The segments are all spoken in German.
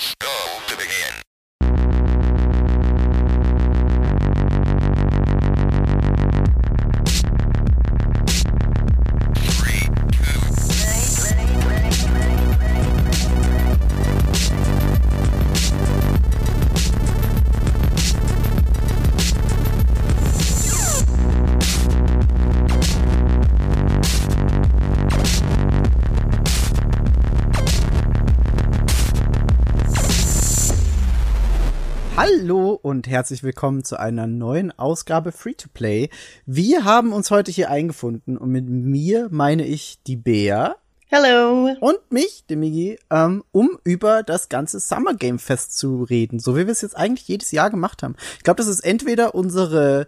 Press go to begin. Und herzlich willkommen zu einer neuen Ausgabe Free to Play. Wir haben uns heute hier eingefunden und mit mir meine ich die Bea Hello. und mich, den Migi, ähm, um über das ganze Summer Game Fest zu reden, so wie wir es jetzt eigentlich jedes Jahr gemacht haben. Ich glaube, das ist entweder unsere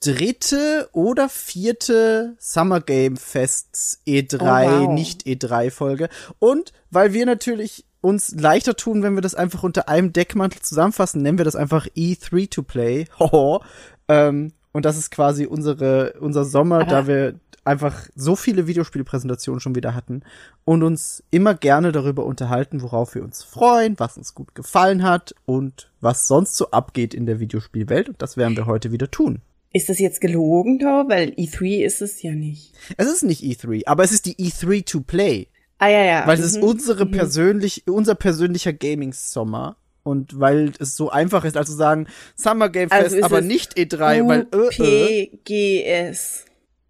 dritte oder vierte Summer Game Fest E3, Oh, wow. nicht E3 Folge. Und weil wir natürlich uns leichter tun, wenn wir das einfach unter einem Deckmantel zusammenfassen, nennen wir das einfach E3 to Play. Hoho. ähm, und das ist quasi unsere, unser Sommer, Aber- da wir einfach so viele Videospielpräsentationen schon wieder hatten und uns immer gerne darüber unterhalten, worauf wir uns freuen, was uns gut gefallen hat und was sonst so abgeht in der Videospielwelt. Und das werden wir heute wieder tun. Ist das jetzt gelogen, da? Weil E3 ist es ja nicht. Es ist nicht E3, aber es ist die E3 to Play. Ah, ja, ja. Weil es ist Mhm. unsere persönlich, unser persönlicher Gaming-Sommer. Und weil es so einfach ist, also sagen, Summer Game Fest, Also aber nicht E3, weil, äh, äh, UPGS.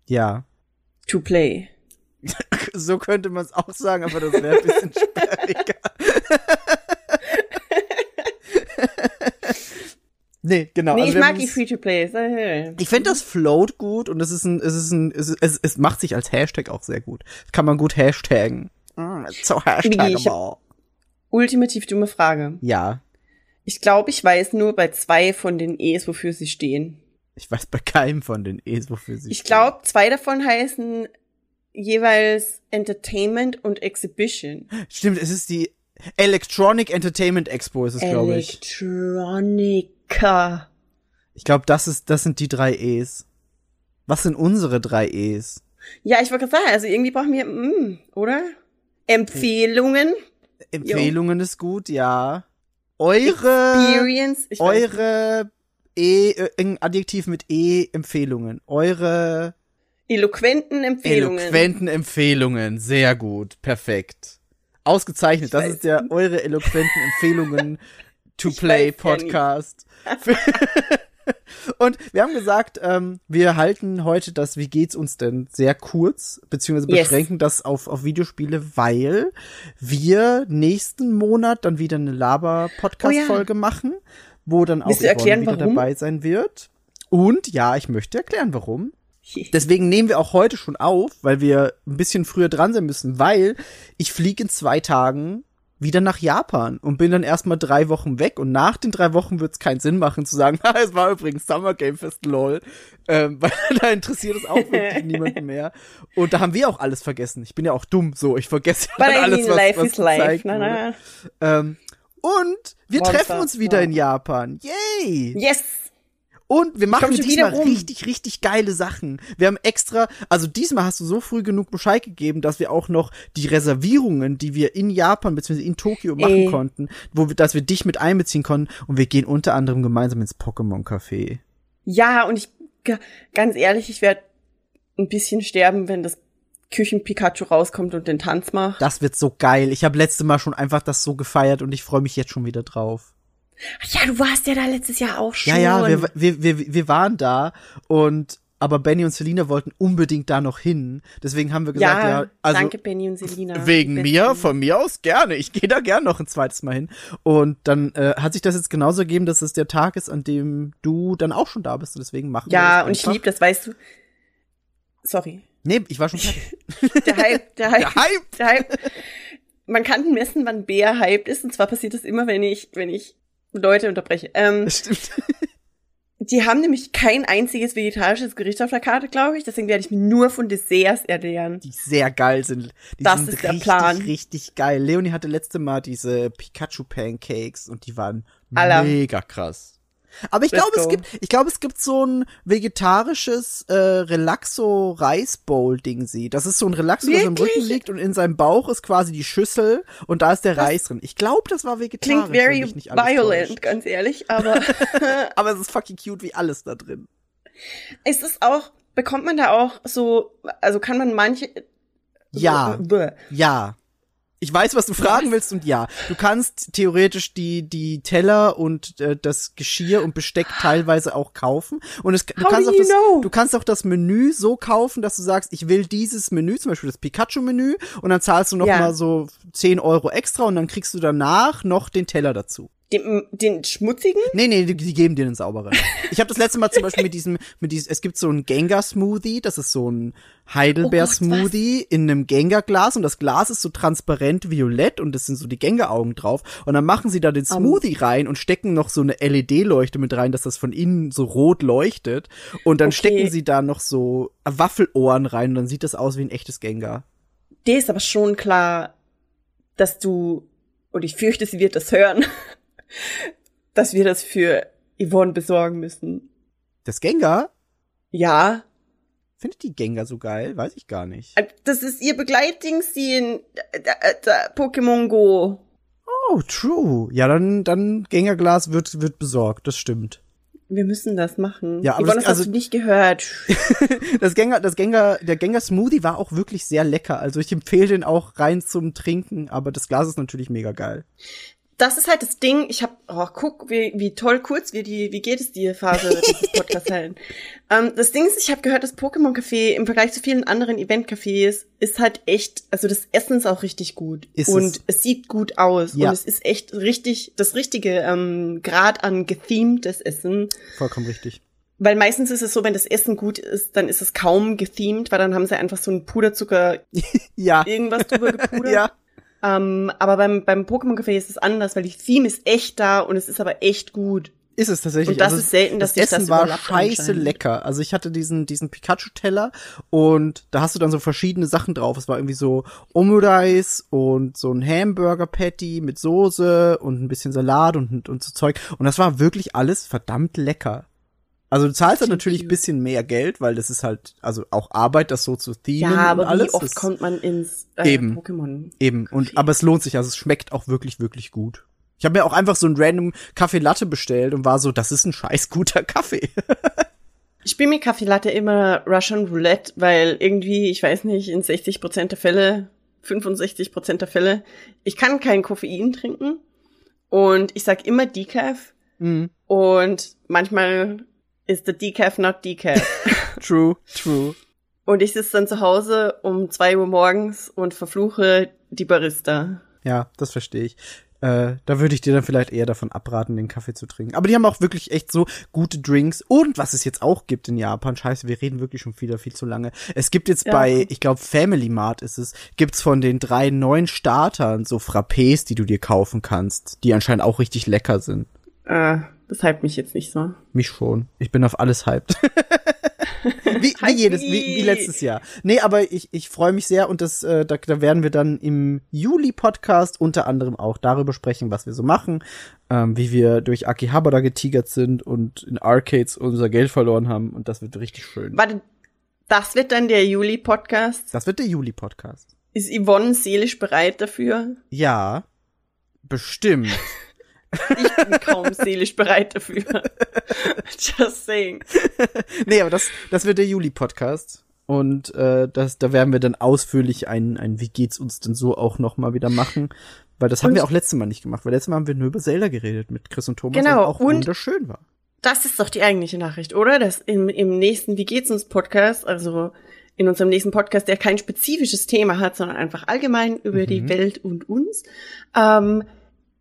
ja. To play. So könnte man es auch sagen, aber das wäre ein bisschen sperriger. nee, genau. nee, also ich mag die uns- Free to play. Äh, Ich finde das float gut und es ist ein, es ist ein, es, ist, es, es macht sich als Hashtag auch sehr gut. Das kann man gut hashtaggen. Mm, it's so hashtagable. Ultimativ dumme Frage. Ja, Ich glaube, ich weiß nur bei zwei von den E's, wofür sie stehen. ich weiß bei keinem von den E's, wofür sie Ich stehen. glaube, zwei davon heißen jeweils Entertainment und Exhibition. Stimmt, es ist die Electronic Entertainment Expo, ist es, glaube ich. Electronica. Ich glaube, das ist, das sind die drei E's. Was sind unsere drei E's? Ja, ich wollte gerade sagen, also irgendwie brauchen wir, mm, oder? Empfehlungen, Empfehlungen ist gut, ja. Eure, Experience, ich weiß, eure E, äh, ein Adjektiv mit E, Empfehlungen. Eure eloquenten Empfehlungen. eloquenten Empfehlungen. Sehr gut, perfekt. Ausgezeichnet. Ich Das ist der eure eloquenten Empfehlungen to play weiß ja. Podcast. Und wir haben gesagt, ähm, wir halten heute das Wie geht's uns denn sehr kurz, beziehungsweise Yes. beschränken das auf, auf Videospiele, weil wir nächsten Monat dann wieder eine Laber-Podcast-Folge machen, wo dann auch Yvonne erklären, wieder warum? dabei sein wird. Und ja, ich möchte erklären, warum. Deswegen nehmen wir auch heute schon auf, weil wir ein bisschen früher dran sein müssen, weil ich fliege in zwei Tagen wieder nach Japan und bin dann erstmal drei Wochen weg und nach den drei Wochen wird es keinen Sinn machen zu sagen, "Ha, es war übrigens Summer Game Fest, lol, ähm, weil da interessiert es auch wirklich niemanden mehr. Und da haben wir auch alles vergessen. Ich bin ja auch dumm, so ich vergesse But dann alles, was, life was is life. Na, na. Ähm, und wir Monster, treffen uns wieder ja. in Japan. Yay! Yes! Und wir machen diesmal richtig, richtig geile Sachen. Wir haben extra, also diesmal hast du so früh genug Bescheid gegeben, dass wir auch noch die Reservierungen, die wir in Japan bzw. in Tokio machen Ey. konnten, wo wir, dass wir dich mit einbeziehen konnten und wir gehen unter anderem gemeinsam ins Pokémon Café. Ja, und ich, ganz ehrlich, ich werde ein bisschen sterben, wenn das Küchen-Pikachu rauskommt und den Tanz macht. Das wird so geil. Ich habe letzte Mal schon einfach das so gefeiert und ich freue mich jetzt schon wieder drauf. Ach Ja, du warst ja da letztes Jahr auch schon. Ja, ja, wir, wir, wir, wir waren da und aber Benny und Selina wollten unbedingt da noch hin. Deswegen haben wir gesagt, ja, ja, also danke Benny und Selina. Wegen mir, von mir aus gerne. Ich gehe da gern noch ein zweites Mal hin. Und dann äh, hat sich das jetzt genauso ergeben, dass es der Tag ist, an dem du dann auch schon da bist. Und deswegen machen wir Ja, das und ich liebe das, weißt du. Sorry. Nee, ich war schon fertig. Der Hype, der Hype. Der Hype! Der Hype. Man kann messen, wann Bär hyped ist. Und zwar passiert das immer, wenn ich, wenn ich Leute unterbreche. Ähm, stimmt. die haben nämlich kein einziges vegetarisches Gericht auf der Karte, glaube ich. Deswegen werde ich mir nur von Desserts ernähren. Die sehr geil sind. Die Das sind ist der richtig, Plan. richtig geil. Leonie hatte letzte Mal diese Pikachu Pancakes und die waren Aller. mega krass. Aber ich glaube, es gibt, ich glaube, es gibt so ein vegetarisches äh, Relaxo Reis Bowl Ding sie. Das ist so ein Relaxo, der so im Wirklich? Rücken liegt und in seinem Bauch ist quasi die Schüssel und da ist der Reis drin. Ich glaube, das war vegetarisch. Klingt very violent, täuscht. ganz ehrlich, aber Aber es ist fucking cute wie alles da drin. ist es auch, bekommt man da auch so, also kann man manche, Ja. Bäh. Ja. Ich weiß, was du fragen willst und ja, du kannst theoretisch die die Teller und äh, das Geschirr und Besteck teilweise auch kaufen und es, du How kannst auch das know? du kannst auch das Menü so kaufen, dass du sagst, ich will dieses Menü, zum Beispiel das Pikachu Menü und dann zahlst du noch Ja. mal so 10 Euro extra und dann kriegst du danach noch den Teller dazu. Den, den schmutzigen? Nee, nee, die, die geben dir einen sauberen. Ich habe das letzte Mal zum Beispiel mit diesem, mit diesem, es gibt so einen Gengar-Smoothie, das ist so ein Heidelbeer-Smoothie in einem Gengar-Glas und das Glas ist so transparent violett und es sind so die Gengar-Augen drauf. Und dann machen sie da den Smoothie rein und stecken noch so eine LED-Leuchte mit rein, dass das von innen so rot leuchtet. Und dann Okay. stecken sie da noch so Waffelohren rein und dann sieht das aus wie ein echtes Gengar. Dir ist aber schon klar, dass du, und ich fürchte, sie wird das hören, dass wir das für Yvonne besorgen müssen. Das Gengar? Ja, Findet die Gengar so geil? Weiß ich gar nicht. äh, das ist ihr Begleitding, sie in äh, äh, Pokémon Go. Oh, true. Ja, dann, dann Gengarglas wird, wird besorgt, das stimmt. Wir müssen das machen. Ja, aber Yvonne, das- das, hast also- du nicht gehört. Das Gengar, das Gengar, der Gengar Smoothie war auch wirklich sehr lecker. Also ich empfehle den auch rein zum Trinken, aber das Glas ist natürlich mega geil. Das ist halt das Ding. Ich hab, oh, guck, wie, wie toll kurz wir die, wie geht es dir Phase dieses Podcasts halten. Ähm, das Ding ist, ich habe gehört, das Pokémon Café im Vergleich zu vielen anderen Event-Cafés ist halt echt, also das Essen ist auch richtig gut Ist und es. es. sieht gut aus Ja. und es ist echt richtig, das richtige ähm, Grad an gethemtes Essen. Vollkommen richtig. Weil meistens ist es so, wenn das Essen gut ist, dann ist es kaum gethemed, weil dann haben sie einfach so einen Puderzucker Ja. irgendwas drüber gepudert. Ja. Ähm, aber beim, beim Pokémon Café ist es anders, weil die Theme ist echt da und es ist aber echt gut. Ist es tatsächlich. Und das Also ist selten, dass das Essen das war scheiße lecker. Also ich hatte diesen diesen Pikachu Teller und da hast du dann so verschiedene Sachen drauf. Es war irgendwie so Omurice und so ein Hamburger Patty mit Soße und ein bisschen Salat und und so Zeug und das war wirklich alles verdammt lecker. Also du zahlst dann natürlich ein bisschen mehr Geld, weil das ist halt also auch Arbeit, das so zu themen Ja, aber und alles. wie oft Das- kommt man ins äh, Eben. Pokémon? Eben. Und, aber es lohnt sich, also es schmeckt auch wirklich, wirklich gut. Ich habe mir auch einfach so einen random Kaffee Latte bestellt und war so, das ist ein scheiß guter Kaffee. Ich spiele mir Kaffee Latte immer Russian Roulette, weil irgendwie, ich weiß nicht, in 60% der Fälle, 65% der Fälle, ich kann kein Koffein trinken und ich sag immer Decaf Mhm. und manchmal ist der Decaf not Decaf. True, true. und ich sitze dann zu Hause um zwei Uhr morgens und verfluche die Barista. Ja, das verstehe ich. Äh, da würde ich dir dann vielleicht eher davon abraten, den Kaffee zu trinken. Aber die haben auch wirklich echt so gute Drinks. Und was es jetzt auch gibt in Japan, scheiße, wir reden wirklich schon wieder viel zu lange. Es gibt jetzt Ja. bei, ich glaube, Family Mart ist es, gibt's von den drei neuen Startern so Frappés, die du dir kaufen kannst, die anscheinend auch richtig lecker sind. Äh, das hypt mich jetzt nicht so. Mich schon. Ich bin auf alles hyped. wie, wie jedes, wie, wie letztes Jahr. Nee, aber ich, ich freue mich sehr und das, äh, da, da werden wir dann im Juli-Podcast unter anderem auch darüber sprechen, was wir so machen, ähm, wie wir durch Akihabara getigert sind und in Arcades unser Geld verloren haben und das wird richtig schön. Warte, das wird dann der Juli-Podcast. Das wird der Juli-Podcast. Ist Yvonne seelisch bereit dafür? Ja, bestimmt. Ich bin kaum seelisch bereit dafür. Just saying. nee, aber das, das wird der Juli-Podcast. Und äh, das, da werden wir dann ausführlich ein, ein Wie geht's uns denn so auch noch mal wieder machen. Weil das haben Und- wir auch letztes Mal nicht gemacht, weil letztes Mal haben wir nur über Zelda geredet mit Chris und Thomas, Genau, was auch und- wunderschön war. Das ist doch die eigentliche Nachricht, oder? Dass im, im nächsten Wie geht's uns Podcast, also in unserem nächsten Podcast, der kein spezifisches Thema hat, sondern einfach allgemein über Mhm. die Welt und uns, ähm,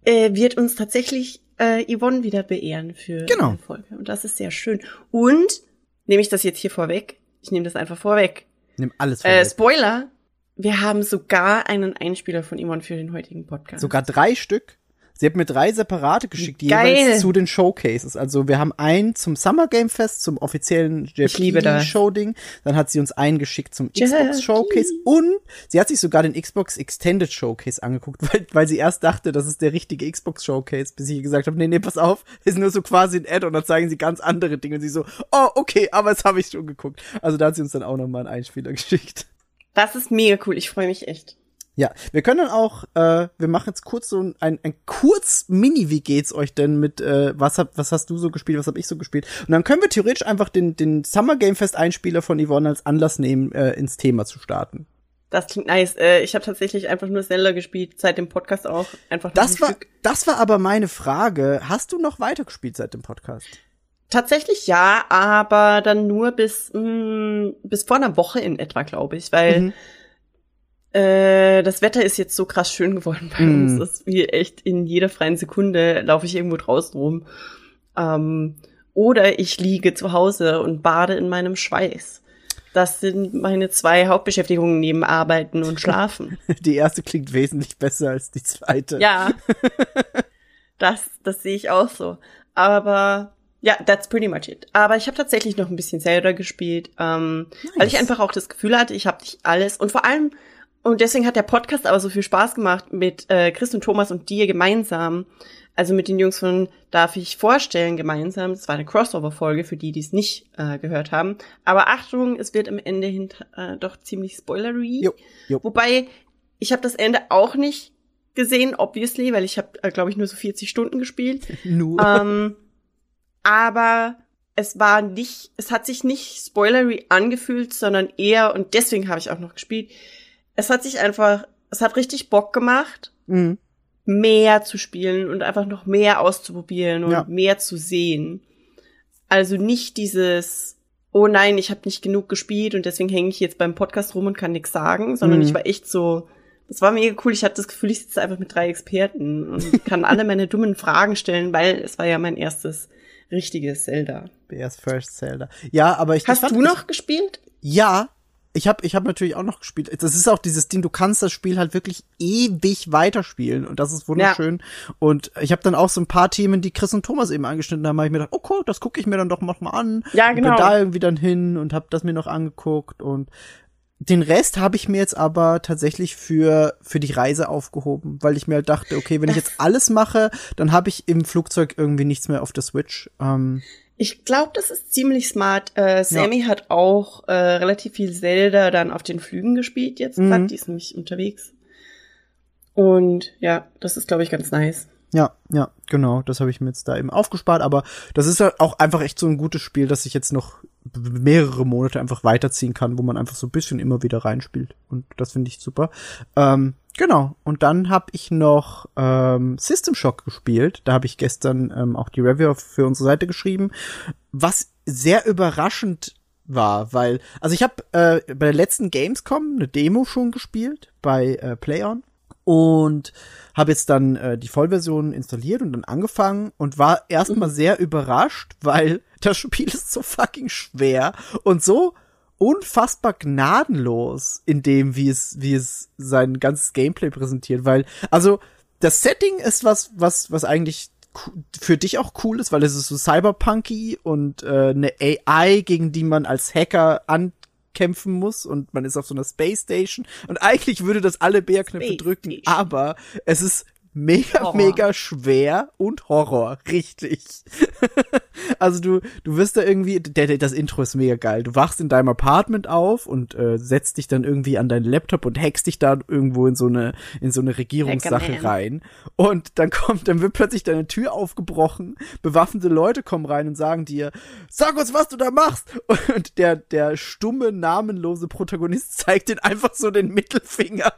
äh, wird uns tatsächlich äh, Yvonne wieder beehren für Genau. eine Folge. Und das ist sehr schön. Und nehme ich das jetzt hier vorweg? Ich nehme das einfach vorweg. Nimm alles Äh, vorweg. Spoiler, wir haben sogar einen Einspieler von Yvonne für den heutigen Podcast. Sogar drei Stück. Sie hat mir drei separate geschickt, Geil. jeweils zu den Showcases. Also wir haben einen zum Summer Game Fest, zum offiziellen liebe das. Show-Ding. Dann hat sie uns einen geschickt zum Jackie. Xbox Showcase und sie hat sich sogar den Xbox Extended Showcase angeguckt, weil, weil sie erst dachte, das ist der richtige Xbox Showcase, bis ich gesagt habe, nee, nee, pass auf, ist nur so quasi ein Add und dann zeigen sie ganz andere Dinge und sie so, oh, okay, aber das habe ich schon geguckt. Also da hat sie uns dann auch nochmal einen Einspieler geschickt. Das ist mega cool. Ich freue mich echt. Ja, wir können dann auch, äh, wir machen jetzt kurz so ein, ein kurz Mini, wie geht's euch denn mit, äh, was, hab, was hast du so gespielt, was hab ich so gespielt? Und dann können wir theoretisch einfach den, den Summer Game Fest Einspieler von Yvonne als Anlass nehmen, äh, ins Thema zu starten. Das klingt nice. Äh, ich habe tatsächlich einfach nur Zelda gespielt, seit dem Podcast auch. Einfach Das ein war, Stück. das war aber meine Frage. Hast du noch weitergespielt seit dem Podcast? Tatsächlich ja, aber dann nur bis, mh, bis vor einer Woche in etwa, glaube ich, weil Mhm. Äh, das Wetter ist jetzt so krass schön geworden bei Mhm. uns. Das ist wie echt in jeder freien Sekunde laufe ich irgendwo draußen rum. Ähm, oder ich liege zu Hause und bade in meinem Schweiß. Das sind meine zwei Hauptbeschäftigungen neben Arbeiten und Schlafen. Die erste klingt wesentlich besser als die zweite. Ja. das, das sehe ich auch so. Aber ja, that's pretty much it. Aber ich habe tatsächlich noch ein bisschen Zelda gespielt, ähm, weil ich Nice. einfach auch das Gefühl hatte, ich habe nicht alles und vor allem und deswegen hat der Podcast aber so viel Spaß gemacht mit äh, Chris und Thomas und dir gemeinsam. Also mit den Jungs von Darf ich vorstellen gemeinsam. Das war eine Crossover-Folge für die, die es nicht äh, gehört haben. Aber Achtung, es wird am Ende hin äh, doch ziemlich spoilery. Jo, jo. Wobei, ich habe das Ende auch nicht gesehen, obviously, weil ich habe, äh, glaube ich, nur so 40 Stunden gespielt. Nur. ähm, aber es war nicht, es hat sich nicht spoilery angefühlt, sondern eher, und deswegen habe ich auch noch gespielt, es hat sich einfach, es hat richtig Bock gemacht, Mhm. mehr zu spielen und einfach noch mehr auszuprobieren und Ja. mehr zu sehen. Also nicht dieses, oh nein, ich habe nicht genug gespielt und deswegen hänge ich jetzt beim Podcast rum und kann nichts sagen, sondern Mhm. ich war echt so, das war mega cool. Ich hatte das Gefühl, ich sitze einfach mit drei Experten und kann alle meine dummen Fragen stellen, weil es war ja mein erstes richtiges Zelda. Erst First Zelda. Ja, aber ich ich Hast fand- du noch gespielt? Ja, ich habe ich hab natürlich auch noch gespielt. Das ist auch dieses Ding, du kannst das Spiel halt wirklich ewig weiterspielen und das ist wunderschön. Und ich habe dann auch so ein paar Themen, die Chris und Thomas eben angeschnitten haben, habe ich mir gedacht, oh cool, das gucke ich mir dann doch noch mal an. Ja, Und bin genau. da irgendwie dann hin und habe das mir noch angeguckt und den Rest habe ich mir jetzt aber tatsächlich für für die Reise aufgehoben, weil ich mir halt dachte, okay, wenn ich jetzt alles mache, dann habe ich im Flugzeug irgendwie nichts mehr auf der Switch. Ähm, Ich glaube, das ist ziemlich smart. Äh, Sammy hat auch äh, relativ viel Zelda dann auf den Flügen gespielt jetzt Mhm. grad. Die ist nämlich unterwegs. Und ja, das ist, glaube ich, ganz nice. Ja, ja, genau. Das habe ich mir jetzt da eben aufgespart. Aber das ist halt auch einfach echt so ein gutes Spiel, dass ich jetzt noch mehrere Monate einfach weiterziehen kann, wo man einfach so ein bisschen immer wieder reinspielt. Und das finde ich super. Ähm, genau. Und dann habe ich noch ähm, System Shock gespielt. Da habe ich gestern ähm, auch die Review für unsere Seite geschrieben. Was sehr überraschend war, weil, also ich habe äh, bei der letzten Gamescom eine Demo schon gespielt bei äh, PlayOn und habe jetzt dann äh, die Vollversion installiert und dann angefangen und war erstmal sehr überrascht, weil das Spiel ist so fucking schwer und so unfassbar gnadenlos in dem, wie es, wie es sein ganzes Gameplay präsentiert, weil, also, das Setting ist was, was, was eigentlich für dich auch cool ist, weil es ist so cyberpunky und äh, eine AI, gegen die man als Hacker ankämpfen muss und man ist auf so einer Space Station und eigentlich würde das alle Bärknöpfe drücken, aber es ist mega, Horror. mega schwer und Horror, richtig. also du, du wirst da irgendwie, der, der, das Intro ist mega geil. Du wachst in deinem Apartment auf und äh, setzt dich dann irgendwie an deinen Laptop und hackst dich da irgendwo in so eine, in so eine Regierungssache rein. Und dann kommt, dann wird plötzlich deine Tür aufgebrochen, bewaffnete Leute kommen rein und sagen dir, sag uns, was du da machst. Und der, der stumme, namenlose Protagonist zeigt dir einfach so den Mittelfinger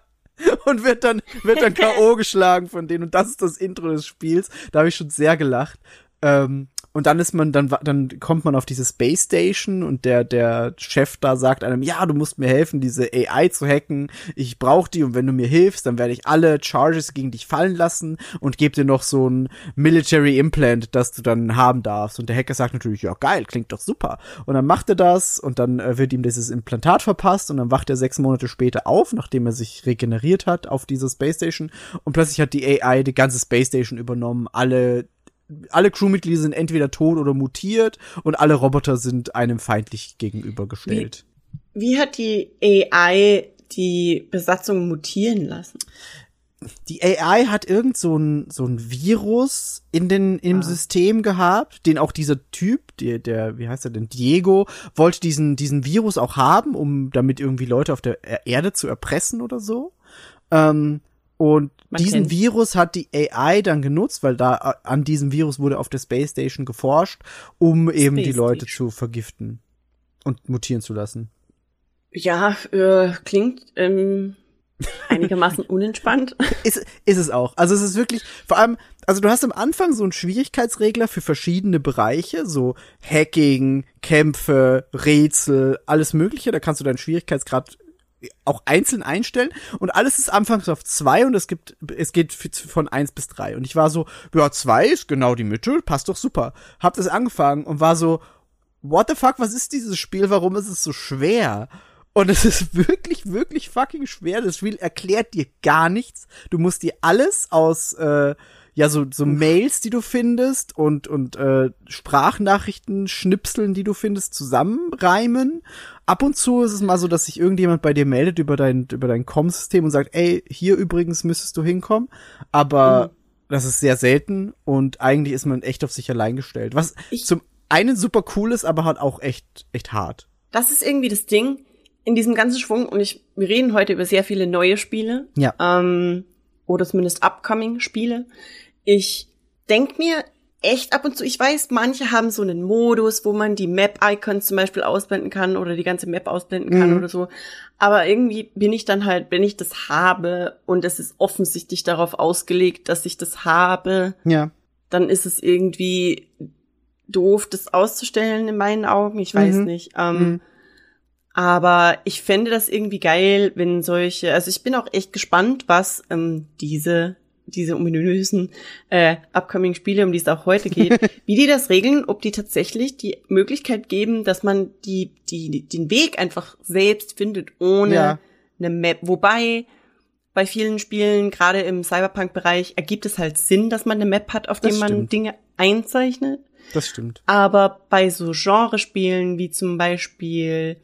und wird dann, wird dann K.O. geschlagen von denen. Und das ist das Intro des Spiels. Da habe ich schon sehr gelacht. Ähm, und dann ist man, dann, dann kommt man auf diese Space Station und der, der Chef da sagt einem, ja, du musst mir helfen, diese AI zu hacken. Ich brauche die und wenn du mir hilfst, dann werde ich alle Charges gegen dich fallen lassen und gebe dir noch so ein Military Implant, das du dann haben darfst. Und der Hacker sagt natürlich, ja, geil, klingt doch super. Und dann macht er das und dann äh, wird ihm dieses Implantat verpasst und dann wacht er sechs Monate später auf, nachdem er sich regeneriert hat auf dieser Space Station und plötzlich hat die AI die ganze Space Station übernommen, alle alle Crewmitglieder sind entweder tot oder mutiert und alle Roboter sind einem feindlich gegenübergestellt. Wie hat die AI die Besatzung mutieren lassen? Die AI hat irgend so ein, so ein Virus in den, im Ah. System gehabt, den auch dieser Typ, der, der, wie heißt er denn, Diego, wollte diesen, diesen Virus auch haben, um damit irgendwie Leute auf der Er- Erde zu erpressen oder so. Ähm, und Man diesen kennt's. Virus hat die AI dann genutzt, weil da äh, an diesem Virus wurde auf der Space Station geforscht, um eben die Space Leute Station. zu vergiften und mutieren zu lassen. Ja, äh, klingt ähm, einigermaßen unentspannt. Ist, ist es auch. Also es ist wirklich, vor allem, also du hast am Anfang so einen Schwierigkeitsregler für verschiedene Bereiche, so Hacking, Kämpfe, Rätsel, alles mögliche. Da kannst du deinen Schwierigkeitsgrad auch einzeln einstellen und alles ist anfangs auf zwei und es gibt, es geht von eins bis drei und ich war so, ja, zwei ist genau die Mitte, passt doch super. Hab das angefangen und war so, what the fuck, was ist dieses Spiel, warum ist es so schwer? Und es ist wirklich, wirklich fucking schwer. Das Spiel erklärt dir gar nichts. Du musst dir alles aus, äh, ja, so, so Mails, die du findest und, und äh, Sprachnachrichten, Schnipseln, die du findest, zusammenreimen. Ab und zu ist es mal so, dass sich irgendjemand bei dir meldet über dein, über dein Com-System und sagt, ey, hier übrigens müsstest du hinkommen. Aber das ist sehr selten und eigentlich ist man echt auf sich allein gestellt. Was Ich- zum einen super cool ist, aber halt auch echt, echt hart. Das ist irgendwie das Ding in diesem ganzen Schwung. Und ich, wir reden heute über sehr viele neue Spiele. Ja. Ähm, oder zumindest upcoming Spiele. Ich denk mir echt ab und zu, ich weiß, manche haben so einen Modus, wo man die Map-Icons zum Beispiel ausblenden kann oder die ganze Map ausblenden kann Mhm. oder so. Aber irgendwie bin ich dann halt, wenn ich das habe und es ist offensichtlich darauf ausgelegt, dass ich das habe, Ja. dann ist es irgendwie doof, das auszustellen in meinen Augen. Ich weiß Mhm. nicht. Ähm, Mhm. Aber ich fände das irgendwie geil, wenn solche, also ich bin auch echt gespannt, was ähm, diese diese ominösen äh, upcoming Spiele, um die es auch heute geht, wie die das regeln, ob die tatsächlich die Möglichkeit geben, dass man die, die, den Weg einfach selbst findet, ohne Ja. eine Map. Wobei bei vielen Spielen, gerade im Cyberpunk-Bereich, ergibt es halt Sinn, dass man eine Map hat, auf dem man. Dinge einzeichnet. Das stimmt. Aber bei so Genrespielen wie zum Beispiel,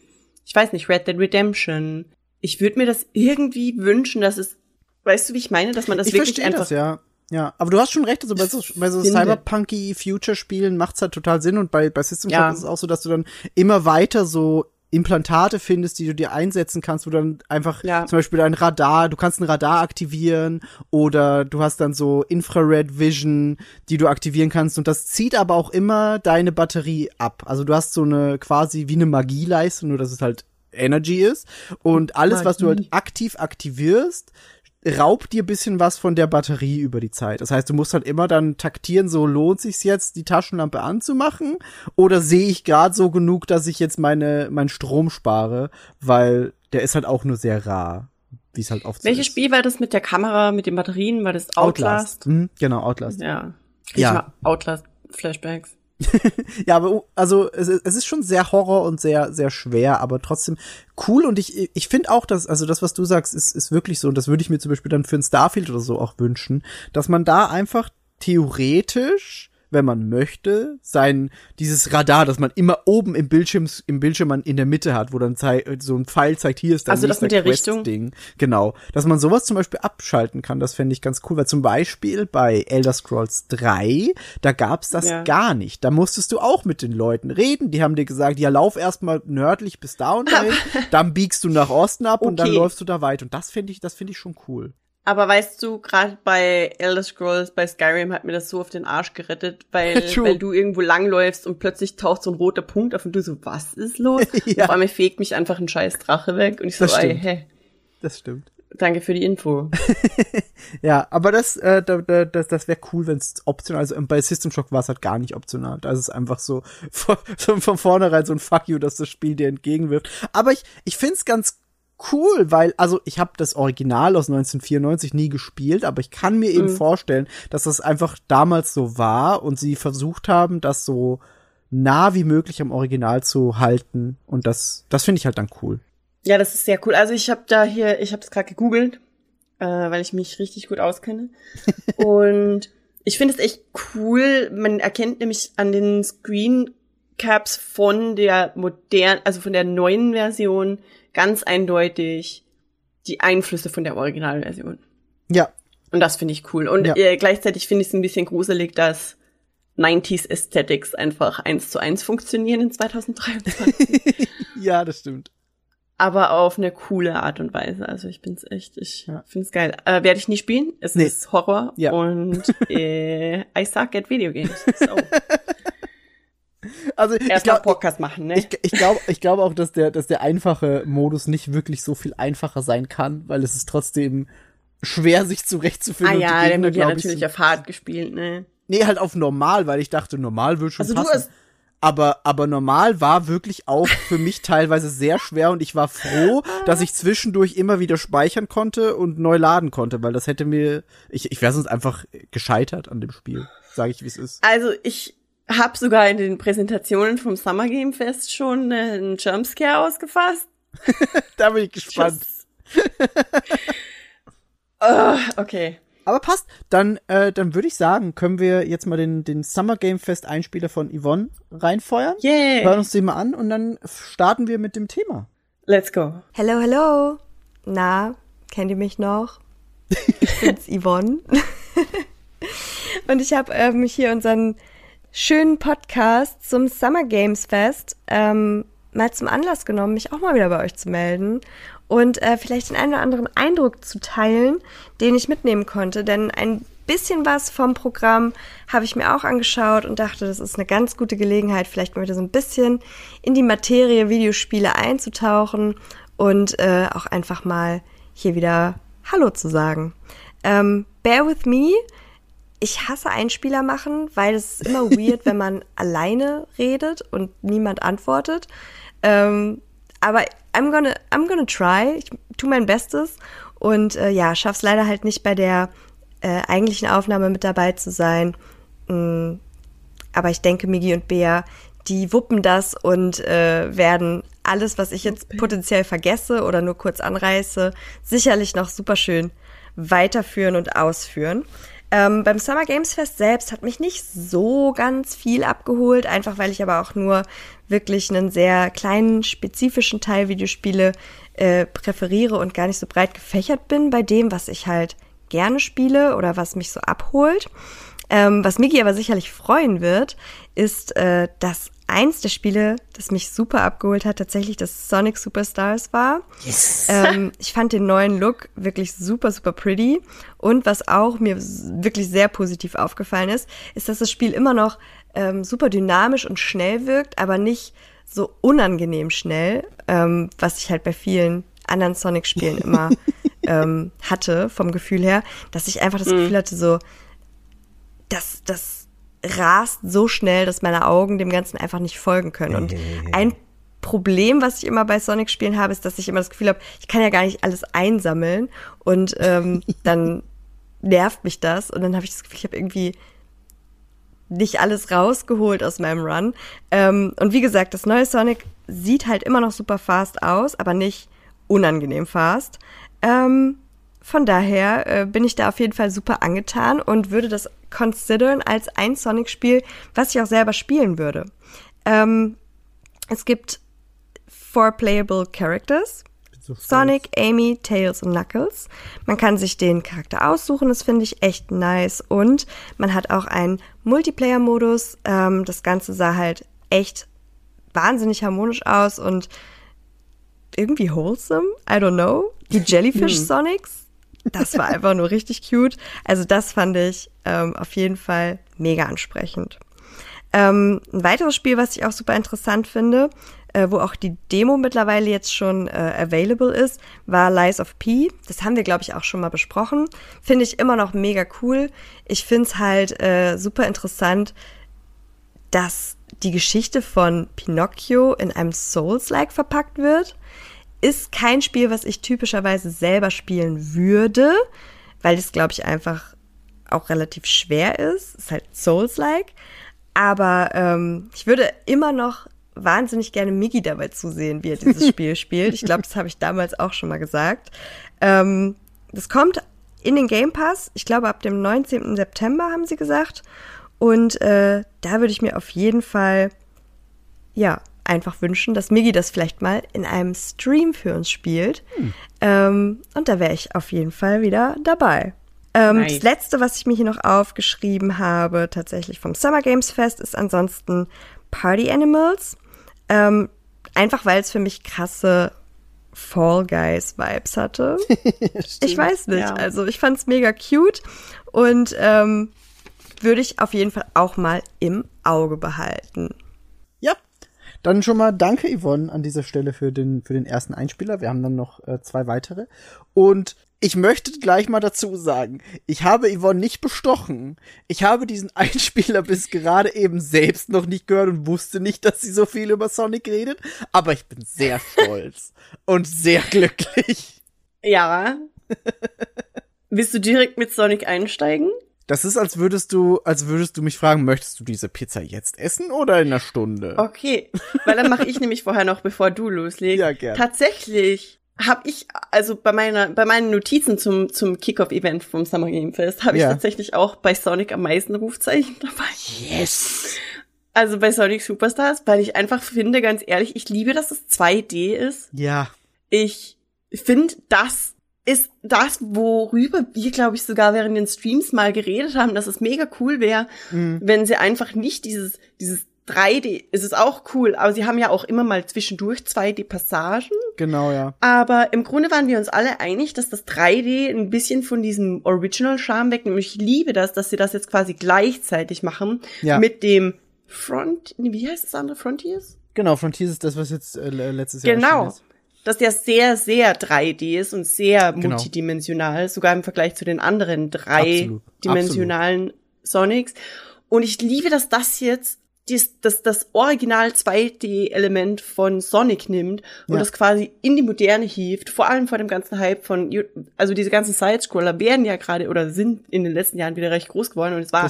ich weiß nicht, Red Dead Redemption, ich würde mir das irgendwie wünschen, dass es, weißt du, wie ich meine, dass man das ich wirklich verstehe einfach. das, ja. Ja, aber du hast schon recht, also bei so, bei so. Cyberpunky Future-Spielen macht's halt total Sinn und bei, bei System Shock Ja. ist es auch so, dass du dann immer weiter so Implantate findest, die du dir einsetzen kannst, wo du dann einfach Ja. zum Beispiel ein Radar, du kannst ein Radar aktivieren oder du hast dann so Infrared Vision, die du aktivieren kannst und das zieht aber auch immer deine Batterie ab. Also du hast so eine quasi wie eine Magieleiste, nur dass es halt Energy ist und alles, was du halt Magie. aktiv aktivierst, raubt dir bisschen was von der Batterie über die Zeit. Das heißt, du musst halt immer dann taktieren, so lohnt sich's jetzt, die Taschenlampe anzumachen oder sehe ich gerade so genug, dass ich jetzt meine mein Strom spare, weil der ist halt auch nur sehr rar, wie es halt oft so Welches ist. Spiel war das mit der Kamera, mit den Batterien? War das Outlast? Mhm, genau, Outlast. Ja. Ja. ja. Outlast Flashbacks. Ja, aber oh, also es, es ist schon sehr Horror und sehr sehr schwer, aber trotzdem cool. Und ich ich finde auch, dass also das was du sagst ist ist wirklich so. Und das würde ich mir zum Beispiel dann für ein Starfield oder so auch wünschen, dass man da einfach theoretisch wenn man möchte, sein, dieses Radar, das man immer oben im Bildschirm, im Bildschirm man in der Mitte hat, wo dann zei so ein Pfeil zeigt, hier ist dein Also das mit der Richtung? Quest-Ding. Genau. Dass man sowas zum Beispiel abschalten kann, das fände ich ganz cool, weil zum Beispiel bei Elder Scrolls 3, da gab's das Ja. gar nicht. Da musstest du auch mit den Leuten reden. Die haben dir gesagt, ja, lauf erstmal nördlich bis da und dahin, dann biegst du nach Osten ab und dann Okay. läufst du da weit. Und das finde ich, das finde ich schon cool. Aber weißt du, gerade bei Elder Scrolls, bei Skyrim hat mir das so auf den Arsch gerettet, weil, True. weil du irgendwo langläufst und plötzlich taucht so ein roter Punkt auf und du so, was ist los? Ja. Auf einmal fegt mich einfach ein scheiß Drache weg und ich so, ey, hä, Das stimmt. Danke für die Info. Ja, aber das, äh, da, da, das, das wäre cool, wenn es optional, also bei System Shock war es halt gar nicht optional. Da ist es einfach so von, so von vornherein so ein Fuck you, dass das Spiel dir entgegenwirft. Aber ich, ich find's ganz cool, weil, also ich habe das Original aus 1994 nie gespielt, aber ich kann mir eben Mhm. vorstellen, dass das einfach damals so war und sie versucht haben, das so nah wie möglich am Original zu halten. Und das, das finde ich halt dann cool. Ja, das ist sehr cool. Also ich habe da hier, ich habe es gerade gegoogelt, äh, weil ich mich richtig gut auskenne. Und ich finde es echt cool. Man erkennt nämlich an den Screen Caps von der modernen, also von der neuen Version ganz eindeutig die Einflüsse von der Originalversion. Ja, Und das finde ich cool. Und Ja. äh, gleichzeitig finde ich es ein bisschen gruselig, dass 90s Aesthetics einfach eins zu eins funktionieren in 2023. ja, das stimmt. aber auf eine coole Art und Weise. Also ich bin's echt, ich Ja. find's geil. Äh, Werde ich nie spielen. Es Nee. ist Horror Ja. und äh, I suck at Video Games. So. Also ich Erstmal glaube, Podcast machen, ne? Ich, ich glaube ich glaube auch, dass der, dass der einfache Modus nicht wirklich so viel einfacher sein kann, weil es ist trotzdem schwer, sich ah zurechtzufinden. die ja, der Gegner, wird ja glaub ich, natürlich sind- auf hart gespielt, ne? Nee, halt auf normal, weil ich dachte, normal wird schon Also du passen. hast- aber, aber normal war wirklich auch für mich teilweise sehr schwer und ich war froh, dass ich zwischendurch immer wieder speichern konnte und neu laden konnte, weil das hätte mir, ich, ich wäre sonst einfach gescheitert an dem Spiel, sage ich, wie es ist. Also ich habe sogar in den Präsentationen vom Summer Game Fest schon äh, einen Jumpscare ausgefasst. Da bin ich gespannt. Ah, okay. Aber passt. Dann, äh, dann würde ich sagen, können wir jetzt mal den, den Summer Game Fest Einspieler von Yvonne reinfeuern. Hören Yeah. uns den mal an und dann starten wir mit dem Thema. Let's go. Hello, hello. Na, kennt ihr mich noch? Ich bin's Yvonne. Und ich habe ähm, hier unseren schönen Podcast zum Summer Games Fest ähm, mal zum Anlass genommen, mich auch mal wieder bei euch zu melden und äh, vielleicht den einen oder anderen Eindruck zu teilen, den ich mitnehmen konnte. Denn ein bisschen was vom Programm habe ich mir auch angeschaut und dachte, das ist eine ganz gute Gelegenheit, vielleicht mal wieder so ein bisschen in die Materie Videospiele einzutauchen und äh, auch einfach mal hier wieder Hallo zu sagen. Ähm, bear with me. Ich hasse Einspieler machen, weil es ist immer weird, wenn man alleine redet und niemand antwortet. Ähm, aber I'm gonna, I'm gonna try. Ich tu mein Bestes und äh, ja, schaff's leider halt nicht bei der äh, eigentlichen Aufnahme mit dabei zu sein. Mm, aber ich denke, Migi und Bea, die wuppen das und äh, werden alles, was ich jetzt potenziell vergesse oder nur kurz anreiße, sicherlich noch super schön weiterführen und ausführen. Ähm, beim Summer Games Fest selbst hat mich nicht so ganz viel abgeholt, einfach weil ich aber auch nur wirklich einen sehr kleinen, spezifischen Teil Videospiele äh, präferiere und gar nicht so breit gefächert bin bei dem, was ich halt gerne spiele oder was mich so abholt. Ähm, was Miki aber sicherlich freuen wird, ist, äh, dass eins der Spiele, das mich super abgeholt hat, tatsächlich das Sonic Superstars war. Yes. Ähm, ich fand den neuen Look wirklich super, super pretty. Und was auch mir wirklich sehr positiv aufgefallen ist, ist, dass das Spiel immer noch ähm, super dynamisch und schnell wirkt, aber nicht so unangenehm schnell, ähm, was ich halt bei vielen anderen Sonic-Spielen immer ähm, hatte, vom Gefühl her, dass ich einfach das Gefühl hatte, so, das, das rast so schnell, dass meine Augen dem Ganzen einfach nicht folgen können. Und ein Problem, was ich immer bei Sonic-Spielen habe, ist, dass ich immer das Gefühl habe, ich kann ja gar nicht alles einsammeln und ähm, dann nervt mich das und dann habe ich das Gefühl, ich habe irgendwie nicht alles rausgeholt aus meinem Run. Ähm, und wie gesagt, das neue Sonic sieht halt immer noch super fast aus, aber nicht unangenehm fast. Ähm, von daher äh, bin ich da auf jeden Fall super angetan und würde das considern als ein Sonic-Spiel, was ich auch selber spielen würde. Ähm, es gibt four playable characters. Sonic, Amy, Tails und Knuckles. Man kann sich den Charakter aussuchen, das finde ich echt nice. Und man hat auch einen Multiplayer-Modus. Ähm, das Ganze sah halt echt wahnsinnig harmonisch aus und irgendwie wholesome. I don't know. Die Jellyfish Sonics, das war einfach nur richtig cute. Also das fand ich ähm, auf jeden Fall mega ansprechend. Ähm, ein weiteres Spiel, was ich auch super interessant finde, äh, wo auch die Demo mittlerweile jetzt schon äh, available ist, war Lies of P. Das haben wir, glaube ich, auch schon mal besprochen. Finde ich immer noch mega cool. Ich finde es halt äh, super interessant, dass die Geschichte von Pinocchio in einem Souls-like verpackt wird. Ist kein Spiel, was ich typischerweise selber spielen würde, weil es, glaube ich, einfach auch relativ schwer ist. Ist halt Souls-like. Aber ähm, ich würde immer noch wahnsinnig gerne Miggy dabei zusehen, wie er dieses Spiel spielt. Ich glaube, das habe ich damals auch schon mal gesagt. Ähm, das kommt in den Game Pass, ich glaube ab dem 19. September haben sie gesagt. Und äh, da würde ich mir auf jeden Fall, ja, einfach wünschen, dass Miggy das vielleicht mal in einem Stream für uns spielt. Ähm, und da wäre ich auf jeden Fall wieder dabei. Ähm, Nice. Das letzte, was ich mir hier noch aufgeschrieben habe, tatsächlich vom Summer Games Fest, ist ansonsten Party Animals. Ähm, einfach weil es für mich krasse Fall Guys Vibes hatte. ich weiß nicht. Ja. Also ich fand's mega cute und ähm, würde ich auf jeden Fall auch mal im Auge behalten. Dann schon mal danke, Yvonne, an dieser Stelle für den, für den ersten Einspieler. Wir haben dann noch äh, zwei weitere. Und ich möchte gleich mal dazu sagen, ich habe Yvonne nicht bestochen. Ich habe diesen Einspieler bis gerade eben selbst noch nicht gehört und wusste nicht, dass sie so viel über Sonic redet. Aber ich bin sehr stolz und sehr glücklich. Ja. Willst du direkt mit Sonic einsteigen? Das ist, als würdest du, als würdest du mich fragen, möchtest du diese Pizza jetzt essen oder in einer Stunde? Okay, weil dann mache ich nämlich vorher noch, bevor du loslegst. Ja, gern. Tatsächlich habe ich, also bei meiner, bei meinen Notizen zum, zum Kickoff-Event vom Summer Game Fest, habe Ja. ich tatsächlich auch bei Sonic am meisten Rufzeichen dabei. Yes! Also bei Sonic Superstars, weil ich einfach finde, ganz ehrlich, ich liebe, dass es 2D ist. Ja. Ich finde, das ist das, worüber wir, glaube ich, sogar während den Streams mal geredet haben, dass es mega cool wäre, wenn sie einfach nicht dieses, dieses 3D, es ist auch cool, aber sie haben ja auch immer mal zwischendurch 2D-Passagen. Genau, ja. Aber im Grunde waren wir uns alle einig, dass das 3D ein bisschen von diesem Original-Charme wegnimmt. Und ich liebe das, dass sie das jetzt quasi gleichzeitig machen Ja. mit dem Front, wie heißt das andere? Frontiers? Genau, Frontiers ist das, was jetzt äh, letztes Jahr Genau. ist. Dass der sehr, sehr 3D ist und sehr Genau. multidimensional, sogar im Vergleich zu den anderen dreidimensionalen Sonics. Und ich liebe, dass das jetzt dies, das, das Original 2D-Element von Sonic nimmt und Ja. das quasi in die Moderne hieft, vor allem vor dem ganzen Hype von, also diese ganzen Sidescroller werden ja gerade oder sind in den letzten Jahren wieder recht groß geworden und es war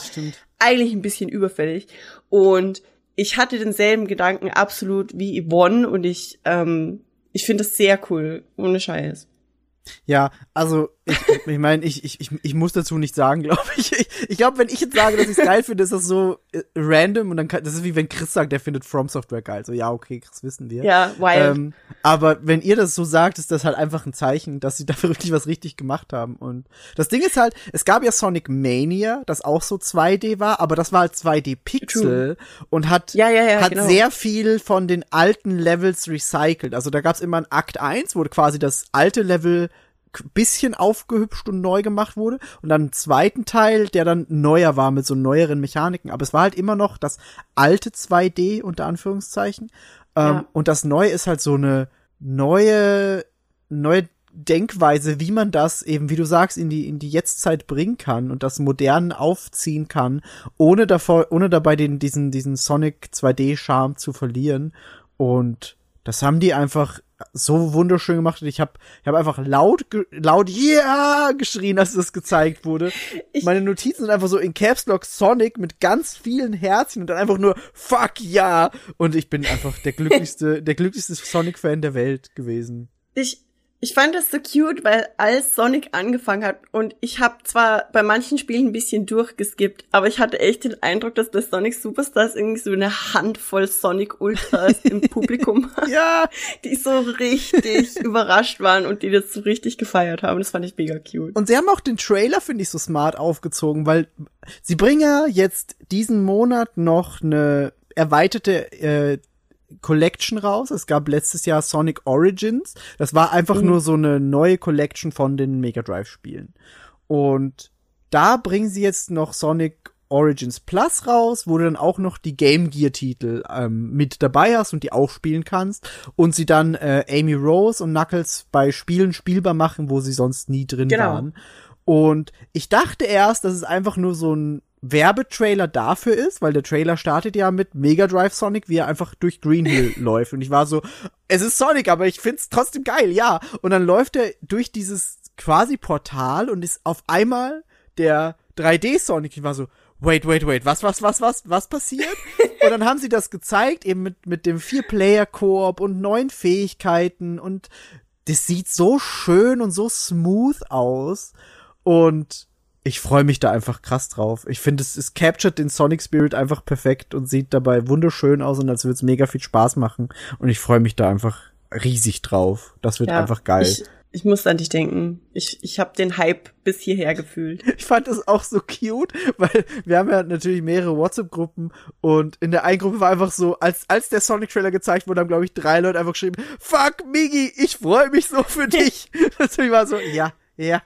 eigentlich ein bisschen überfällig. Und ich hatte denselben Gedanken absolut wie Yvonne und ich, ähm, ich finde das sehr cool, ohne Scheiß. Ja, also ich, ich meine, ich, ich, ich, muss dazu nicht sagen, glaube ich. Ich, ich glaube, wenn ich jetzt sage, dass ich es geil finde, ist das so äh, random und dann kann, das ist wie wenn Chris sagt, der findet From Software geil. So, ja, okay, Chris wissen wir. Ja, wild. Ähm, aber wenn ihr das so sagt, ist das halt einfach ein Zeichen, dass sie dafür wirklich was richtig gemacht haben. Und das Ding ist halt, es gab ja Sonic Mania, das auch so 2D war, aber das war halt 2D Pixel und hat, Ja, ja, ja, hat genau. sehr viel von den alten Levels recycelt. Also da gab's immer ein Akt 1, wo quasi das alte Level bisschen aufgehübscht und neu gemacht wurde. Und dann einen zweiten Teil, der dann neuer war mit so neueren Mechaniken, aber es war halt immer noch das alte 2D unter Anführungszeichen. Ähm, Ja. und das neue ist halt so eine neue neue Denkweise, wie man das eben, wie du sagst, in die in die Jetztzeit bringen kann und das modern aufziehen kann, ohne davor ohne dabei den diesen diesen Sonic 2D Charme zu verlieren. Und das haben die einfach so wunderschön gemacht und ich habe ich hab einfach laut ge- laut yeah geschrien, als das gezeigt wurde. Ich- Meine Notizen sind einfach so in Caps Lock Sonic mit ganz vielen Herzchen und dann einfach nur fuck ja und ich bin einfach der glücklichste der glücklichste Sonic Fan der Welt gewesen. Ich, ich fand das so cute, weil als Sonic angefangen hat und ich habe zwar bei manchen Spielen ein bisschen durchgeskippt, aber ich hatte echt den Eindruck, dass das Sonic Superstars irgendwie so eine Handvoll Sonic Ultras im Publikum hat, Ja, die so richtig überrascht waren und die das so richtig gefeiert haben. Das fand ich mega cute. Und sie haben auch den Trailer, finde ich, so smart aufgezogen, weil sie bringen ja jetzt diesen Monat noch eine erweiterte äh, Collection raus. Es gab letztes Jahr Sonic Origins. Das war einfach nur so eine neue Collection von den Mega Drive Spielen. Und da bringen sie jetzt noch Sonic Origins Plus raus, wo du dann auch noch die Game Gear Titel ähm, mit dabei hast und die auch spielen kannst und sie dann äh, Amy Rose und Knuckles bei Spielen spielbar machen, wo sie sonst nie drin Genau. waren. Und ich dachte erst, dass es einfach nur so ein Werbetrailer dafür ist, weil der Trailer startet ja mit Mega Drive Sonic, wie er einfach durch Green Hill läuft. Und ich war so, es ist Sonic, aber ich find's trotzdem geil, ja. Und dann läuft er durch dieses quasi Portal und ist auf einmal der 3D Sonic. Ich war so, wait, wait, wait, was, was, was, was, was passiert? und dann haben sie das gezeigt, eben mit, mit dem Vier-Player-Koop und neuen Fähigkeiten und das sieht so schön und so smooth aus und ich freue mich da einfach krass drauf. Ich finde, es, es captured den Sonic Spirit einfach perfekt und sieht dabei wunderschön aus und als würde es mega viel Spaß machen. Und ich freue mich da einfach riesig drauf. Das wird Ja, einfach geil. Ich, ich muss an dich denken. Ich, ich habe den Hype bis hierher gefühlt. Ich fand das auch so cute, weil wir haben ja natürlich mehrere WhatsApp-Gruppen und in der einen Gruppe war einfach so, als, als der Sonic-Trailer gezeigt wurde, haben, glaube ich, drei Leute einfach geschrieben, fuck, Migi, ich freue mich so für dich. das war so, ja, ja.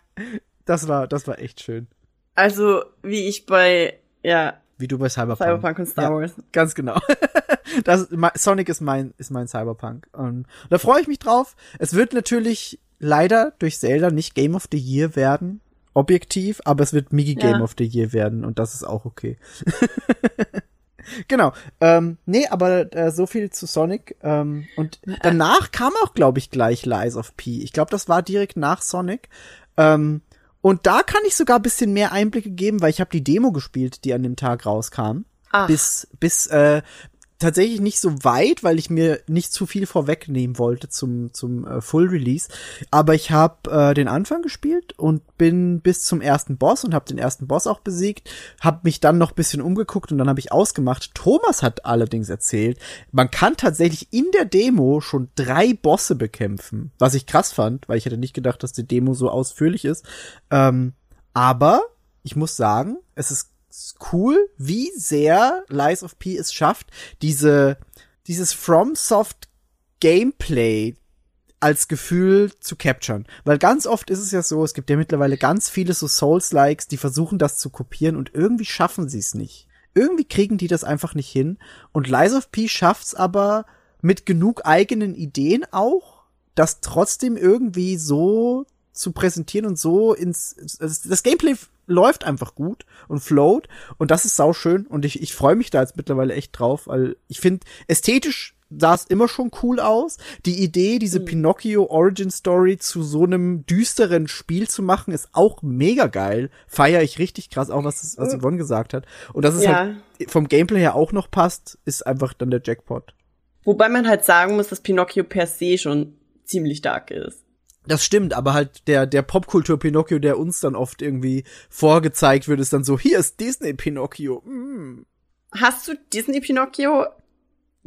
Das war, das war echt schön. Also, wie ich bei, ja, Wie du bei Cyberpunk. Cyberpunk und Star Ja. Wars. Ganz genau. Das, Sonic ist mein, ist mein Cyberpunk. Und da freue ich mich drauf. Es wird natürlich leider durch Zelda nicht Game of the Year werden. Objektiv, aber es wird Migi Ja. Game of the Year werden und das ist auch okay. genau. Ähm, nee, aber äh, so viel zu Sonic. Ähm, und danach kam auch, glaube ich, gleich Lies of P. Ich glaube, das war direkt nach Sonic. Ähm, und da kann ich sogar ein bisschen mehr Einblicke geben, weil ich habe die Demo gespielt, die an dem Tag rauskam. Ach, bis bis äh, tatsächlich nicht so weit, weil ich mir nicht zu viel vorwegnehmen wollte zum zum äh, Full Release. Aber ich habe äh, den Anfang gespielt und bin bis zum ersten Boss und habe den ersten Boss auch besiegt. Habe mich dann noch bisschen umgeguckt und dann habe ich ausgemacht. Thomas hat allerdings erzählt, man kann tatsächlich in der Demo schon drei Bosse bekämpfen, was ich krass fand, weil ich hätte nicht gedacht, dass die Demo so ausführlich ist. Ähm, aber ich muss sagen, es ist cool, wie sehr Lies of P es schafft, diese, dieses FromSoft Gameplay als Gefühl zu capturen. Weil ganz oft ist es ja so, es gibt ja mittlerweile ganz viele so Souls-Likes, die versuchen das zu kopieren und irgendwie schaffen sie es nicht. Irgendwie kriegen die das einfach nicht hin. Und Lies of P schafft's aber mit genug eigenen Ideen auch, das trotzdem irgendwie so zu präsentieren und so ins, das, das Gameplay läuft einfach gut und float und das ist sauschön und ich, ich freue mich da jetzt mittlerweile echt drauf, weil ich finde, ästhetisch sah es immer schon cool aus. Die Idee, diese Pinocchio Origin Story zu so einem düsteren Spiel zu machen, ist auch mega geil. Feier ich richtig krass, auch was, das- was Yvonne gesagt hat. Und dass es Ja. halt vom Gameplay her auch noch passt, ist einfach dann der Jackpot. wobei man halt sagen muss, dass Pinocchio per se schon ziemlich dark ist. Das stimmt, aber halt der, der Popkultur Pinocchio, der uns dann oft irgendwie vorgezeigt wird, ist dann so, hier ist Disney Pinocchio. Mm. Hast du Disney Pinocchio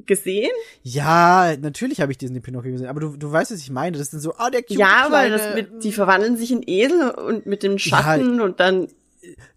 gesehen? Ja, natürlich habe ich Disney Pinocchio gesehen, aber du, du weißt, was ich meine. Das sind so, ah, der cute ja, kleine, das mit, die verwandeln sich in Esel und mit dem Ja, Schatten und dann,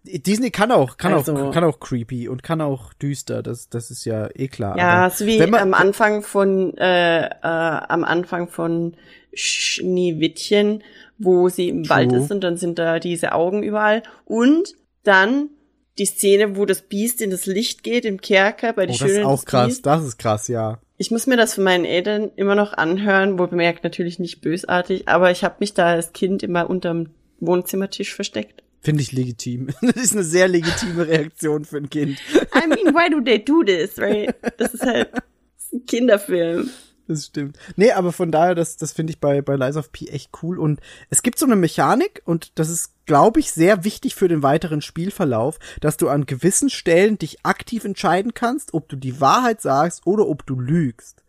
Disney kann auch, kann Also- auch, kann auch creepy und kann auch düster. Das, das ist ja eh klar. ja, so wie man- am Anfang von, äh, äh, am Anfang von Schneewittchen, wo sie im True. Wald ist und dann sind da diese Augen überall und dann die Szene, wo das Biest in das Licht geht, im Kerker, bei Oh, die das Schönen ist auch krass. Biest. Das ist krass, ja. Ich muss mir das von meinen Eltern immer noch anhören, wohl bemerkt natürlich nicht bösartig, aber ich habe mich da als Kind immer unterm Wohnzimmertisch versteckt. Finde ich legitim. Das ist eine sehr legitime Reaktion für ein Kind. I mean, why do they do this, right? Das ist halt das ein Kinderfilm. Das stimmt. Nee, aber von daher, das, das finde ich bei, bei Lies of P echt cool. Und es gibt so eine Mechanik, und das ist, glaube ich, sehr wichtig für den weiteren Spielverlauf, dass du an gewissen Stellen dich aktiv entscheiden kannst, ob du die Wahrheit sagst oder ob du lügst.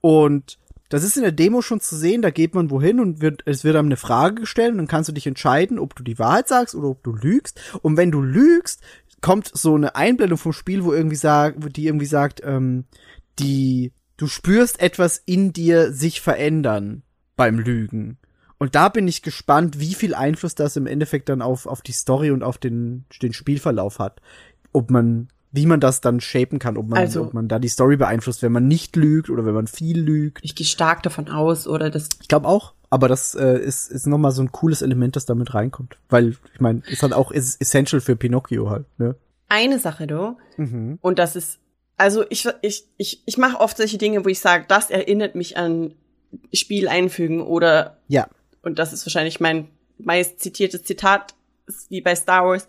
Und das ist in der Demo schon zu sehen, da geht man wohin und wird, es wird einem eine Frage gestellt und dann kannst du dich entscheiden, ob du die Wahrheit sagst oder ob du lügst. Und wenn du lügst, kommt so eine Einblendung vom Spiel, wo irgendwie sagt, die irgendwie sagt, ähm, die, du spürst etwas in dir sich verändern beim Lügen. Und da bin ich gespannt, wie viel Einfluss das im Endeffekt dann auf, auf die Story und auf den, den Spielverlauf hat. Ob man, wie man das dann shapen kann, ob man, Also- ob man da die Story beeinflusst, wenn man nicht lügt oder wenn man viel lügt. Ich gehe stark davon aus, oder das Ich glaube auch. Aber das äh, ist, ist noch mal so ein cooles Element, das damit reinkommt. Weil, ich meine, ist halt auch ist essential für Pinocchio halt, ne? eine Sache, du. Mhm. Und das ist, also ich, ich, ich, ich mache oft solche Dinge, wo ich sage, das erinnert mich an Spiel einfügen oder, Ja. und das ist wahrscheinlich mein meist zitiertes Zitat, wie bei Star Wars.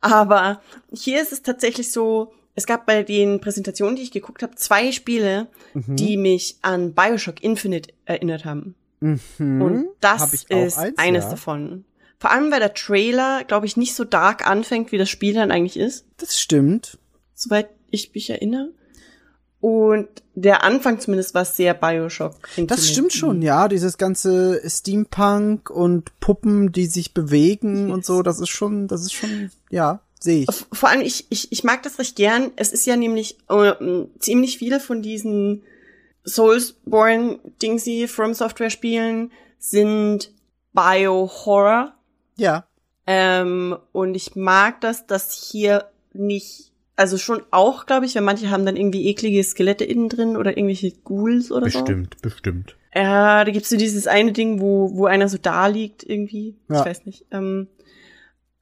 Aber hier ist es tatsächlich so, es gab bei den Präsentationen, die ich geguckt habe, zwei Spiele, Mhm. die mich an Bioshock Infinite erinnert haben. Mhm. Und das ist eins, eines ja. davon. Vor allem, weil der Trailer, glaube ich, nicht so dark anfängt, wie das Spiel dann eigentlich ist, Das stimmt. soweit ich mich erinnere. Und der Anfang zumindest war sehr Bioshock. Das stimmt schon, ja. Dieses ganze Steampunk und Puppen, die sich bewegen und so, das ist schon, das ist schon, ja, sehe ich. Vor allem, ich, ich, ich mag das recht gern. Es ist ja nämlich äh, ziemlich viele von diesen Soulsborne-Dingsy From Software-Spielen sind Bio-Horror. Ja. Ähm, und ich mag das, dass hier nicht, also schon auch, glaube ich, weil manche haben dann irgendwie eklige Skelette innen drin oder irgendwelche Ghouls oder so. bestimmt. Ja, da gibt's so dieses eine Ding, wo, wo einer so da liegt irgendwie. Ja. Ich weiß nicht. Ähm,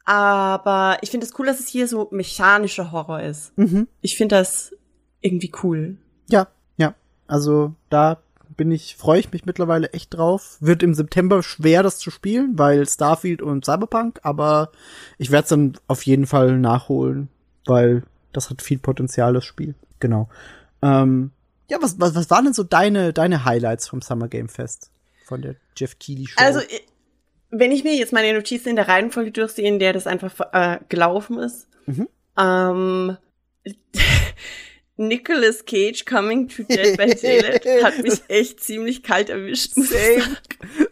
aber ich finde es cool, dass es hier so mechanischer Horror ist. Mhm. Ich finde das irgendwie cool. Ja, ja. Also da bin ich, freue ich mich mittlerweile echt drauf. Wird im September schwer, das zu spielen, weil Starfield und Cyberpunk, aber ich werde es dann auf jeden Fall nachholen, weil das hat viel Potenzial, das Spiel. Genau. Ähm, ja, was, was, was waren denn so deine, deine Highlights vom Summer Game Fest? Von der Jeff Keighley Show? Also, wenn ich mir jetzt meine Notizen in der Reihenfolge durchsehe, in der das einfach äh, gelaufen ist, Mhm. ähm, Nicolas Cage Coming to Dead by Daylight hat mich echt ziemlich kalt erwischt. Same.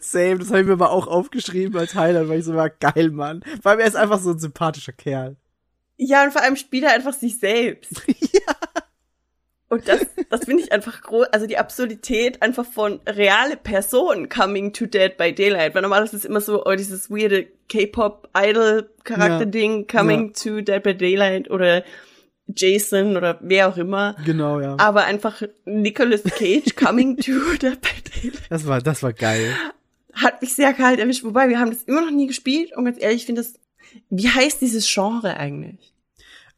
Same, das habe ich mir aber auch aufgeschrieben als Highlight, weil ich so war, geil, Mann. Weil er ist einfach so ein sympathischer Kerl. Ja, und vor allem spielt er einfach sich selbst. Und das, das finde ich einfach groß, also die Absurdität einfach von reale Personen coming to Dead by Daylight. Weil normalerweise ist es immer so, oh, dieses weirde K-Pop-Idol-Charakter-Ding coming to Dead by Daylight oder Jason oder wer auch immer. Genau, ja. Aber einfach Nicolas Cage coming to Dead by Daylight Das war, das war geil. hat mich sehr kalt erwischt. Wobei, wir haben das immer noch nie gespielt und ganz ehrlich, ich finde das, wie heißt dieses Genre eigentlich?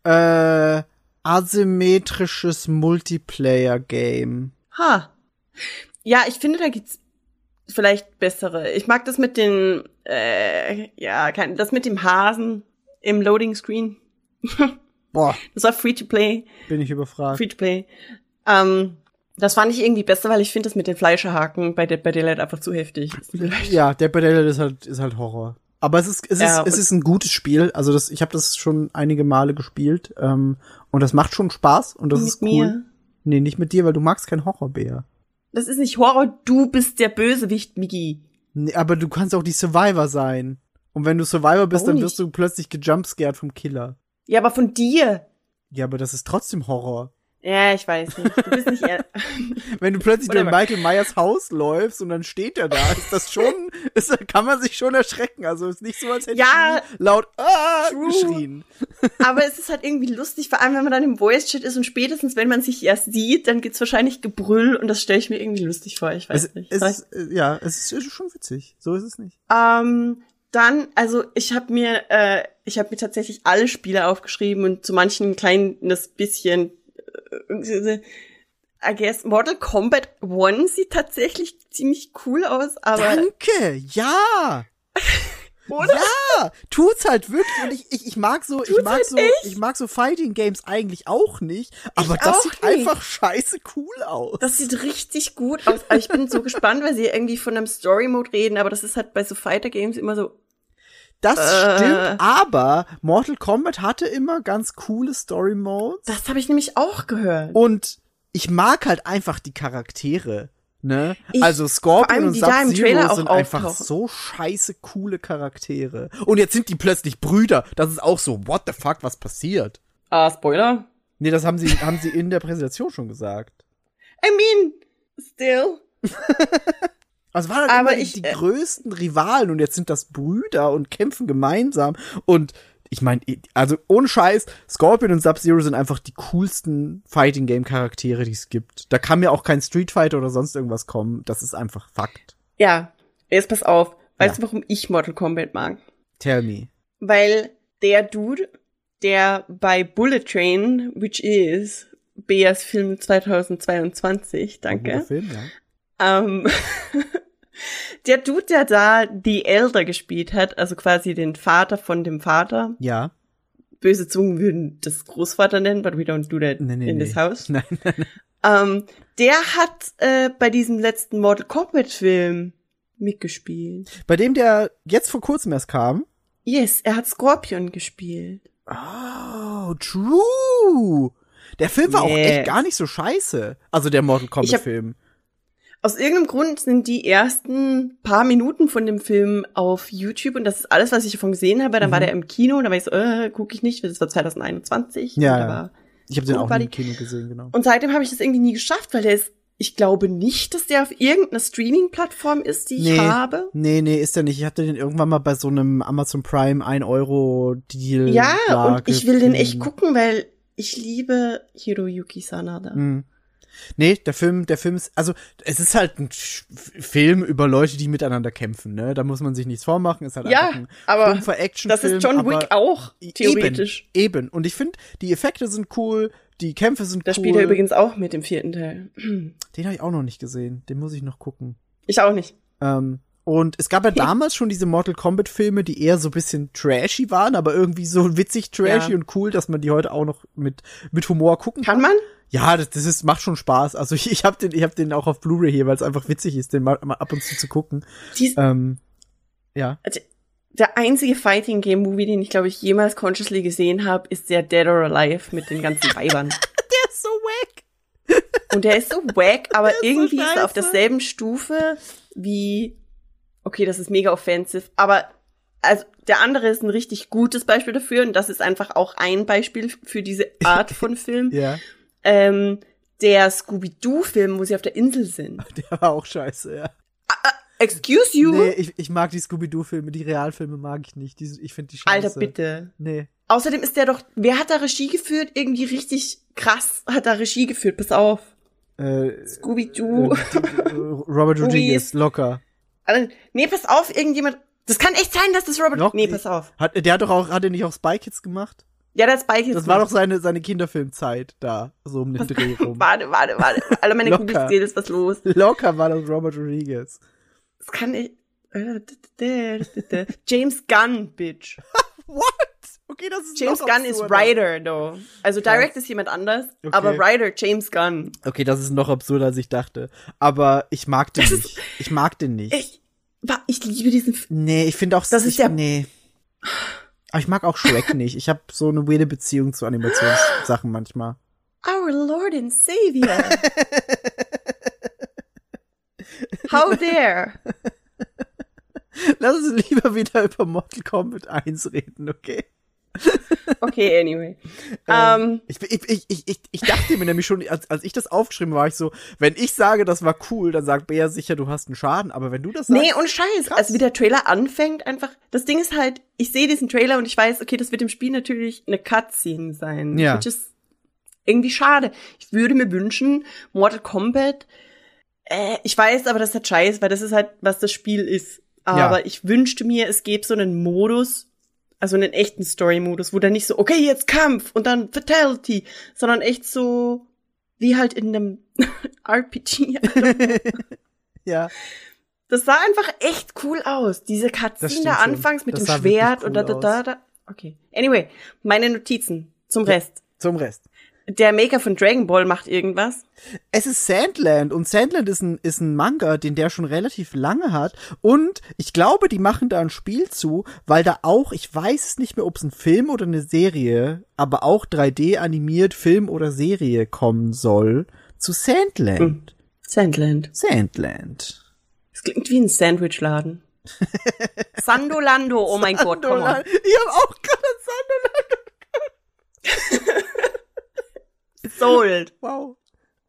Äh, asymmetrisches Multiplayer-Game. Ha. Ja, ich finde, da gibt's vielleicht bessere. Ich mag das mit den, äh, ja, das mit dem Hasen im Loading Screen. Boah, Das war free to play, bin ich überfragt. free to play. Ähm, das fand ich irgendwie besser, weil ich finde das mit den Fleischerhaken bei Dead by Daylight einfach zu heftig. Ja, der Daylight ist halt, ist halt Horror. Aber es ist, es ist, Ja, es ist ein gutes Spiel. Also das, ich habe das schon einige Male gespielt. Ähm, und das macht schon Spaß und das mit ist cool. mir. Nee, nicht mit dir, weil du magst kein Horrorbär. Das ist nicht Horror, du bist der Bösewicht, Migi. Nee, aber du kannst auch die Survivor sein. Und wenn du Survivor bist, Warum dann wirst du plötzlich gejumpscared vom Killer. Ja, aber von dir. Ja, aber das ist trotzdem Horror. Ja, ich weiß nicht. Du bist nicht eher. Wenn du plötzlich durch. Michael Myers Haus läufst und dann steht er da, ist das schon, ist, kann man sich schon erschrecken. Also ist nicht so, als hätte Ja, ich laut ah, true. geschrien. Aber es ist halt irgendwie lustig, vor allem wenn man dann im Voice-Chat ist und spätestens, wenn man sich erst sieht, dann gibt's wahrscheinlich Gebrüll und das stelle ich mir irgendwie lustig vor. Ich weiß Es, nicht. es, ist, äh, ja, es ist schon witzig. So ist es nicht. ähm, dann, also ich habe mir, äh, ich habe mir tatsächlich alle Spiele aufgeschrieben und zu manchen ein kleines bisschen, I guess, Mortal Kombat One sieht tatsächlich ziemlich cool aus, aber Danke, ja. oder? Ja, tut's halt wirklich und ich, ich, ich mag so, ich mag halt so, echt? ich mag so Fighting Games eigentlich auch nicht, aber Ich das sieht nicht. einfach scheiße cool aus. Das sieht richtig gut aus. Aber ich bin so gespannt, weil sie irgendwie von einem Story-Mode reden, aber das ist halt bei so Fighter-Games immer so, Das Äh. stimmt, aber Mortal Kombat hatte immer ganz coole Story Modes das habe ich nämlich auch gehört. und ich mag halt einfach die Charaktere. Ne? Ich- also Scorpion und Sub-Zero sind einfach auftauchen. so scheiße coole Charaktere. Und jetzt sind die plötzlich Brüder. Das ist auch so, what the fuck, was passiert? Ah, Spoiler? Nee, das haben sie, haben sie in der Präsentation schon gesagt. I mean, still. Also waren halt Aber die, ich, die äh, größten Rivalen und jetzt sind das Brüder und kämpfen gemeinsam. Und ich meine, also ohne Scheiß, Scorpion und Sub-Zero sind einfach die coolsten Fighting Game Charaktere, die es gibt. Da kann mir auch kein Street Fighter oder sonst irgendwas kommen. Das ist einfach Fakt. Ja, jetzt pass auf. Weißt Ja. du, warum ich Mortal Kombat mag? Tell me. Weil der Dude, der bei Bullet Train, which is Beas Film 2022, Guter danke, Film, ja. ähm, der Dude, der da die Elder gespielt hat, also quasi den Vater von dem Vater, Ja. böse Zungen würden das Großvater nennen, but we don't do that Nee, nee, in nee. this house. Nein, nein, nein. Ähm, der hat äh, bei diesem letzten Mortal Kombat Film mitgespielt. Bei dem, der jetzt vor kurzem erst kam. Yes, er hat Scorpion gespielt. Oh, true. Der Film war auch Yes. echt gar nicht so scheiße. Also der Mortal Kombat Film. Aus irgendeinem Grund sind die ersten paar Minuten von dem Film auf YouTube und das ist alles, was ich davon gesehen habe. Dann war Mhm. der im Kino und da war ich so, äh, gucke ich nicht, das war 2021. Ja, ja. war- Ich habe den auch im Kino gesehen, genau. und seitdem habe ich das irgendwie nie geschafft, weil der ist, ich glaube nicht, dass der auf irgendeiner Streaming-Plattform ist, die ich Nee. habe. Nee, nee, ist der nicht. Ich hatte den irgendwann mal bei so einem Amazon Prime 1 Euro Deal. Ja, da und ich will den echt gucken, weil ich liebe Hiroyuki Sanada. Mhm. Nee, der Film, der Film ist, also es ist halt ein Film über Leute, die miteinander kämpfen, ne? Da muss man sich nichts vormachen, ist halt Ja, einfach ein aber stumpfer Actionfilm. Das ist John Wick auch, theoretisch. Eben, eben. Und ich finde, die Effekte sind cool, die Kämpfe sind Da cool. spielt er übrigens auch mit im vierten Teil. Den habe ich auch noch nicht gesehen. Den muss ich noch gucken. Ich auch nicht. Ähm, und es gab ja damals schon diese Mortal Kombat Filme, die eher so ein bisschen trashy waren, aber irgendwie so witzig trashy Ja. und cool, dass man die heute auch noch mit, mit Humor gucken kann. Kann man? Ja, das, das ist, macht schon Spaß. Also ich, ich habe den, ich hab den auch auf Blu-ray hier, weil es einfach witzig ist, den mal, mal ab und zu zu gucken. Dies, Ähm, ja. der einzige Fighting Game Movie, den ich glaube ich jemals consciously gesehen habe, ist der Dead or Alive mit den ganzen Weibern. Der ist so wack. Und der ist so wack, aber ist so irgendwie ist er auf derselben Stufe wie, okay, das ist mega offensive, aber also der andere ist ein richtig gutes Beispiel dafür und das ist einfach auch ein Beispiel für diese Art von Film. Ja, ähm, der Scooby-Doo-Film, wo sie auf der Insel sind. der war auch scheiße, ja. Excuse you? Nee, ich, ich mag die Scooby-Doo-Filme, die Realfilme mag ich nicht. Die, ich finde die scheiße. Alter, bitte. Nee. Außerdem ist der doch, wer hat da Regie geführt? Irgendwie richtig krass hat da Regie geführt. Pass auf. Äh, Scooby-Doo. äh, die- Robert. Rodriguez, locker. Alter, nee, pass auf, irgendjemand. Das kann echt sein, dass das Robert. Noch? Nee, pass auf. Hat, der hat doch auch, hat er nicht auch Spy Kids gemacht? Ja, das Spike ist. Das war doch seine, seine Kinderfilmzeit da, so um den Dreh rum. Warte, warte, warte. Alle meine. Kumpels sehen, ist was los. Locker war das Robert Rodriguez. Das kann ich. James Gunn, Bitch. What? Okay, das ist James Gunn ist. Writer, though. Also Direct ist jemand anders, Okay. aber Writer James Gunn. Okay, das ist noch absurder, als ich dachte. Aber ich mag den nicht. Ich mag den nicht. Ich, ich liebe diesen Film. nee, ich finde auch, Das ist ich, der- nee. Aber ich mag auch Shrek nicht. Ich habe so eine weirde Beziehung zu Animationssachen manchmal. Our Lord and Savior. How dare? Lass uns lieber wieder über Mortal Kombat 1 reden, okay? Okay, anyway. Ähm, Ähm, ich, ich, ich, ich, ich, dachte mir nämlich schon, als, als ich das aufgeschrieben war, ich so, wenn ich sage, das war cool, dann sagt Bea sicher, du hast einen Schaden. Aber wenn du das sagst, nee, und Scheiß. Also wie der Trailer anfängt, einfach. Das Ding ist halt, ich sehe diesen Trailer und ich weiß, okay, das wird im Spiel natürlich eine Cutscene sein. Ja. Which is irgendwie schade. Ich würde mir wünschen, Mortal Kombat, äh, ich weiß aber, das ist halt scheiß, weil das ist halt, was das Spiel ist. Aber Ja. ich wünschte mir, es gäbe so einen Modus, also einen echten Story-Modus, wo dann nicht so, okay, jetzt Kampf und dann Fatality, sondern echt so, wie halt in einem RPG. ja, Das sah einfach echt cool aus. Diese Cutscene da anfangs mit Das dem Schwert cool und da, da, da, da. Okay. Anyway, meine Notizen zum Rest. zum Rest. Der Maker von Dragon Ball macht irgendwas. Es ist Sandland und Sandland ist ein, ist ein Manga, den der schon relativ lange hat und ich glaube, die machen da ein Spiel zu, weil da auch, ich weiß es nicht mehr, ob es ein Film oder eine Serie, aber auch 3D animiert Film oder Serie kommen soll zu Sandland. Hm. Sandland. Sandland. Es klingt wie ein Sandwichladen. Sandolando, oh mein Gott, komm. Sandolan. Ich habe auch gerade Sandolan. Sold. Wow.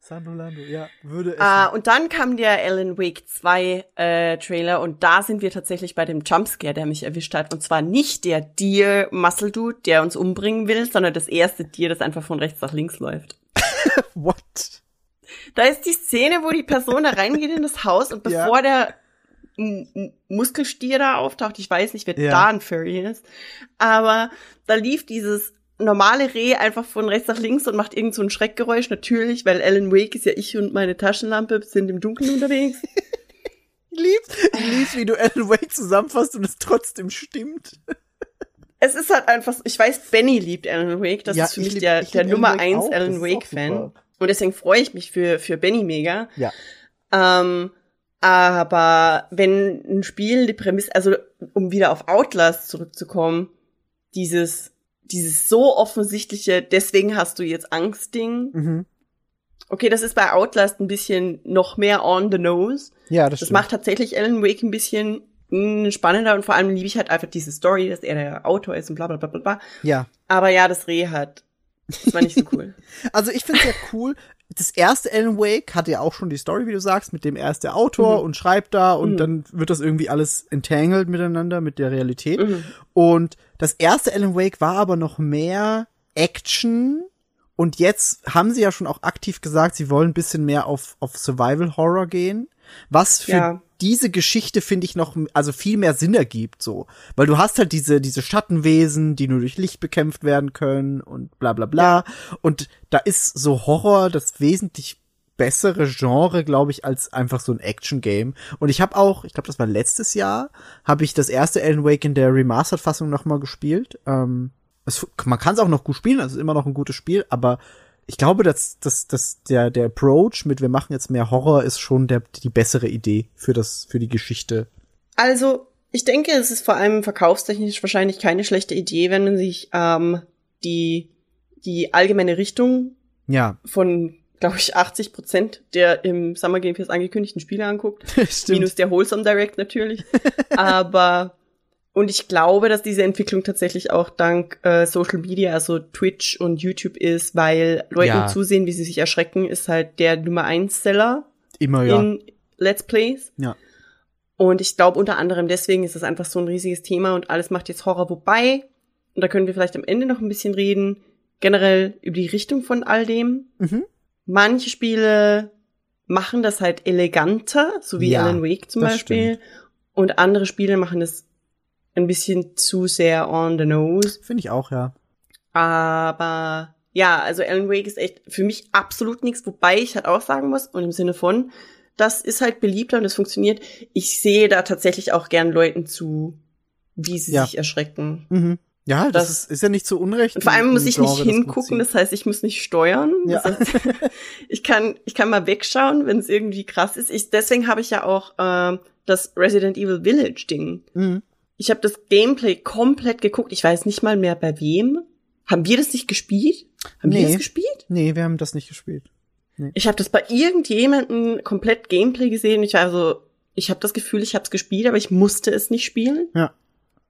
Sandolando, ja, würde es. Ah, und dann kam der Alan Wake 2 äh, Trailer und da sind wir tatsächlich bei dem Jumpscare, der mich erwischt hat. Und zwar nicht der Deer Muscle Dude, der uns umbringen will, sondern das erste Deer, das einfach von rechts nach links läuft. What? Da ist die Szene, wo die Person da reingeht in das Haus und Ja. bevor der M M Muskelstier da auftaucht, ich weiß nicht, wer Ja. da ein Furry ist, aber da lief dieses normale Reh einfach von rechts nach links und macht irgend so ein Schreckgeräusch, natürlich, weil Alan Wake ist ja ich und meine Taschenlampe sind im Dunkeln unterwegs. Ich lieb's, ich lieb's, wie du Alan Wake zusammenfasst und es trotzdem stimmt. Es ist halt einfach, ich weiß, Benny liebt Alan Wake, das Ja, ist für ich mich lieb- der, der Nummer eins Alan Wake-Fan. Und deswegen freue ich mich für, für Benny mega. Ja. Ähm, aber wenn ein Spiel die Prämisse, also um wieder auf Outlast zurückzukommen, dieses, dieses so offensichtliche, deswegen hast du jetzt Angst-Ding. Mhm. Okay, das ist bei Outlast ein bisschen noch mehr on the nose. Ja, das, Das stimmt. macht tatsächlich Alan Wake ein bisschen mh, spannender und vor allem liebe ich halt einfach diese Story, dass er der Autor ist und bla bla bla bla bla. ja. Aber ja, das Reh hat. Das war nicht so cool. Also ich finde es ja cool. Das erste Alan Wake hatte ja auch schon die Story, wie du sagst, mit dem er ist der Autor Mhm. und schreibt da und Mhm. dann wird das irgendwie alles entangled miteinander mit der Realität. Mhm. Und das erste Alan Wake war aber noch mehr Action. Und jetzt haben sie ja schon auch aktiv gesagt, sie wollen ein bisschen mehr auf, auf Survival Horror gehen. Was für Ja. diese Geschichte, finde ich, noch, also viel mehr Sinn ergibt, so. Weil du hast halt diese, diese Schattenwesen, die nur durch Licht bekämpft werden können und bla, bla, bla. Und da ist so Horror das wesentlich bessere Genre, glaube ich, als einfach so ein Action-Game. Und ich habe auch, ich glaube, das war letztes Jahr, habe ich das erste Alan Wake in der Remastered-Fassung noch mal gespielt. Ähm, es, man kann es auch noch gut spielen, also ist immer noch ein gutes Spiel, aber ich glaube, dass, dass, dass der, der Approach mit wir machen jetzt mehr Horror ist schon der, die bessere Idee für das, für die Geschichte. Also, ich denke, es ist vor allem verkaufstechnisch wahrscheinlich keine schlechte Idee, wenn man sich ähm, die, die allgemeine Richtung Ja, von, glaube ich, 80 Prozent der im Summer Game Fest angekündigten Spiele anguckt. Minus der Wholesome Direct natürlich. Aber und ich glaube, dass diese Entwicklung tatsächlich auch dank äh, Social Media, also Twitch und YouTube ist, weil Leuten Ja. zusehen, wie sie sich erschrecken, ist halt der Nummer eins Seller Immer ja. in Let's Plays. Ja. Und ich glaube unter anderem deswegen ist es einfach so ein riesiges Thema und alles macht jetzt Horror. Wobei, und da können wir vielleicht am Ende noch ein bisschen reden, generell über die Richtung von all dem. Mhm. Manche Spiele machen das halt eleganter, so wie Ja, Alan Wake zum Beispiel. Und andere Spiele machen das ein bisschen zu sehr on the nose. Finde ich auch, ja. Aber ja, also Alan Wake ist echt für mich absolut nichts, wobei ich halt auch sagen muss, und im Sinne von, das ist halt beliebter und es funktioniert. Ich sehe da tatsächlich auch gern Leuten zu, wie sie Ja. sich erschrecken. Mhm. Ja, das, Das- ist, ist ja nicht so unrecht. Vor allem muss ich nicht Genre, das gut hingucken, zieht. das heißt, ich muss nicht steuern. Ja. Das heißt, ich kann, ich kann mal wegschauen, wenn es irgendwie krass ist. Ich, deswegen habe ich ja auch ähm, das Resident Evil Village Ding. Mhm. Ich habe das Gameplay komplett geguckt. Ich weiß nicht mal mehr bei wem. Haben wir das nicht gespielt? Haben wir Nee. das gespielt? Nee, wir haben das nicht gespielt. Ich habe das bei irgendjemandem komplett Gameplay gesehen. Ich war also, ich habe das Gefühl, ich habe es gespielt, aber ich musste es nicht spielen. Ja,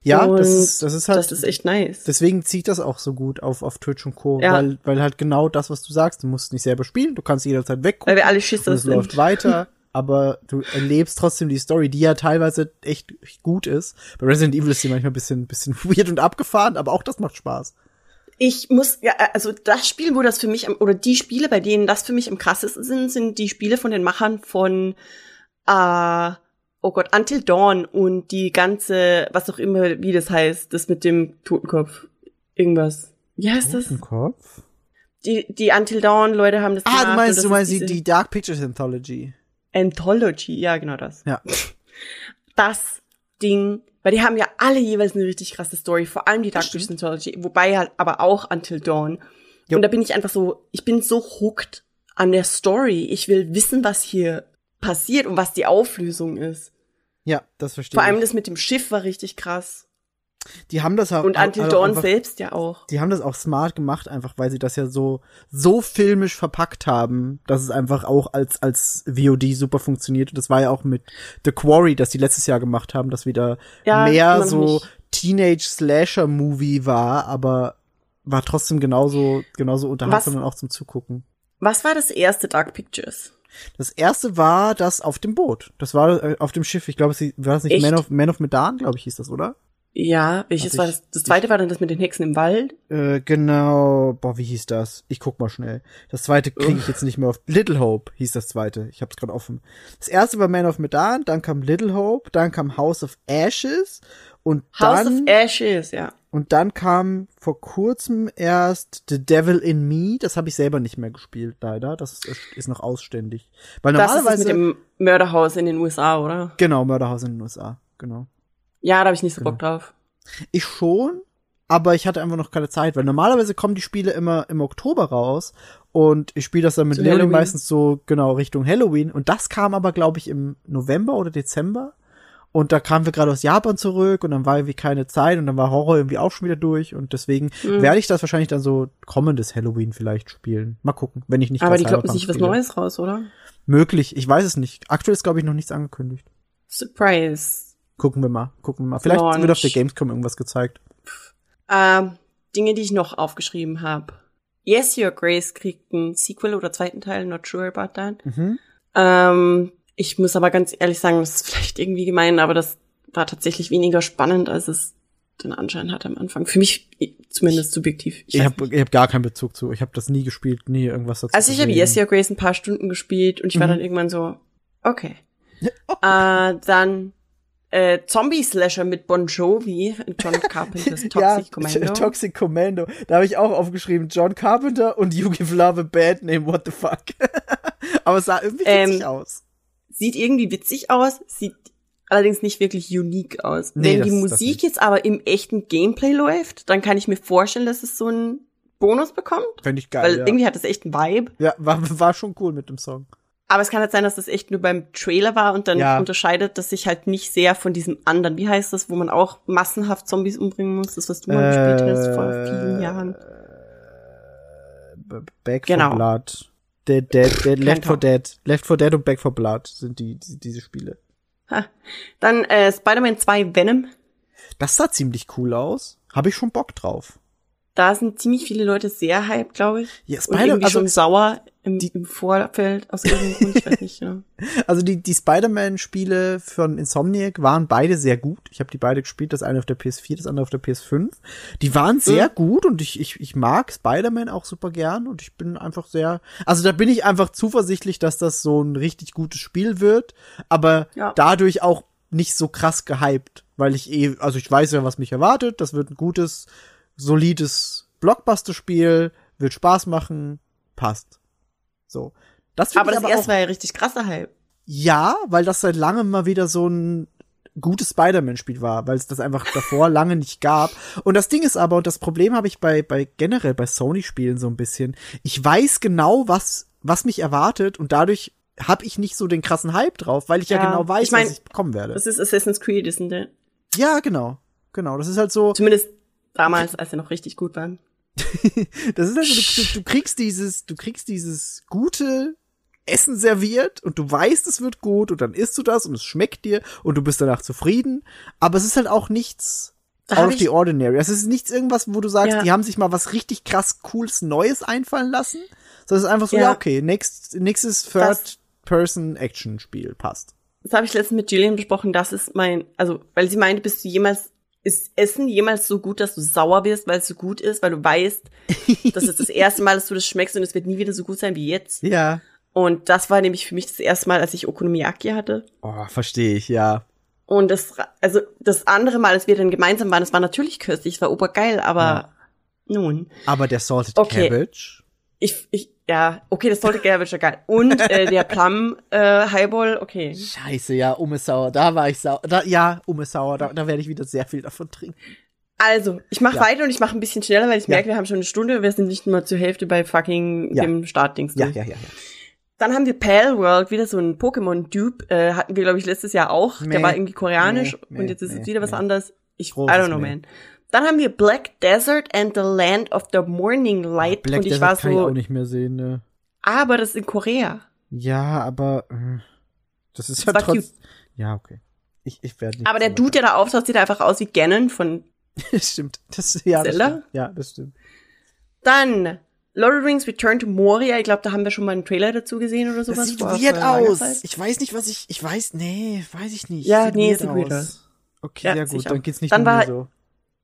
Und das ist, das ist halt. das ist echt nice. Deswegen zieht das auch so gut auf, auf Twitch und Co. Ja. Weil, weil halt genau das, was du sagst, du musst nicht selber spielen, du kannst jederzeit weggucken. Weil wir alle und Schisser es sind. läuft weiter, aber du erlebst trotzdem die Story, die ja teilweise echt gut ist. Bei Resident Evil ist sie manchmal ein bisschen, bisschen weird und abgefahren, aber auch das macht Spaß. Ich muss, ja, also das Spiel, wo das für mich, am, oder die Spiele, bei denen das für mich am krassesten sind, sind die Spiele von den Machern von, äh, oh Gott, Until Dawn und die ganze, was auch immer, wie das heißt, das mit dem Totenkopf. Irgendwas. Wie heißt das? Kopf? Die, die Until Dawn Leute haben das Ah, du gemacht und meinst, du meinst die, Dark Pictures Anthology. Anthology, ja, genau das. Ja. Das Ding, weil die haben ja alle jeweils eine richtig krasse Story, vor allem die Dark. Pictures Anthology, wobei halt aber auch Until Dawn. Jo. Und da bin ich einfach so, ich bin so hooked an der Story. Ich will wissen, was hier passiert und was die Auflösung ist. Ja, das verstehe Vor allem ich. das mit dem Schiff war richtig krass. Die haben das auch. Und Until also Dawn einfach- selbst ja auch. Die haben das auch smart gemacht, einfach weil sie das ja so, so filmisch verpackt haben, dass es einfach auch als, als VOD super funktioniert. Und das war ja auch mit The Quarry, das die letztes Jahr gemacht haben, das wieder Ja, mehr so. Teenage-Slasher-Movie war, aber war trotzdem genauso, genauso unterhaltsam und auch zum Zugucken. Was war das erste Dark Pictures? Das erste war das auf dem Boot. Das war äh, auf dem Schiff. Ich glaube, es war das nicht Echt? Man of, Man of Medan, glaube ich, hieß das, oder? Ja, welches Also war ich- das? Das zweite war dann das mit den Hexen im Wald. Äh, genau. Boah, wie hieß das? Ich guck mal schnell. Das zweite kriege ich jetzt nicht mehr auf. Little Hope hieß das zweite. Ich hab's gerade offen. Das erste war Man of Medan, dann kam Little Hope, dann kam House of Ashes und House dann of Ashes, ja. und dann kam vor kurzem erst The Devil in Me. Das habe ich selber nicht mehr gespielt, leider. Das ist, ist noch ausständig. Weil Das ist das normalerweise mit dem Mörderhaus in den USA, oder? genau Mörderhaus in den USA. Genau. Ja, da habe ich nicht so Genau. Bock drauf. Ich schon, aber ich hatte einfach noch keine Zeit, weil normalerweise kommen die Spiele immer im Oktober raus und ich spiele das dann mit Leonie meistens so genau Richtung Halloween und das kam aber glaube ich im November oder Dezember und da kamen wir gerade aus Japan zurück und dann war irgendwie keine Zeit und dann war Horror irgendwie auch schon wieder durch und deswegen Mhm. werde ich das wahrscheinlich dann so kommendes Halloween vielleicht spielen. Mal gucken, wenn ich nicht Aber die Cyberpunk sich was. Neues raus, oder? Möglich, ich weiß es nicht. Aktuell ist glaube ich noch nichts angekündigt. Surprise. Gucken wir mal, gucken wir mal. Vielleicht Launch. wird auf der Gamescom irgendwas gezeigt. Ähm, Dinge, die ich noch aufgeschrieben habe. Yes, Your Grace kriegt ein Sequel oder zweiten Teil, not sure about that. Mhm. Ähm, ich muss aber ganz ehrlich sagen, das ist vielleicht irgendwie gemein, aber das war tatsächlich weniger spannend, als es den Anschein hatte am Anfang. Für mich zumindest subjektiv. Ich weiß habe ich hab gar keinen Bezug zu. Ich habe das nie gespielt, nie irgendwas dazu. also ich habe. Yes, Your Grace ein paar Stunden gespielt und ich war Mhm. dann irgendwann so, okay. Äh, dann äh, Zombie-Slasher mit Bon Jovi, John Carpenters Toxic ja, Commando. Toxic Commando. Da habe ich auch aufgeschrieben, John Carpenter und You Give Love a Bad Name, what the fuck. Aber es sah irgendwie witzig Ähm, aus. Sieht irgendwie witzig aus, sieht allerdings nicht wirklich unique aus. Nee, Wenn das- die das Musik jetzt aber im echten Gameplay läuft, dann kann ich mir vorstellen, dass es so einen Bonus bekommt. Fände ich geil. weil ja. irgendwie hat es echt einen Vibe. ja, war, war schon cool mit dem Song. Aber es kann halt sein, dass das echt nur beim Trailer war und dann Ja. unterscheidet das sich halt nicht sehr von diesem anderen. Wie heißt das, wo man auch massenhaft Zombies umbringen muss? Das, was du mal gespielt hast vor Äh, vielen Jahren. B- Back Genau. for Blood. Dead, Dead, Dead, Left 4 Dead. Left 4 Dead und Back for Blood sind die, die diese Spiele. Ha. Dann äh, Spider-Man 2 Venom. Das sah ziemlich cool aus. Habe ich schon Bock drauf. Da sind ziemlich viele Leute sehr hyped, glaube ich. Ja, Und Spider, irgendwie also schon sauer im, im Vorfeld aus irgendeinem Grund, ich weiß nicht genau. Also die, die Spider-Man-Spiele von Insomniac waren beide sehr gut. Ich habe die beide gespielt, das eine auf der PS4, das andere auf der PS5. Die waren sehr Mhm. gut und ich, ich, ich mag Spider-Man auch super gern und ich bin einfach sehr, also da bin ich einfach zuversichtlich, dass das so ein richtig gutes Spiel wird, aber Ja. dadurch auch nicht so krass gehypt, weil ich eh, also ich weiß ja, was mich erwartet, das wird ein gutes, solides Blockbuster-Spiel, wird Spaß machen, passt. So. Das Aber das erste auch- war ja richtig krasser Hype. ja, weil das seit langem mal wieder so ein gutes Spider-Man-Spiel war, weil es das einfach davor lange nicht gab. Und das Ding ist aber, und das Problem habe ich bei, bei generell bei Sony-Spielen so ein bisschen, ich weiß genau, was, was mich erwartet und dadurch habe ich nicht so den krassen Hype drauf, weil ich ja, Ja, genau weiß, ich mein, was ich bekommen werde. Das ist Assassin's Creed, isn't it? Ja, genau. Genau. Das ist halt so, Zumindest damals, als sie noch richtig gut waren. das ist halt so, du, du, du kriegst dieses, du kriegst dieses gute Essen serviert und du weißt, es wird gut und dann isst du das und es schmeckt dir und du bist danach zufrieden. Aber es ist halt auch nichts Da out of the ordinary. Es ist nichts irgendwas, wo du sagst, Ja. die haben sich mal was richtig krass cooles Neues einfallen lassen. Sondern es ist einfach so, ja, Ja. okay, next, nächstes Third-Person-Action-Spiel passt. Das habe ich letztens mit Jillian besprochen, das ist mein, also, weil sie meinte, bist du jemals, ist Essen jemals so gut, dass du sauer wirst, weil es so gut ist, weil du weißt, das ist das erste Mal, dass du das schmeckst und es wird nie wieder so gut sein wie jetzt. Ja. Und das war nämlich für mich das erste Mal, als ich Okonomiyaki hatte. Oh, verstehe ich, ja. Und das, also das andere Mal, als wir dann gemeinsam waren, das war natürlich köstlich, es war obergeil, aber Ja. nun, Aber der Salted Okay. Cabbage. ich, ich, ja, okay, das sollte Garbage geil. Und äh, der Plum äh, Highball, okay. Scheiße, ja, Ume Sauer, da war ich sauer. Da, ja, Ume Sauer, da, da werde ich wieder sehr viel davon trinken. Also, ich mache Ja. weiter und ich mache ein bisschen schneller, weil ich Ja. merke, wir haben schon eine Stunde, wir sind nicht mal zur Hälfte bei fucking Ja. dem Startdings. Ja, ja, ja, ja. Dann haben wir Pal World, wieder so ein Pokémon-Dupe, äh, hatten wir, glaube ich, letztes Jahr auch. Nee. Der war irgendwie koreanisch Nee, und jetzt ist es wieder was anderes. Ich, Großes I don't know, man. Dann haben wir Black Desert and the Land of the Morning Light Black und ich Desert war kann ich auch so, nicht mehr sehen, ne? aber das ist in Korea. Ja, aber äh, das ist Das ja trotzdem. Ja, okay. Ich, ich werde nicht. Aber der Dude, der da auftaucht, sieht einfach aus wie Ganon von stimmt. Das, ja, das Zelda? stimmt. Ja, das stimmt. Dann Lord of the Rings Return to Moria. Ich glaube, da haben wir schon mal einen Trailer dazu gesehen oder sowas. Das sieht vor- weird aus. Ich weiß nicht, was ich. Ich weiß, nee, weiß ich nicht. Ja, sieht nee, weird sieht weird aus. Okay, Ja, sehr gut. sicher. Dann geht's nicht Dann war- so.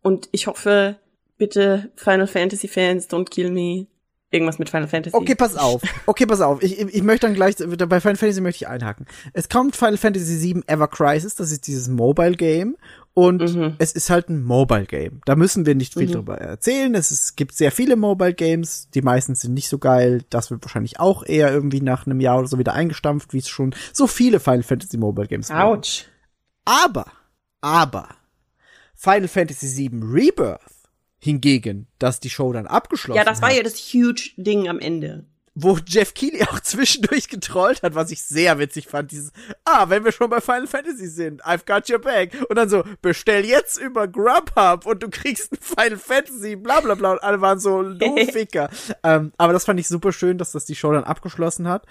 Und ich hoffe, bitte Final Fantasy Fans, don't kill me. Irgendwas mit Final Fantasy. Okay, pass auf. Okay, pass auf. Ich, ich möchte dann gleich, bei Final Fantasy möchte ich einhaken. Es kommt Final Fantasy VII Ever Crisis, das ist dieses Mobile Game. Und Mhm. es ist halt ein Mobile Game. Da müssen wir nicht viel Mhm. drüber erzählen. Es ist, gibt sehr viele Mobile Games. Die meisten sind nicht so geil. Das wird wahrscheinlich auch eher irgendwie nach einem Jahr oder so wieder eingestampft, wie es schon so viele Final Fantasy Mobile Games waren. Autsch. Aber, aber, Final Fantasy VII Rebirth hingegen, dass die Show dann abgeschlossen Ja, das war hat, ja das huge Ding am Ende. wo Jeff Keighley auch zwischendurch getrollt hat, was ich sehr witzig fand, dieses, ah, wenn wir schon bei Final Fantasy sind, I've got your back. Und dann so, bestell jetzt über Grubhub und du kriegst ein Final Fantasy, bla bla bla. Und alle waren so, no Ficker. ähm, aber das fand ich super schön, dass das die Show dann abgeschlossen hat.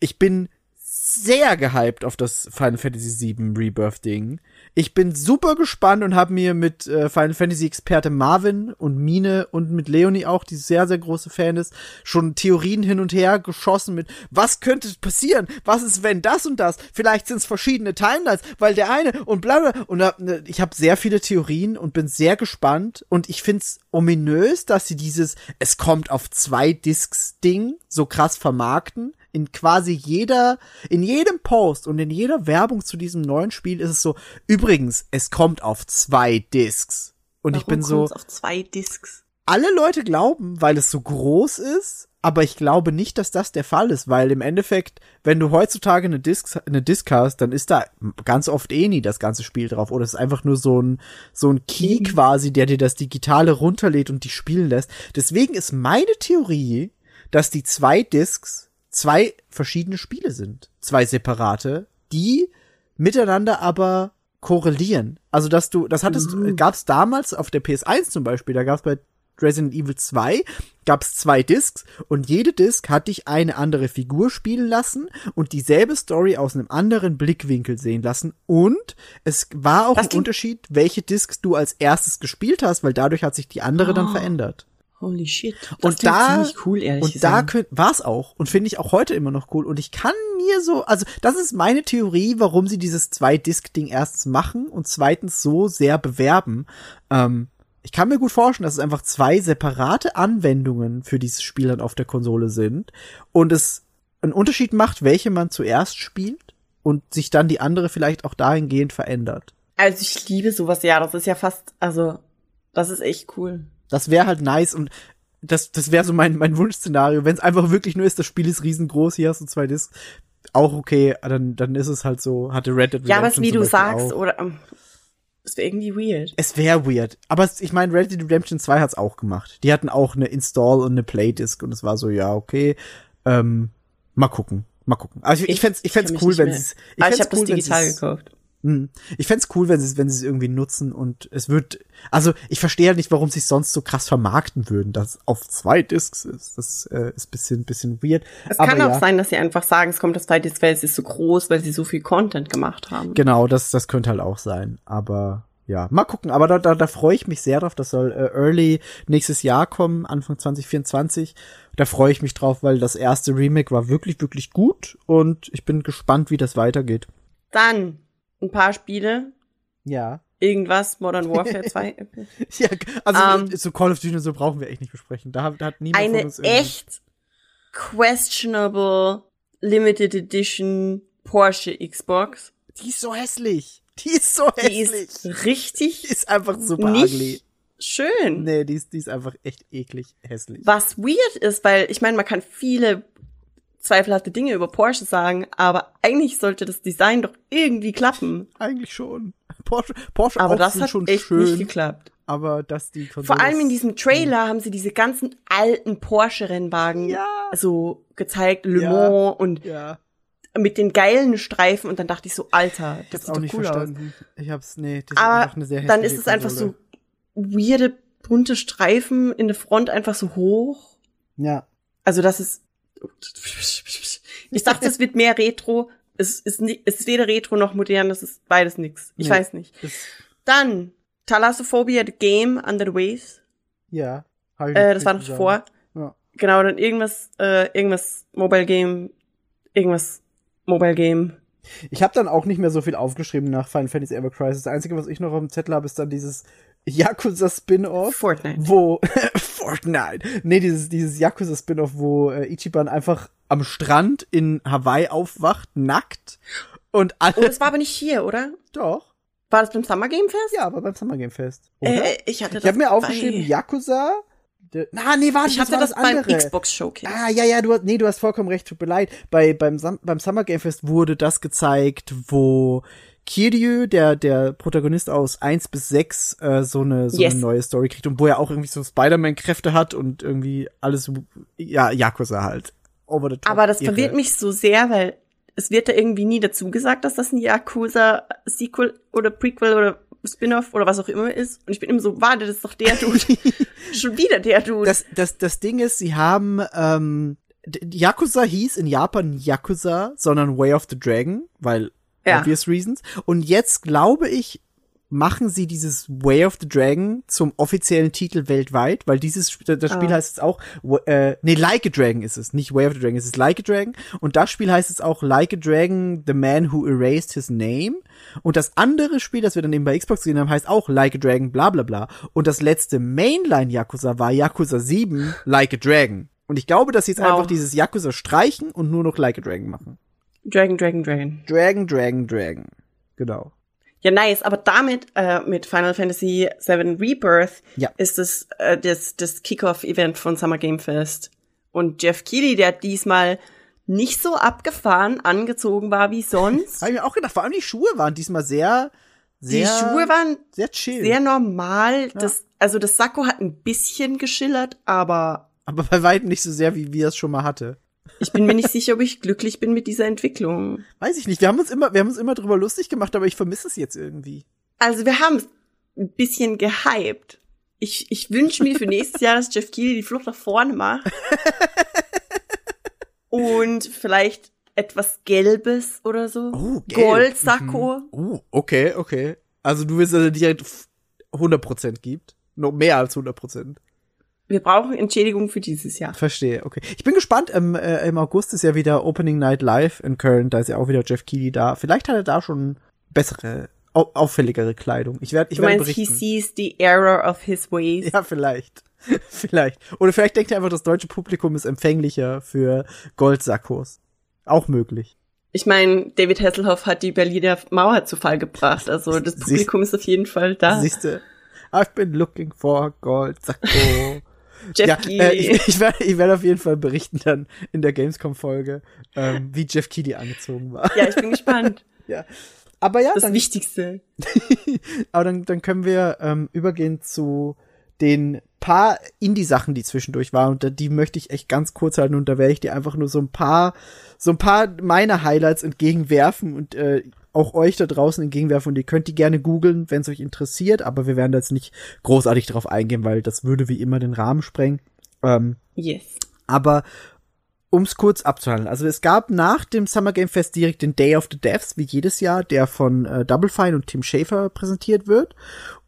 Ich bin sehr gehypt auf das Final Fantasy VII Rebirth Ding. Ich bin super gespannt und habe mir mit äh, Final Fantasy Experte Marvin und Mine und mit Leonie auch, die sehr sehr große Fan ist, schon Theorien hin und her geschossen mit was könnte passieren? Was ist wenn das und das? Vielleicht sind es verschiedene Timelines, weil der eine und bla bla und hab, ne, ich habe sehr viele Theorien und bin sehr gespannt und ich find's ominös, dass sie dieses es kommt auf zwei Discs Ding so krass vermarkten in quasi jeder, in jedem Post und in jeder Werbung zu diesem neuen Spiel ist es so, übrigens, es kommt auf zwei Discs. Und ich Warum bin so, auf zwei Discs. alle Leute glauben, weil es so groß ist, aber ich glaube nicht, dass das der Fall ist, weil im Endeffekt, wenn du heutzutage eine Disc, eine Disc hast, dann ist da ganz oft eh nie das ganze Spiel drauf oder es ist einfach nur so ein, so ein Key quasi, der dir das Digitale runterlädt und dich spielen lässt. Deswegen ist meine Theorie, dass die zwei Discs zwei verschiedene Spiele sind. Zwei separate, die miteinander aber korrelieren. Also, dass du, das hattest, gab's damals auf der PS1 zum Beispiel, da gab's bei Resident Evil 2 gab's zwei Discs und jede Disc hat dich eine andere Figur spielen lassen und dieselbe Story aus einem anderen Blickwinkel sehen lassen und es war auch Das ein Unterschied, welche Discs du als erstes gespielt hast, weil dadurch hat sich die andere dann Oh. verändert. Holy shit. Das Und da, ziemlich cool, ehrlich und gesagt. da war es auch und finde ich auch heute immer noch cool. Und ich kann mir so, also das ist meine Theorie, warum sie dieses Zwei-Disc-Ding erstens machen und zweitens so sehr bewerben. Ähm, ich kann mir gut vorstellen, dass es einfach zwei separate Anwendungen für dieses Spiel dann auf der Konsole sind und es einen Unterschied macht, welche man zuerst spielt und sich dann die andere vielleicht auch dahingehend verändert. Also ich liebe sowas, ja, das ist ja fast, also, das ist echt cool. Das wäre halt nice und das, das wäre so mein, mein Wunschszenario. Wenn es einfach wirklich nur ist, das Spiel ist riesengroß, hier hast du zwei Discs, auch okay, dann, dann ist es halt so, hatte Red Dead Ja, aber Redemption wie du sagst, auch. oder, ähm, es wäre irgendwie weird. Es wäre weird. Aber ich meine, Red Dead Redemption 2 hat's auch gemacht. Die hatten auch eine Install und eine Playdisc und es war so, ja, okay. Ähm, mal gucken. Mal gucken. Also ich, ich fänd's, ich fänd's kenn mich cool, wenn es, Ich, ah, ich habe das digital gekauft. Hm. Ich fänd's cool, wenn sie es wenn sie es irgendwie nutzen und es wird, also ich verstehe halt nicht, warum sie es sonst so krass vermarkten würden, dass es auf zwei Discs ist. Das äh, ist bisschen bisschen weird. Es Aber kann auch ja, sein, dass sie einfach sagen, es kommt das zweite Disc, weil es ist so groß, weil sie so viel Content gemacht haben. Genau, das das könnte halt auch sein. Aber ja, mal gucken. Aber da da, da freue ich mich sehr drauf. Das soll äh, early nächstes Jahr kommen, Anfang 2024. Da freue ich mich drauf, weil das erste Remake war wirklich wirklich gut und ich bin gespannt, wie das weitergeht. Dann ein paar Spiele, Ja. irgendwas, Modern Warfare 2. Ja, also Ähm, so Call of Duty und so brauchen wir echt nicht besprechen. Da hat, da hat niemand von eine uns irgendwie- echt questionable Limited Edition Porsche Xbox. Die ist so hässlich. Die ist so Die hässlich. ist richtig Die ist einfach super nicht ugly. schön. Nee, die ist, die ist einfach echt eklig hässlich. Was weird ist, weil ich meine, man kann viele zweifelhafte Dinge über Porsche sagen, aber eigentlich sollte das Design doch irgendwie klappen. Eigentlich schon. Porsche, Porsche Aber das hat schon echt schön, nicht geklappt. aber dass die Konsole Vor allem in ist- diesem Trailer haben sie diese ganzen alten Porsche-Rennwagen Ja. so gezeigt, Le Ja. Mans und Ja, mit den geilen Streifen und dann dachte ich so, Alter, ich das auch doch nicht cool aus. verstanden. Ich hab's, nee, das ist Aber einfach eine sehr dann ist es einfach so weirde, bunte Streifen in der Front einfach so hoch. Ja. Also das ist. Ich dachte, es wird mehr Retro. Es ist, ni- es ist weder Retro noch modern, das ist beides nix. Ich Nee. weiß nicht. Dann Thalassophobia, the Game Under the Waves. ja. hab ich Äh, nicht das war noch gesagt. Ja. Genau, dann irgendwas, äh, irgendwas Mobile Game, irgendwas Mobile Game, Ich habe dann auch nicht mehr so viel aufgeschrieben nach Final Fantasy Ever Crisis. Das Einzige, was ich noch auf dem Zettel habe, ist dann dieses Yakuza Spin-off. Fortnite. Wo Fortnite. Nee, dieses dieses Yakuza Spin-off, wo äh, Ichiban einfach am Strand in Hawaii aufwacht, nackt und alle Oh, das war aber nicht hier, oder? doch. War das beim Summer Game Fest? Ja, aber beim Summer Game Fest. Äh, ich hatte das ich habe mir aufgeschrieben bei, Yakuza. Na, nee, warte, ich hatte das das beim. Xbox Showcase. Ah, ja, ja, du hast, nee, du hast vollkommen recht, tut mir leid. Bei, beim, beim Summer Game Fest wurde das gezeigt, wo Kiryu, der, der Protagonist aus 1 bis 6, äh, so eine, so Yes. eine neue Story kriegt und wo er auch irgendwie so Spider-Man-Kräfte hat und irgendwie alles, ja, Yakuza halt. Over the top. Aber das Irre. verwirrt mich so sehr, weil es wird da irgendwie nie dazu gesagt, dass das ein Yakuza-Sequel oder Prequel oder Spin-off oder was auch immer ist. Und ich bin immer so, warte, das ist doch der Dude. Schon wieder der Dude. Das, das, das Ding ist, sie haben, ähm, Yakuza hieß in Japan Yakuza, sondern Way of the Dragon, weil Ja. obvious reasons. Und jetzt glaube ich, machen sie dieses Way of the Dragon zum offiziellen Titel weltweit, weil dieses das Spiel Ah. heißt jetzt auch äh, nee Like a Dragon ist es, nicht Way of the Dragon, es ist Like a Dragon und das Spiel heißt jetzt auch Like a Dragon, The Man Who Erased His Name und das andere Spiel, das wir dann eben bei Xbox gesehen haben, heißt auch Like a Dragon, bla bla bla und das letzte Mainline Yakuza war Yakuza 7 Like a Dragon und ich glaube, dass sie jetzt Wow. einfach dieses Yakuza streichen und nur noch Like a Dragon machen. Dragon, Dragon, Dragon. Dragon, Dragon, Dragon. Genau. Ja, nice. Aber damit, äh, mit Final Fantasy VII Rebirth, Ja. ist es äh, das, das Kickoff-Event von Summer Game Fest. Und Jeff Keighley, der diesmal nicht so abgefahren angezogen war wie sonst. Habe ich mir auch gedacht, vor allem die Schuhe waren diesmal sehr, sehr, Die Schuhe waren sehr chill. sehr normal. Das, also das Sakko hat ein bisschen geschillert, aber aber bei weitem nicht so sehr, wie wir es schon mal hatte. Ich bin mir nicht sicher, ob ich glücklich bin mit dieser Entwicklung. Weiß ich nicht. Wir haben uns immer, wir haben uns immer drüber lustig gemacht, aber ich vermisse es jetzt irgendwie. Also wir haben es ein bisschen gehypt. Ich, ich wünsche mir für nächstes Jahr, dass Jeff Keighley die Flucht nach vorne macht. Und vielleicht etwas Gelbes oder so. Oh, gelb. Goldsacko. Oh, okay, okay. Also du willst, dass er direkt f- 100% gibt? Noch mehr als 100%. Wir brauchen Entschädigung für dieses Jahr. Verstehe, okay. Ich bin gespannt, im, äh, im August ist ja wieder Opening Night Live in Köln, da ist ja auch wieder Jeff Keighley da. Vielleicht hat er da schon bessere, au auffälligere Kleidung. Ich werde ich Du werde meinst, he berichten. sees the error of his ways. Ja, vielleicht. vielleicht. Oder vielleicht denkt er einfach, das deutsche Publikum ist empfänglicher für Goldsackos. Auch möglich. Ich meine, David Hasselhoff hat die Berliner Mauer zu Fall gebracht. Also das Siehst- Publikum ist auf jeden Fall da. Siehste, I've been looking for Goldsacko. Jeff ja, Keighley. äh, ich, ich werde ich werd auf jeden Fall berichten dann in der Gamescom-Folge, ähm, wie Jeff Keighley angezogen war. ja, ich bin gespannt. ja. Aber ja, Das dann, Wichtigste. aber dann, dann können wir ähm, übergehen zu den paar Indie-Sachen, die zwischendurch waren. Und da- die möchte ich echt ganz kurz halten. Und da werde ich dir einfach nur so ein paar, so ein paar meiner Highlights entgegenwerfen und äh, auch euch da draußen entgegenwerfen. Und ihr könnt die gerne googeln, wenn es euch interessiert. Aber wir werden da jetzt nicht großartig drauf eingehen, weil das würde wie immer den Rahmen sprengen. Ähm, Yes. aber um's kurz abzuhandeln. Also es gab nach dem Summer Game Fest direkt den Day of the Devs, wie jedes Jahr, der von äh, Double Fine und Tim Schafer präsentiert wird.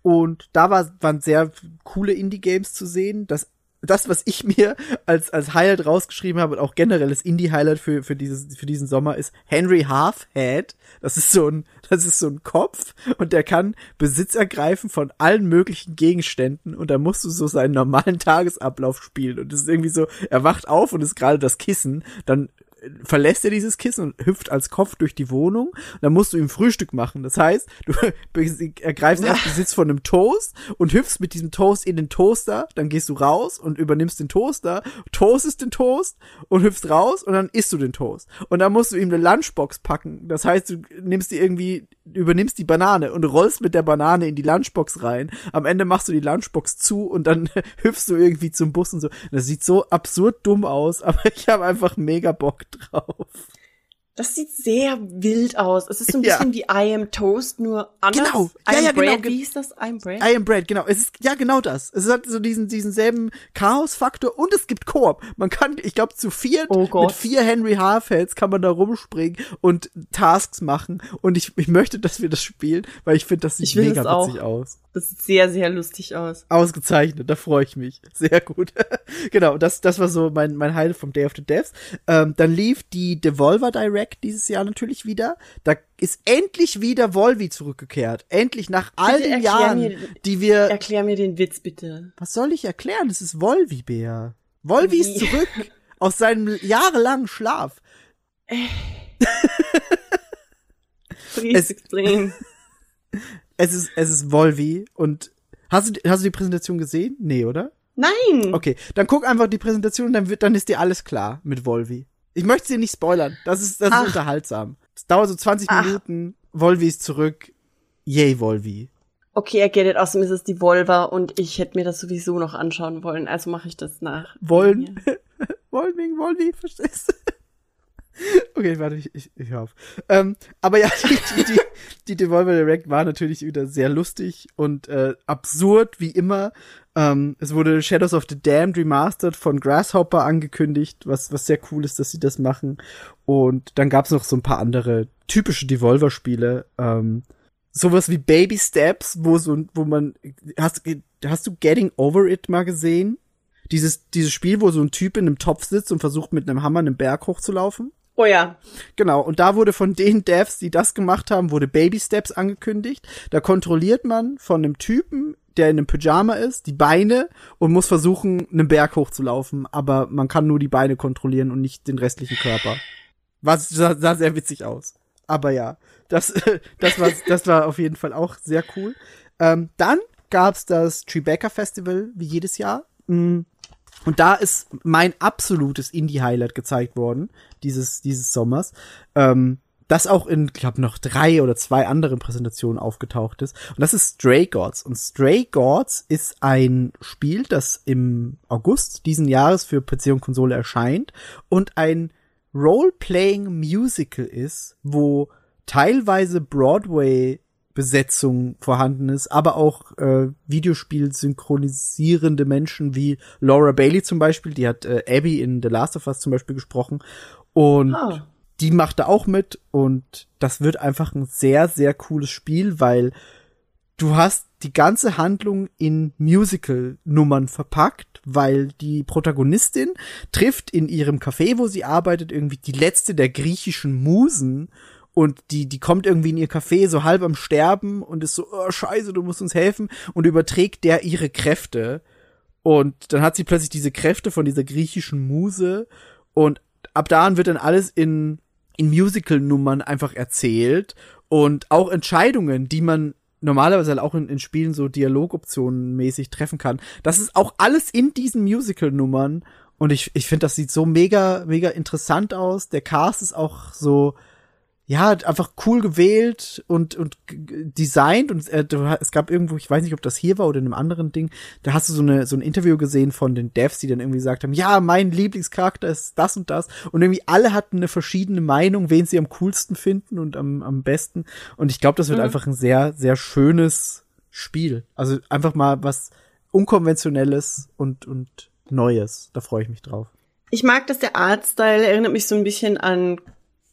Und da war, waren sehr coole Indie-Games zu sehen. Das, das, was ich mir als, als Highlight rausgeschrieben habe und auch generelles Indie-Highlight für, für, dieses, für diesen Sommer ist Henry Halfhead. Das ist so ein, das ist so ein Kopf und der kann Besitz ergreifen von allen möglichen Gegenständen und da musst du so seinen normalen Tagesablauf spielen und das ist irgendwie so, er wacht auf und ist gerade das Kissen, dann verlässt er dieses Kissen und hüpft als Kopf durch die Wohnung. Dann musst du ihm Frühstück machen. Das heißt, du ergreifst erst Besitz von einem Toast und hüpfst mit diesem Toast in den Toaster. Dann gehst du raus und übernimmst den Toaster, toastest den Toast und hüpfst raus und dann isst du den Toast. Und dann musst du ihm eine Lunchbox packen. Das heißt, du nimmst die irgendwie, übernimmst die Banane und rollst mit der Banane in die Lunchbox rein. Am Ende machst du die Lunchbox zu und dann hüpfst du irgendwie zum Bus und so. Das sieht so absurd dumm aus, aber ich habe einfach mega Bock drauf. Das sieht sehr wild aus. Es ist so ein Ja. bisschen wie I am Toast, nur anders. Genau. I Ja, am ja, genau. Bread. Wie hieß das? I am Bread? I am Bread, genau. Es ist ja genau das. Es hat so diesen diesen selben Chaos-Faktor und es gibt Koop. Man kann, ich glaube, zu viert Oh mit vier Henry Halfheads kann man da rumspringen und Tasks machen. Und ich, ich möchte, dass wir das spielen, weil ich finde, das sieht mega auch. witzig aus. Das sieht sehr, sehr lustig aus. Ausgezeichnet, da freue ich mich. Sehr gut. genau, das, das war so mein, mein Highlight vom Day of the Devs. Ähm, dann lief die Devolver Direct Direct dieses Jahr natürlich wieder. Da ist endlich wieder Volvi zurückgekehrt. Endlich nach all Bitte den Jahren, mir- die wir. Erklär mir den Witz bitte. Was soll ich erklären? Es ist Volvi, Bär. Volvi ist zurück aus seinem jahrelangen Schlaf. Please explain. Es ist, es ist Volvi und hast du, hast du die Präsentation gesehen? Nee, oder? Nein! Okay, dann guck einfach die Präsentation, dann wird, dann ist dir alles klar mit Volvi. Ich möchte sie nicht spoilern. Das ist, das ist unterhaltsam. Es dauert so 20 Ach. Minuten. Volvi ist zurück. Yay, Volvi. Okay, I get it. Außerdem ist es die Volva und ich hätte mir das sowieso noch anschauen wollen. Also mache ich das nach. Wollen. Wollen wegen Volvi, verstehst du? Okay, warte, ich, ich, ich auf. Ähm, aber ja, die, die, die, die Devolver Direct war natürlich wieder sehr lustig und äh, absurd, wie immer. Ähm, es wurde Shadows of the Damned remastered von Grasshopper angekündigt, was, was sehr cool ist, dass sie das machen. Und dann gab's noch so ein paar andere typische Devolver-Spiele. Ähm, sowas wie Baby Steps, wo so, wo man, hast, hast du Getting Over It mal gesehen? Dieses, dieses Spiel, wo so ein Typ in einem Topf sitzt und versucht mit einem Hammer einen Berg hochzulaufen? Oh ja. Genau, und da wurde von den Devs, die das gemacht haben, wurde Baby Steps angekündigt. Da kontrolliert man von einem Typen, der in einem Pyjama ist, die Beine und muss versuchen, einen Berg hochzulaufen, aber man kann nur die Beine kontrollieren und nicht den restlichen Körper. Was sah, sah sehr witzig aus. Aber ja, das, das war, das war auf jeden Fall auch sehr cool. Ähm, dann gab's das Tribeca Festival, wie jedes Jahr. Mm. Und da ist mein absolutes Indie-Highlight gezeigt worden, dieses, dieses Sommers. Ähm, das auch in, ich glaube, noch drei oder zwei anderen Präsentationen aufgetaucht ist. Und das ist Stray Gods. Und Stray Gods ist ein Spiel, das im August diesen Jahres für PC und Konsole erscheint und ein Role-Playing-Musical ist, wo teilweise Broadway Besetzung vorhanden ist, aber auch äh, Videospiel synchronisierende Menschen wie Laura Bailey zum Beispiel, die hat äh, Abby in The Last of Us zum Beispiel gesprochen und Ah. die macht da auch mit und das wird einfach ein sehr, sehr cooles Spiel, weil du hast die ganze Handlung in Musical-Nummern verpackt, weil die Protagonistin trifft in ihrem Café, wo sie arbeitet, irgendwie die letzte der griechischen Musen und die, die kommt irgendwie in ihr Café so halb am Sterben und ist so, oh, scheiße, du musst uns helfen. Und überträgt der ihre Kräfte. Und dann hat sie plötzlich diese Kräfte von dieser griechischen Muse. Und ab da an wird dann alles in, in Musical-Nummern einfach erzählt. Und auch Entscheidungen, die man normalerweise halt auch in, in Spielen so Dialogoptionen mäßig treffen kann. Das ist auch alles in diesen Musical-Nummern. Und ich, ich finde, das sieht so mega, mega interessant aus. Der Cast ist auch so, ja, einfach cool gewählt und, und designt und äh, es gab irgendwo, ich weiß nicht, ob das hier war oder in einem anderen Ding, da hast du so eine so ein Interview gesehen von den Devs, die dann irgendwie gesagt haben, ja, mein Lieblingscharakter ist das und das und irgendwie alle hatten eine verschiedene Meinung, wen sie am coolsten finden und am, am besten und ich glaube, das wird einfach ein sehr sehr schönes Spiel. Also einfach mal was unkonventionelles und und Neues. Da freue ich mich drauf. Ich mag, dass der Artstyle erinnert mich so ein bisschen an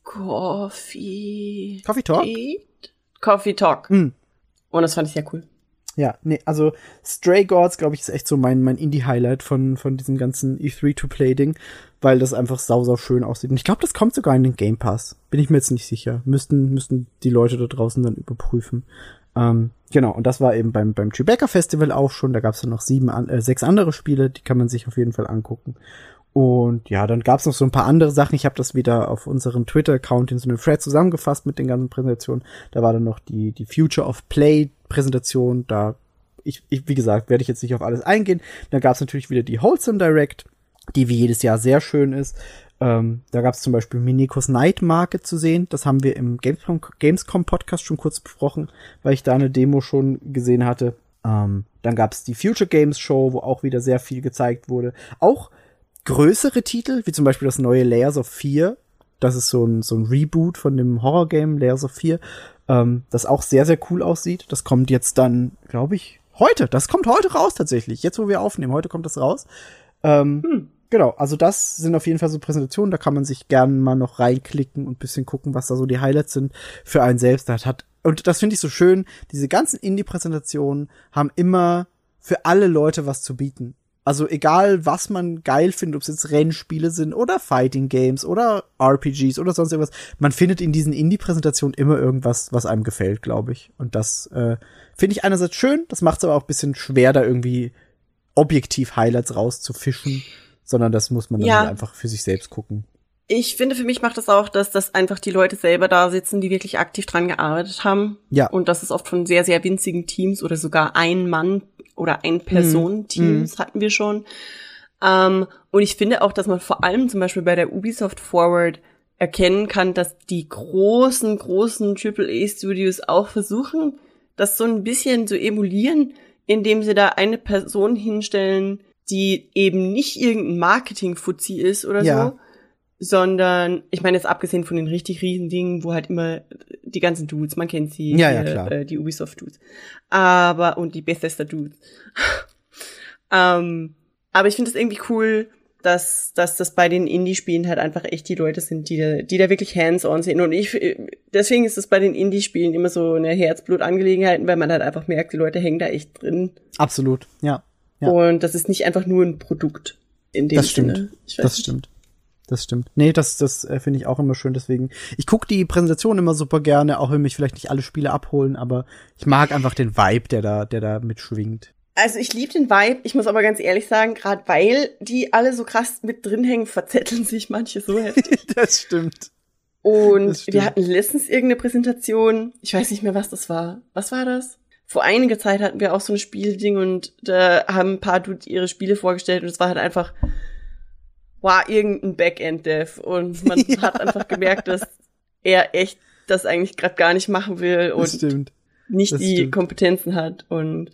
Coffee. Coffee Talk? Coffee Talk. Hm. Und das fand ich sehr cool. Ja, nee, also Stray Gods, glaube ich, ist echt so mein, mein Indie-Highlight von, von diesem ganzen E3-to-Play-Ding, weil das einfach sau, sau schön aussieht. Und ich glaube, das kommt sogar in den Game Pass. Bin ich mir jetzt nicht sicher. Müssten, müssten die Leute da draußen dann überprüfen. Ähm, genau, und das war eben beim, beim Tribeca Festival auch schon. Da gab es dann noch sieben, äh, sechs andere Spiele, die kann man sich auf jeden Fall angucken. Und ja, dann gab's noch so ein paar andere Sachen. Ich habe das wieder auf unserem Twitter-Account in so einem Thread zusammengefasst mit den ganzen Präsentationen. Da war dann noch die, die Future of Play Präsentation. Da, ich, ich wie gesagt, werde ich jetzt nicht auf alles eingehen. Dann gab's natürlich wieder die Wholesome Direct, die wie jedes Jahr sehr schön ist. Ähm, da gab's zum Beispiel Minikos Night Market zu sehen. Das haben wir im Gamescom, Gamescom Podcast schon kurz besprochen, weil ich da eine Demo schon gesehen hatte. Ähm, dann gab's die Future Games Show, wo auch wieder sehr viel gezeigt wurde. Auch größere Titel, wie zum Beispiel das neue Layers of 4. Das ist so ein, so ein Reboot von dem Horror-Game Layers of 4, ähm, das auch sehr, sehr cool aussieht. Das kommt jetzt dann, glaube ich, heute. Das kommt heute raus tatsächlich. Jetzt, wo wir aufnehmen, heute kommt das raus. Ähm, Genau, also das sind auf jeden Fall so Präsentationen, da kann man sich gerne mal noch reinklicken und bisschen gucken, was da so die Highlights sind für einen selbst. Das hat, und das finde ich so schön, diese ganzen Indie-Präsentationen haben immer für alle Leute was zu bieten. Also egal, was man geil findet, ob es jetzt Rennspiele sind oder Fighting Games oder RPGs oder sonst irgendwas, man findet in diesen Indie-Präsentationen immer irgendwas, was einem gefällt, glaube ich. Und das äh, finde ich einerseits schön, das macht es aber auch ein bisschen schwer, da irgendwie objektiv Highlights rauszufischen, sondern das muss man dann Ja. halt einfach für sich selbst gucken. Ich finde, für mich macht das auch, dass das einfach die Leute selber da sitzen, die wirklich aktiv dran gearbeitet haben. Ja. Und das ist oft von sehr, sehr winzigen Teams oder sogar ein Mann oder ein Person-Teams hatten wir schon. Ähm, und ich finde auch, dass man vor allem zum Beispiel bei der Ubisoft Forward erkennen kann, dass die großen, großen AAA-Studios auch versuchen, das so ein bisschen zu emulieren, indem sie da eine Person hinstellen, die eben nicht irgendein Marketing-Fuzzi ist oder Ja. so, sondern, ich meine jetzt abgesehen von den richtig riesen Dingen, wo halt immer die ganzen Dudes, man kennt sie, Ja, ja, klar. Äh, die Ubisoft-Dudes, aber, und die Bethesda-Dudes. ähm, aber ich finde es irgendwie cool, dass, dass das bei den Indie-Spielen halt einfach echt die Leute sind, die da, die da wirklich hands-on sind. Und ich, deswegen ist es bei den Indie-Spielen immer so eine Herzblut-Angelegenheit, weil man halt einfach merkt, die Leute hängen da echt drin. Absolut, ja. Ja. Und das ist nicht einfach nur ein Produkt in dem Das stimmt. Sinne. Ich weiß Das nicht. stimmt. Das stimmt. Nee, das, das äh, finde ich auch immer schön. Deswegen, ich gucke die Präsentation immer super gerne, auch wenn mich vielleicht nicht alle Spiele abholen, aber ich mag einfach den Vibe, der da, der da mitschwingt. Also ich liebe den Vibe. Ich muss aber ganz ehrlich sagen, gerade weil die alle so krass mit drin hängen, verzetteln sich manche so heftig. das stimmt. Das Und stimmt. wir hatten letztens irgendeine Präsentation. Ich weiß nicht mehr, was das war. Was war das? Vor einiger Zeit hatten wir auch so ein Spielding und da haben ein paar Dudes ihre Spiele vorgestellt und es war halt einfach, wow, irgendein Backend-Dev. Und man hat einfach gemerkt, dass er echt das eigentlich gerade gar nicht machen will und nicht das die stimmt. Kompetenzen hat. Und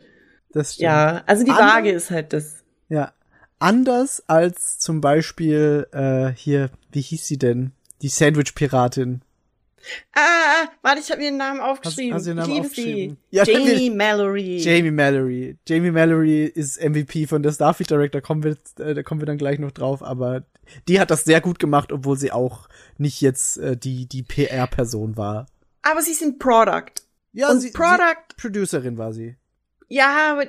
Das stimmt. ja, also die Waage ist halt das. Ja. Anders als zum Beispiel äh, hier, wie hieß sie denn? Die Sandwich-Piratin. Ah, ah, ah, warte, ich habe ihren Namen aufgeschrieben. hast du ihren Namen liebe aufgeschrieben? sie. Ja, Jamie Mallory. Jamie Mallory. Jamie Mallory ist MVP von der Starfleet Director, kommen wir, äh, da kommen wir dann gleich noch drauf, aber die hat das sehr gut gemacht, obwohl sie auch nicht jetzt äh, die, die PR-Person war. Aber sie sind Product. Ja, Und sie, Product, sie Producerin war sie. ja, aber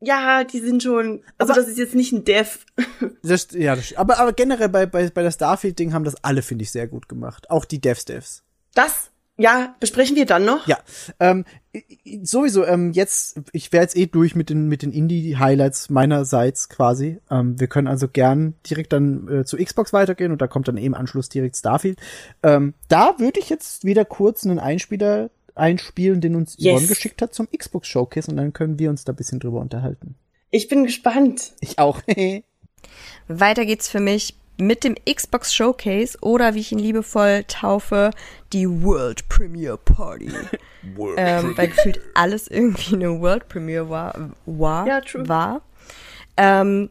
ja, die sind schon. Also Aber- das ist jetzt nicht ein Dev. Das, ja, das, aber, aber generell bei, bei, bei der Starfield-Ding haben das alle, finde ich, sehr gut gemacht. Auch die Devs-Devs. Das, ja, besprechen wir dann noch. Ja, ähm, sowieso, ähm, jetzt, ich wäre jetzt eh durch mit den, mit den Indie-Highlights meinerseits quasi. Ähm, wir können also gern direkt dann äh, zu Xbox weitergehen und da kommt dann eben Anschluss direkt Starfield. Ähm, da würde ich jetzt wieder kurz einen Einspieler einspielen, den uns Yes. Yvonne geschickt hat zum Xbox Showcase und dann können wir uns da ein bisschen drüber unterhalten. Ich bin gespannt. Ich auch. Weiter geht's für mich mit dem Xbox Showcase oder wie ich ihn liebevoll taufe, die World Premiere Party. ähm, weil gefühlt alles irgendwie eine World Premiere war. war, Ja, true. war. Ähm,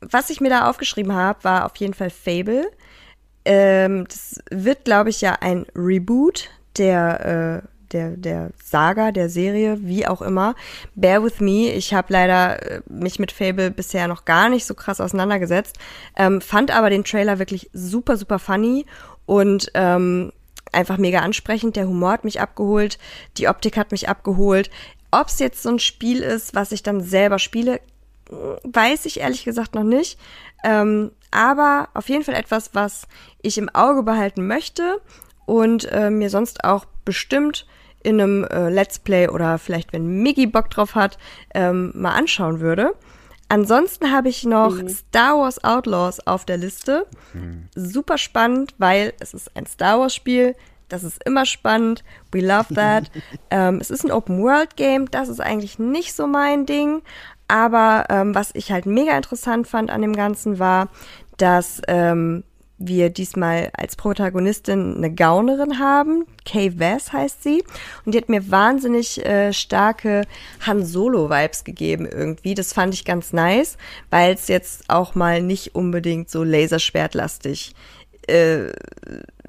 was ich mir da aufgeschrieben habe, war auf jeden Fall Fable. Ähm, das wird, glaube ich, ja ein Reboot der, äh, der, der Saga, der Serie, wie auch immer. Bear with me. Ich habe leider äh, mich mit Fable bisher noch gar nicht so krass auseinandergesetzt. Ähm, fand aber den Trailer wirklich super, super funny und ähm, einfach mega ansprechend. Der Humor hat mich abgeholt, die Optik hat mich abgeholt. Ob es jetzt so ein Spiel ist, was ich dann selber spiele, weiß ich ehrlich gesagt noch nicht. Ähm, aber auf jeden Fall etwas, was ich im Auge behalten möchte und äh, mir sonst auch bestimmt in einem äh, Let's Play oder vielleicht, wenn Miggy Bock drauf hat, ähm, mal anschauen würde. Ansonsten habe ich noch Star Wars Outlaws auf der Liste. Super spannend, weil es ist ein Star Wars Spiel. Das ist immer spannend. We love that. ähm, es ist ein Open World Game. Das ist eigentlich nicht so mein Ding. Aber ähm, was ich halt mega interessant fand an dem Ganzen war, dass ähm, wir diesmal als Protagonistin eine Gaunerin haben. Kay Vass heißt sie. Und die hat mir wahnsinnig äh, starke Han Solo-Vibes gegeben irgendwie. Das fand ich ganz nice, weil es jetzt auch mal nicht unbedingt so laserschwertlastig äh,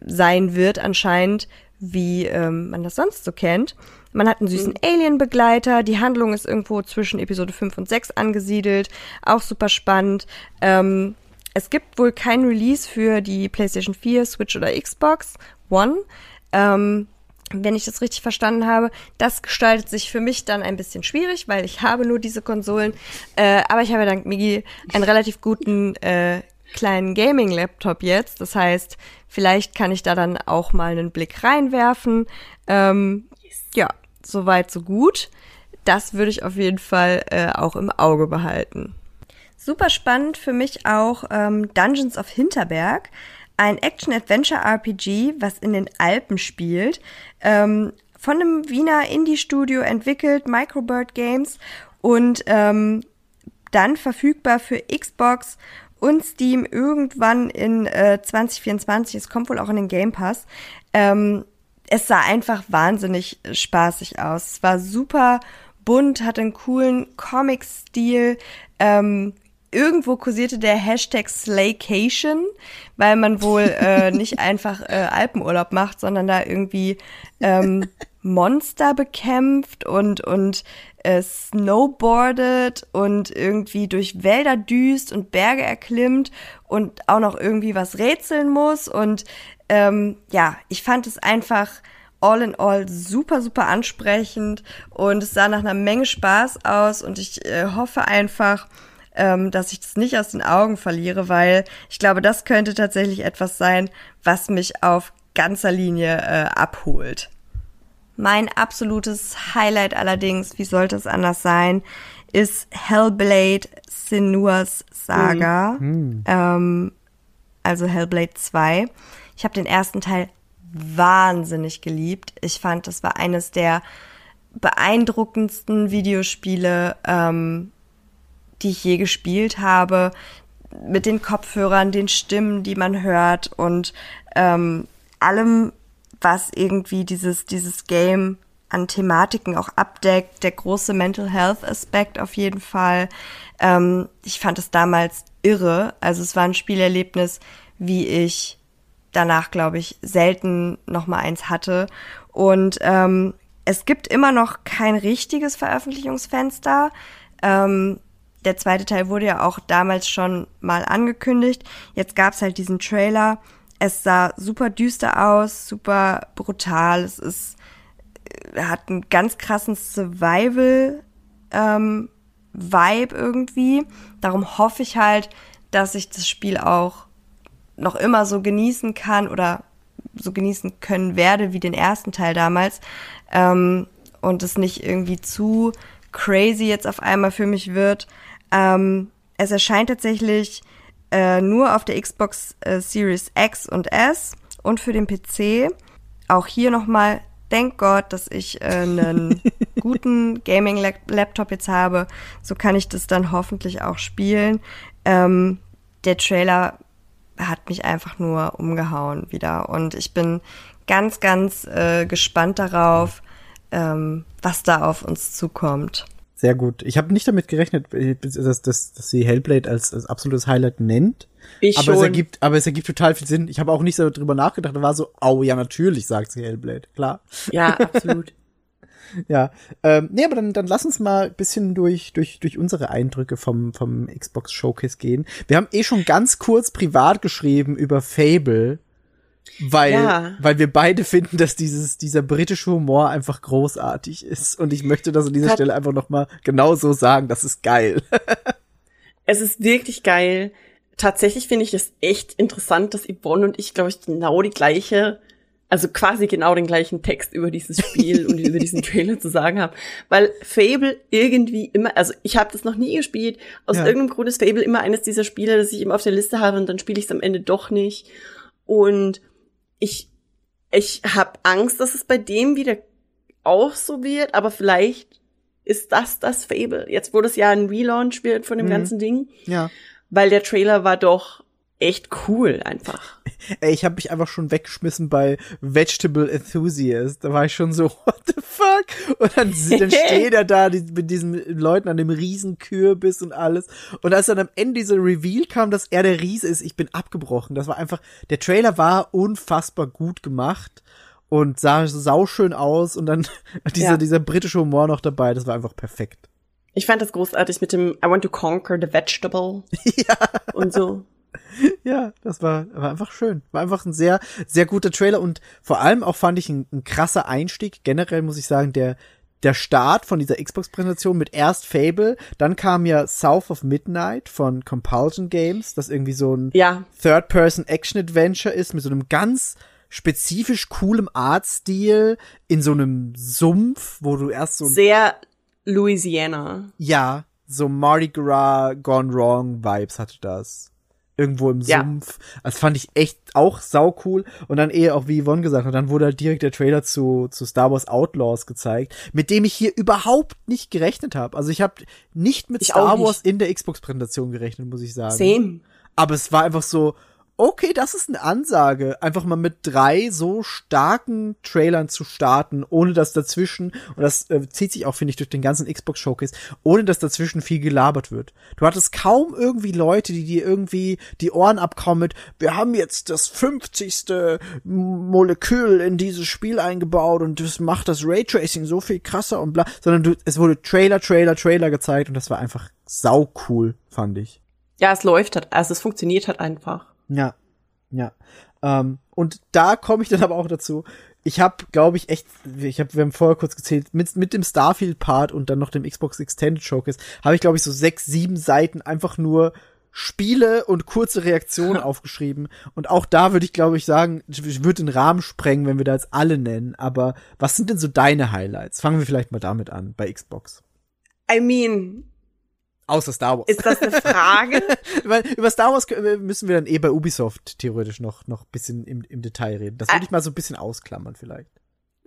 sein wird anscheinend, wie ähm, man das sonst so kennt. Man hat einen süßen Alien-Begleiter, die Handlung ist irgendwo zwischen Episode 5 und 6 angesiedelt, auch super spannend. Ähm, es gibt wohl kein Release für die PlayStation 4, Switch oder Xbox One. Ähm, wenn ich das richtig verstanden habe. Das gestaltet sich für mich dann ein bisschen schwierig, weil ich habe nur diese Konsolen. Äh, aber ich habe dank Migi einen relativ guten äh, kleinen Gaming-Laptop jetzt. Das heißt, vielleicht kann ich da dann auch mal einen Blick reinwerfen. Ähm, Ja, soweit, so gut. Das würde ich auf jeden Fall äh, auch im Auge behalten. Super spannend für mich auch ähm, Dungeons of Hinterberg. Ein Action-Adventure-RPG, was in den Alpen spielt. Ähm, von einem Wiener Indie-Studio entwickelt, Microbird Games. Und ähm, dann verfügbar für Xbox und Steam irgendwann in äh, 2024. Es kommt wohl auch in den Game Pass. Ähm, es sah einfach wahnsinnig spaßig aus. Es war super bunt, hatte einen coolen Comic-Stil. Ähm, irgendwo kursierte der Hashtag Slaycation, weil man wohl äh, nicht einfach äh, Alpenurlaub macht, sondern da irgendwie ähm, Monster bekämpft und und äh, snowboardet und irgendwie durch Wälder düst und Berge erklimmt und auch noch irgendwie was rätseln muss. Und ähm, ja, ich fand es einfach all in all super, super ansprechend und es sah nach einer Menge Spaß aus und ich äh, hoffe einfach, ähm, dass ich das nicht aus den Augen verliere, weil ich glaube, das könnte tatsächlich etwas sein, was mich auf ganzer Linie äh, abholt. Mein absolutes Highlight allerdings, wie sollte es anders sein, ist Hellblade Senua's Saga, ähm, also Hellblade 2. Ich habe den ersten Teil wahnsinnig geliebt. Ich fand, das war eines der beeindruckendsten Videospiele, ähm, die ich je gespielt habe. Mit den Kopfhörern, den Stimmen, die man hört und ähm, allem, was irgendwie dieses, dieses Game an Thematiken auch abdeckt. Der große Mental Health Aspekt auf jeden Fall. Ähm, ich fand es damals irre. Also es war ein Spielerlebnis, wie ich danach, glaube ich, selten noch mal eins hatte. Und ähm, es gibt immer noch kein richtiges Veröffentlichungsfenster. Ähm, der zweite Teil wurde ja auch damals schon mal angekündigt. Jetzt gab's halt diesen Trailer. Es sah super düster aus, super brutal. Es ist äh, hat einen ganz krassen Survival ähm, Vibe irgendwie. Darum hoffe ich halt, dass ich das Spiel auch noch immer so genießen kann oder so genießen können werde wie den ersten Teil damals ähm, und es nicht irgendwie zu crazy jetzt auf einmal für mich wird. Ähm, es erscheint tatsächlich äh, nur auf der Xbox äh, Series X und S und für den PC. Auch hier nochmal, thank Gott, dass ich äh, einen guten Gaming-Laptop jetzt habe. So kann ich das dann hoffentlich auch spielen. Ähm, der Trailer hat mich einfach nur umgehauen wieder. Und ich bin ganz, ganz äh, gespannt darauf, ähm, was da auf uns zukommt. Sehr gut. Ich habe nicht damit gerechnet, äh, dass, dass, dass sie Hellblade als, als absolutes Highlight nennt. Ich aber es schon. ergibt, aber es ergibt total viel Sinn. Ich habe auch nicht so drüber nachgedacht. Da war so, oh ja, natürlich sagt sie Hellblade. Klar. Ja, absolut. Ja. Ähm, nee, aber dann, dann lass uns mal ein bisschen durch, durch, durch unsere Eindrücke vom, vom Xbox Showcase gehen. Wir haben eh schon ganz kurz privat geschrieben über Fable. Weil, Ja. weil wir beide finden, dass dieses, dieser britische Humor einfach großartig ist. Und ich möchte das an dieser Hat- Stelle einfach noch mal genau so sagen. Das ist geil. Es ist wirklich geil. Tatsächlich finde ich es echt interessant, dass Yvonne und ich, glaube ich, genau die gleiche, also quasi genau den gleichen Text über dieses Spiel und über diesen Trailer zu sagen haben. Weil Fable irgendwie immer, also ich habe das noch nie gespielt. Aus Ja. irgendeinem Grund ist Fable immer eines dieser Spiele, das ich immer auf der Liste habe und dann spiele ich es am Ende doch nicht. Und ich, ich habe Angst, dass es bei dem wieder auch so wird, aber vielleicht ist das das Fable. Jetzt, wo das ja ein Relaunch wird von dem Mhm. ganzen Ding, Ja. weil der Trailer war doch echt cool einfach. Ey, ich habe mich einfach schon weggeschmissen bei Vegetable Enthusiast. Da war ich schon so, what the fuck? Und dann, dann steht er da die, mit diesen Leuten an dem riesen Kürbis und alles. Und als dann am Ende dieser Reveal kam, dass er der Riese ist, ich bin abgebrochen. Das war einfach, der Trailer war unfassbar gut gemacht und sah so sauschön aus und dann dieser, Ja. dieser britische Humor noch dabei. Das war einfach perfekt. Ich fand das großartig mit dem I want to conquer the vegetable ja. und so. Ja, das war, war einfach schön. War einfach ein sehr, sehr guter Trailer und vor allem auch fand ich ein, ein krasser Einstieg. Generell muss ich sagen, der, der Start von dieser Xbox-Präsentation mit erst Fable, dann kam ja South of Midnight von Compulsion Games, das irgendwie so ein Ja. Third-Person-Action-Adventure ist mit so einem ganz spezifisch coolem Artstil in so einem Sumpf, wo du erst so ein Sehr Louisiana. ja, so Mardi Gras Gone Wrong Vibes hatte das. Irgendwo im Ja. Sumpf. Das fand ich echt auch sau cool. Und dann eher auch, wie Yvonne gesagt hat, dann wurde halt direkt der Trailer zu, zu Star Wars Outlaws gezeigt, mit dem ich hier überhaupt nicht gerechnet habe. Also ich habe nicht mit Ich Star nicht. Wars in der Xbox-Präsentation gerechnet, muss ich sagen. Same. Aber es war einfach so, okay, das ist eine Ansage, einfach mal mit drei so starken Trailern zu starten, ohne dass dazwischen, und das äh, zieht sich auch, finde ich, durch den ganzen Xbox Showcase, ohne dass dazwischen viel gelabert wird. Du hattest kaum irgendwie Leute, die dir irgendwie die Ohren abkauen mit, wir haben jetzt das 50. Molekül in dieses Spiel eingebaut und das macht das Raytracing so viel krasser und bla, sondern du, es wurde Trailer, Trailer, Trailer gezeigt und das war einfach sau cool, fand ich. Ja, es läuft halt, also es funktioniert halt einfach. Ja, ja. Ähm, und da komme ich dann aber auch dazu. Ich habe, glaube ich, echt, ich habe, wir haben vorher kurz gezählt, mit, mit dem Starfield-Part und dann noch dem Xbox Extended Showcase, habe ich, glaube ich, so sechs, sieben Seiten einfach nur Spiele und kurze Reaktionen aufgeschrieben. Und auch da würde ich, glaube ich, sagen, ich würde den Rahmen sprengen, wenn wir da jetzt alle nennen. Aber was sind denn so deine Highlights? Fangen wir vielleicht mal damit an, bei Xbox. I mean, Außer Star Wars. ist das eine Frage? Weil über Star Wars müssen wir dann eh bei Ubisoft theoretisch noch noch bisschen im, im Detail reden. Das würde ich mal so ein bisschen ausklammern vielleicht.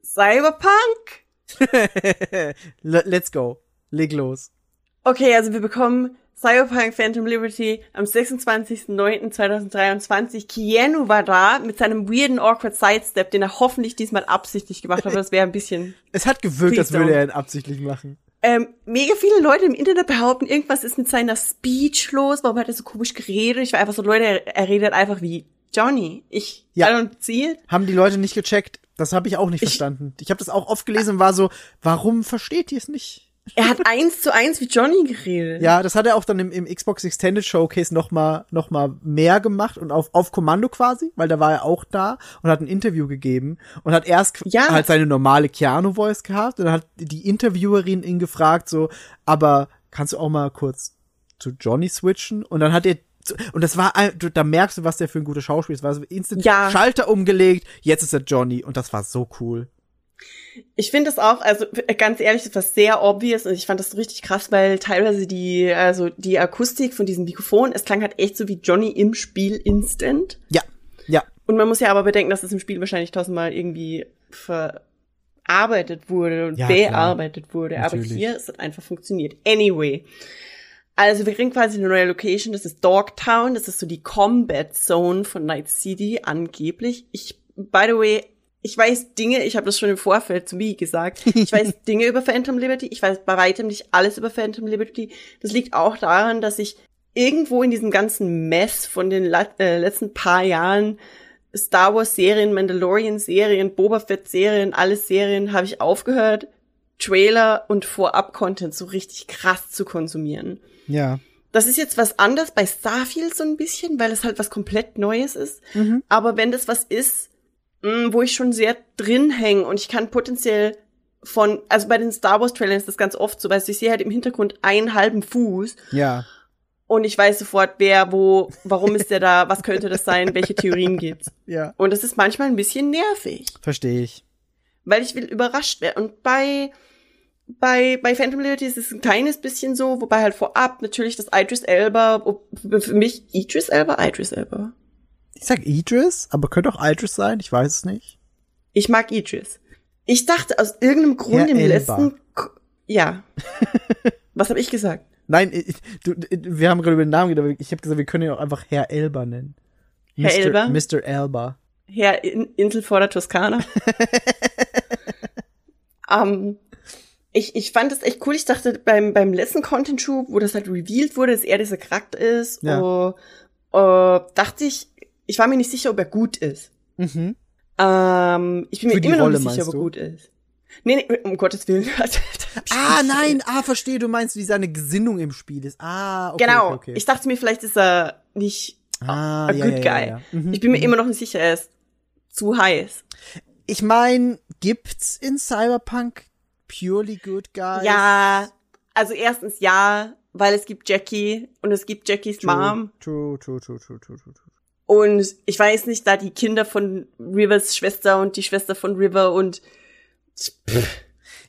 Cyberpunk? Le- Let's go. Leg los. Okay, also wir bekommen Cyberpunk Phantom Liberty am 26.09.2023. Keanu war da mit seinem weirden awkward Sidestep, den er hoffentlich diesmal absichtlich gemacht hat, aber das wäre ein bisschen Es hat gewirkt, als würde er ihn absichtlich machen. Ähm, mega viele Leute im Internet behaupten, irgendwas ist mit seiner Speech los. Warum hat er so komisch geredet? Ich war einfach so, Leute, er, redet einfach wie Johnny. Ich, Ja. I don't see it. Haben die Leute nicht gecheckt? Das habe ich auch nicht Ich- verstanden. Ich habe das auch oft gelesen und war so, warum versteht ihr es nicht? Er hat eins zu eins wie Johnny geredet. Ja, das hat er auch dann im, im Xbox Extended Showcase noch mal, noch mal mehr gemacht und auf, auf Kommando quasi, weil da war er auch da und hat ein Interview gegeben und hat erst Ja. halt seine normale Keanu-Voice gehabt und dann hat die Interviewerin ihn gefragt so, aber kannst du auch mal kurz zu Johnny switchen? Und dann hat er und das war, da merkst du, was der für ein guter Schauspieler ist. War so instant Ja. Schalter umgelegt, jetzt ist er Johnny und das war so cool. Ich finde das auch, also äh, ganz ehrlich, das war sehr obvious und ich fand das so richtig krass, weil teilweise die, also die Akustik von diesem Mikrofon, es klang halt echt so wie Johnny im Spiel instant. Ja, ja, Und man muss ja aber bedenken, dass es im Spiel wahrscheinlich tausendmal irgendwie verarbeitet wurde und Ja, klar. bearbeitet wurde. Natürlich. Aber hier ist es einfach funktioniert. Anyway. Also wir kriegen quasi eine neue Location, das ist Dogtown, das ist so die Combat Zone von Night City, angeblich. Ich, by the way, ich weiß Dinge, ich habe das schon im Vorfeld zu mir gesagt, ich weiß Dinge über Phantom Liberty, ich weiß bei weitem nicht alles über Phantom Liberty. Das liegt auch daran, dass ich irgendwo in diesem ganzen Mess von den äh, letzten paar Jahren Star Wars Serien, Mandalorian Serien, Boba Fett Serien, alles Serien habe ich aufgehört, Trailer und Vorab-Content so richtig krass zu konsumieren. ja. Das ist jetzt was anderes bei Starfield so ein bisschen, weil es halt was komplett Neues ist. Mhm. Aber wenn das was ist, mh, wo ich schon sehr drin hänge und ich kann potenziell von, also bei den Star Wars Trailern ist das ganz oft so, weil ich sehe halt im Hintergrund einen halben Fuß Ja, und ich weiß sofort, wer, wo, warum ist der da, was könnte das sein, welche Theorien gibt's. ja, Und das ist manchmal ein bisschen nervig, verstehe ich. weil ich will überrascht werden. Und bei, bei, bei Phantom Liberty ist es ein kleines bisschen so, wobei halt vorab natürlich das Idris Elba, für mich Idris Elba, Idris Elba. Ich sag Idris, aber könnte auch Idris sein, ich weiß es nicht. Ich mag Idris. Ich dachte aus irgendeinem Grund Herr im Elba. letzten, K- ja. Was habe ich gesagt? Nein, ich- du, wir haben gerade über den Namen aber ich habe gesagt, wir können ihn auch einfach Herr Elba nennen. Herr Mr. Elba? Mr. Elba. Herr In Insel vor der Toskana. ähm, ich, ich fand das echt cool. Ich dachte beim, beim letzten Content-Schub, wo das halt revealed wurde, dass er dieser Charakter ist, Ja. äh, äh, dachte ich, ich war mir nicht sicher, ob er gut ist. Mhm. Ähm, ich bin Für mir immer noch Rolle, nicht sicher, ob er gut ist. Nee, nee, um Gottes Willen. Ah, nein, ah, verstehe, du meinst, wie seine Gesinnung im Spiel ist. Ah, okay. genau. Okay, okay. Ich dachte mir, vielleicht ist er nicht Ah, a ja, good ja, guy. ja. Mhm, Ich bin mir mhm. immer noch nicht sicher, er ist zu heiß. Ich meine, gibt's in Cyberpunk purely good guys? Ja, also erstens ja, weil es gibt Jackie und es gibt Jackies True, Mom. True, true, true, true, true, true. Und ich weiß nicht, da die Kinder von Rivers Schwester und die Schwester von River und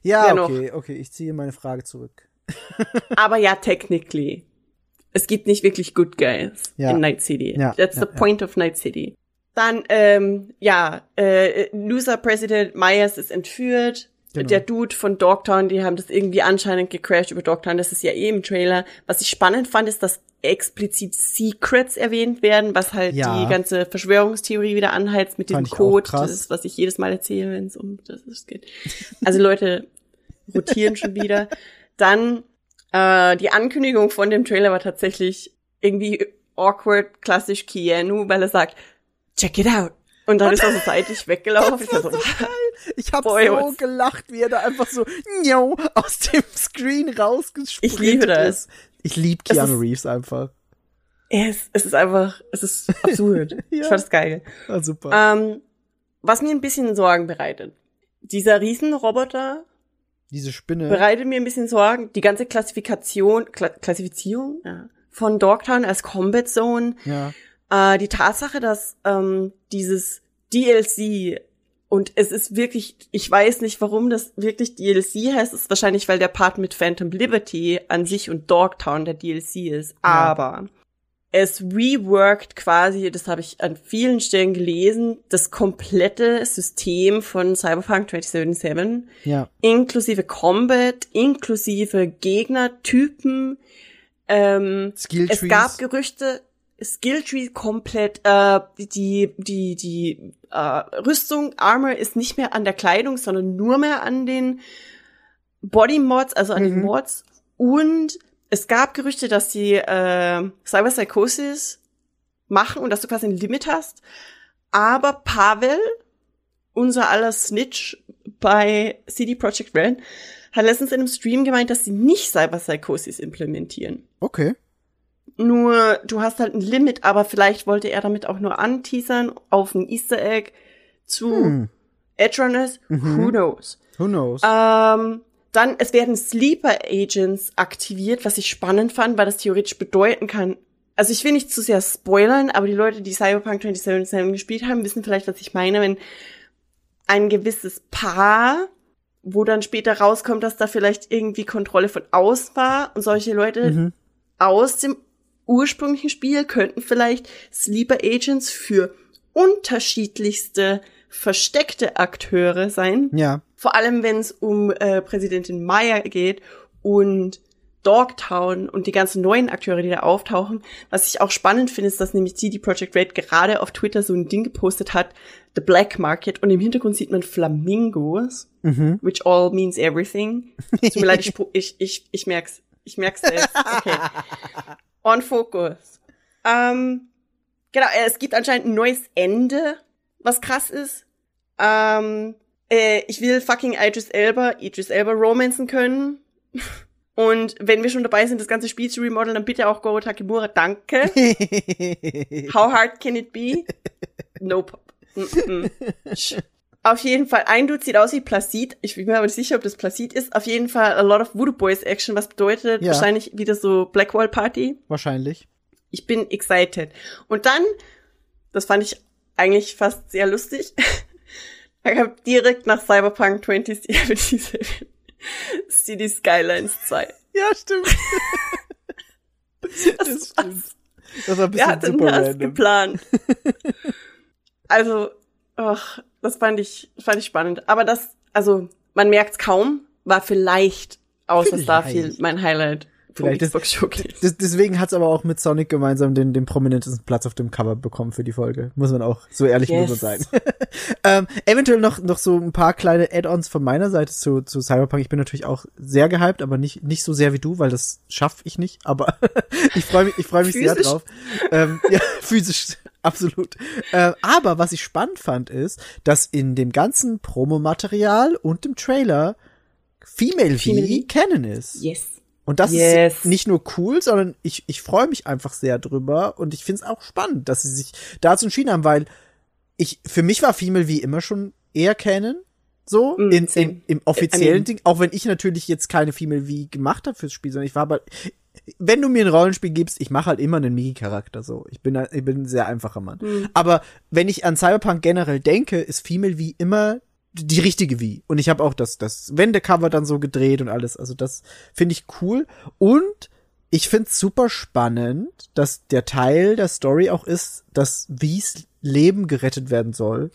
Ja, Wer noch? okay, okay, ich ziehe meine Frage zurück. aber ja, technically. Es gibt nicht wirklich Good Guys Ja. in Night City. Ja, That's ja, the ja. point of Night City. Dann, ähm, ja, äh, Loser President Myers ist entführt. Genau. Der Dude von Dogtown, die haben das irgendwie anscheinend gecrashed über Dogtown. Das ist ja eh im Trailer. Was ich spannend fand, ist, dass explizit Secrets erwähnt werden, was halt Ja. die ganze Verschwörungstheorie wieder anheizt mit Fand auch Code. Das ist, was ich jedes Mal erzähle, wenn es um das geht. Also Leute rotieren schon wieder. Dann äh, die Ankündigung von dem Trailer war tatsächlich irgendwie awkward, klassisch Keanu, weil er sagt, check it out. Und dann ist er so seitlich weggelaufen. Ich war so, Ich habe so gelacht, wie er da einfach so njo, aus dem Screen rausgesprintet Ich liebe das. ist. Ich liebe Keanu ist- Reeves einfach. es, es ist einfach, es ist absurd. Ja. Ich fand es geil. Ah, super. Ähm, was mir ein bisschen Sorgen bereitet. Dieser Riesenroboter Diese Spinne. bereitet mir ein bisschen Sorgen. Die ganze Klassifikation, Kla Klassifizierung ja, von Dogtown als Combat Zone. Ja. Äh, die Tatsache, dass ähm, dieses DLC und es ist wirklich, ich weiß nicht, warum das wirklich DLC heißt, ist wahrscheinlich, weil der Part mit Phantom Liberty an sich und Dogtown der DLC ist. Aber es reworked quasi, das habe ich an vielen Stellen gelesen, das komplette System von Cyberpunk 2077 Ja. inklusive Combat, inklusive Gegnertypen. Ähm, Skill es Trees. gab Gerüchte, Skilltree komplett, äh, die, die, die äh, Rüstung, Armor ist nicht mehr an der Kleidung, sondern nur mehr an den Body-Mods, also an den Mhm. Mods. Und es gab Gerüchte, dass die äh, Cyber Psychosis machen und dass du quasi ein Limit hast. Aber Pavel, unser aller Snitch bei CD Projekt Red, hat letztens in einem Stream gemeint, dass sie nicht Cyber Psychosis implementieren. Okay. Nur, du hast halt ein Limit, aber vielleicht wollte er damit auch nur anteasern auf ein Easter Egg zu Hm. Edge Runners. Mhm. Who knows? Who knows? Ähm, dann, es werden Sleeper Agents aktiviert, was ich spannend fand, weil das theoretisch bedeuten kann. Also ich will nicht zu sehr spoilern, aber die Leute, die Cyberpunk 2077 gespielt haben, wissen vielleicht, was ich meine, wenn ein gewisses Paar, wo dann später rauskommt, dass da vielleicht irgendwie Kontrolle von aus war und solche Leute Mhm. aus dem ursprünglichen Spiel könnten vielleicht Sleeper Agents für unterschiedlichste versteckte Akteure sein. Ja. Vor allem, wenn es um äh, Präsidentin Meyer geht und Dogtown und die ganzen neuen Akteure, die da auftauchen. Was ich auch spannend finde, ist, dass nämlich CD Projekt Red gerade auf Twitter so ein Ding gepostet hat, The Black Market, und im Hintergrund sieht man Flamingos, Mhm. which all means everything. Tut mir leid, ich, ich, ich, ich merk's. Ich merk's selbst. Okay. On focus. Ähm, genau, äh, es gibt anscheinend ein neues Ende, was krass ist. Ähm, äh, ich will fucking Idris Elba, Idris Elba romanzen können. Und wenn wir schon dabei sind, das ganze Spiel zu remodeln, dann bitte auch Goro Takemura, danke. How hard can it be? Nope. Mm -mm. Auf jeden Fall, ein Dude sieht aus wie Placid. Ich bin mir aber nicht sicher, ob das Placid ist. Auf jeden Fall a lot of Voodoo Boys Action, was bedeutet Ja. wahrscheinlich wieder so Blackwall Party. Wahrscheinlich. Ich bin excited. Und dann, das fand ich eigentlich fast sehr lustig, da kam direkt nach Cyberpunk 2077 City Skylines 2. Ja, stimmt. Das, Das stimmt. Das war ein bisschen hat denn super das random. geplant? also, ach, das fand ich, fand ich spannend. Aber das, also, man merkt's kaum, war vielleicht außer. Starfield mein Highlight Vielleicht Showcase. Das, deswegen hat's aber auch mit Sonic gemeinsam den, den prominentesten Platz auf dem Cover bekommen für die Folge. Muss man auch so ehrlich Yes. muss man sein. ähm, eventuell noch, noch so ein paar kleine Add-ons von meiner Seite zu, zu Cyberpunk. Ich bin natürlich auch sehr gehypt, aber nicht, nicht so sehr wie du, weil das schaffe ich nicht. Aber ich freue mich, ich freue mich sehr drauf. Ähm, ja, physisch, absolut. Ähm, aber was ich spannend fand, ist, dass in dem ganzen Promomaterial und dem Trailer Female, Female V V? Canon ist. Yes. Und das Yes. ist nicht nur cool, sondern ich, ich freue mich einfach sehr drüber und ich finde es auch spannend, dass sie sich dazu entschieden haben, weil ich, für mich war Female wie immer schon eher Canon. So, Mm, in, in, im offiziellen I mean- Ding, auch wenn ich natürlich jetzt keine Female wie gemacht habe fürs Spiel, sondern ich war aber, wenn du mir ein Rollenspiel gibst, ich mache halt immer einen Migi-Charakter so. Ich bin, ich bin ein sehr einfacher Mann. Aber wenn ich an Cyberpunk generell denke, ist Female wie immer die richtige wie. Und ich habe auch das, das Wendecover dann so gedreht und alles. Also das finde ich cool. Und ich finde es super spannend, dass der Teil der Story auch ist, dass Wies Leben gerettet werden soll.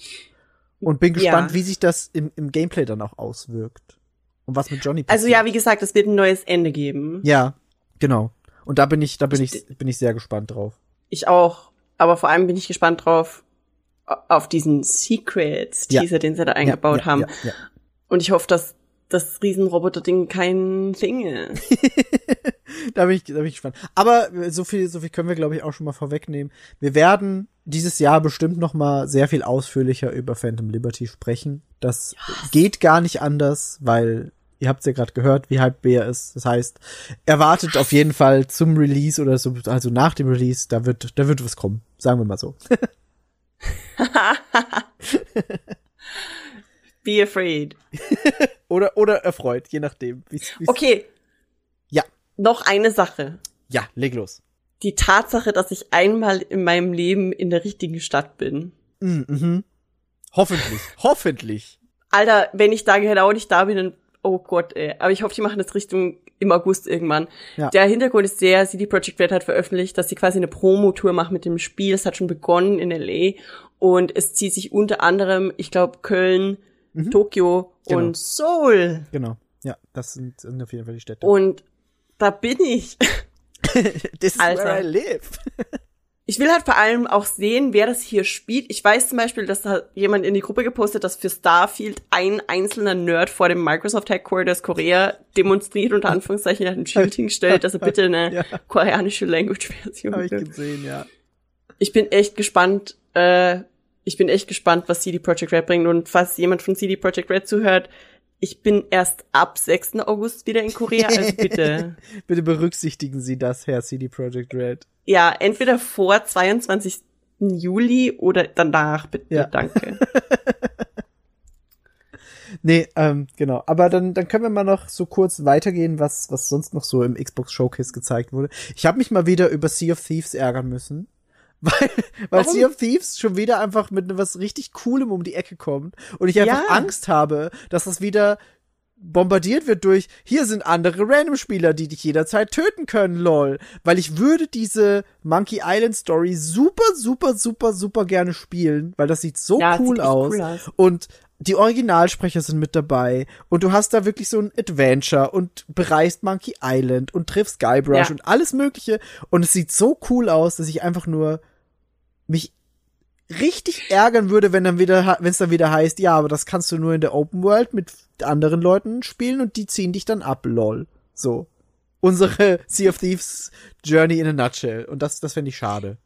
Und bin Ja. gespannt, wie sich das im, im Gameplay dann auch auswirkt. Und was mit Johnny passiert. Also ja, wie gesagt, es wird ein neues Ende geben. Ja, genau. Und da bin ich, da bin ich, bin ich sehr gespannt drauf. Ich auch. Aber vor allem bin ich gespannt drauf, auf diesen Secrets-Teaser, Ja. den sie da eingebaut ja, haben. Ja, ja. Und ich hoffe, dass das Riesenroboter-Ding kein Ding ist. Da bin ich, da bin ich gespannt. Aber äh, so viel, so viel können wir, glaube ich, auch schon mal vorwegnehmen. Wir werden dieses Jahr bestimmt noch mal sehr viel ausführlicher über Phantom Liberty sprechen. Das geht gar nicht anders, weil ihr habt es ja gerade gehört, wie hype Bär ist. Das heißt, erwartet auf jeden Fall zum Release oder so, also nach dem Release, da wird, da wird was kommen. Sagen wir mal so. Be afraid. Oder, oder erfreut, je nachdem. Wie's, wie's Okay, Ja, noch eine Sache. ja, leg los. Die Tatsache, dass ich einmal in meinem Leben in der richtigen Stadt bin. Mm, mhm. Hoffentlich, hoffentlich. Alter, wenn ich da genau nicht da bin, dann, oh Gott, ey. Aber ich hoffe, die machen das Richtung im August irgendwann. Ja. Der Hintergrund ist der, CD Projekt Red hat veröffentlicht, dass sie quasi eine Promotour machen mit dem Spiel. Es hat schon begonnen in L.A. Und es zieht sich unter anderem, ich glaube, Köln, Tokio Genau. und Seoul. Genau. Ja, das sind, sind auf jeden Fall die Städte. Und da bin ich. This is Alter. where I live. Ich will halt vor allem auch sehen, wer das hier spielt. Ich weiß zum Beispiel, dass da jemand in die Gruppe gepostet, dass für Starfield ein einzelner Nerd vor dem Microsoft Headquarters Korea demonstriert, unter Anführungszeichen, ein Schild hingestellt, dass er bitte eine Ja. koreanische Language-Version Habe ich gesehen, ja. Ich bin echt gespannt, äh, ich bin echt gespannt, was CD Projekt Red bringt. Und falls jemand von CD Projekt Red zuhört, ich bin erst ab 6. August wieder in Korea, also bitte. Bitte berücksichtigen Sie das, Herr CD Projekt Red. Ja, entweder vor 22. Juli oder danach, bitte. Ja. Danke. Nee, ähm, genau. Aber dann, dann können wir mal noch so kurz weitergehen, was, was sonst noch so im Xbox Showcase gezeigt wurde. Ich habe mich mal wieder über Sea of Thieves ärgern müssen. Weil, weil Warum? Sea of Thieves schon wieder einfach mit was richtig Coolem um die Ecke kommt. Und ich einfach Ja. Angst habe, dass das wieder bombardiert wird durch, hier sind andere Random-Spieler, die dich jederzeit töten können, lol. Weil ich würde diese Monkey Island Story super, super, super, super gerne spielen, weil das sieht so Ja, cool sieht aus. cool aus. Und die Originalsprecher sind mit dabei. Und du hast da wirklich so ein Adventure und bereist Monkey Island und triffst Guybrush Ja. und alles Mögliche. Und es sieht so cool aus, dass ich einfach nur mich richtig ärgern würde, wenn dann wieder, wenn es dann wieder heißt, ja, aber das kannst du nur in der Open World mit anderen Leuten spielen und die ziehen dich dann ab, lol. So. Unsere Sea of Thieves Journey in a nutshell. Und das, das fände ich schade.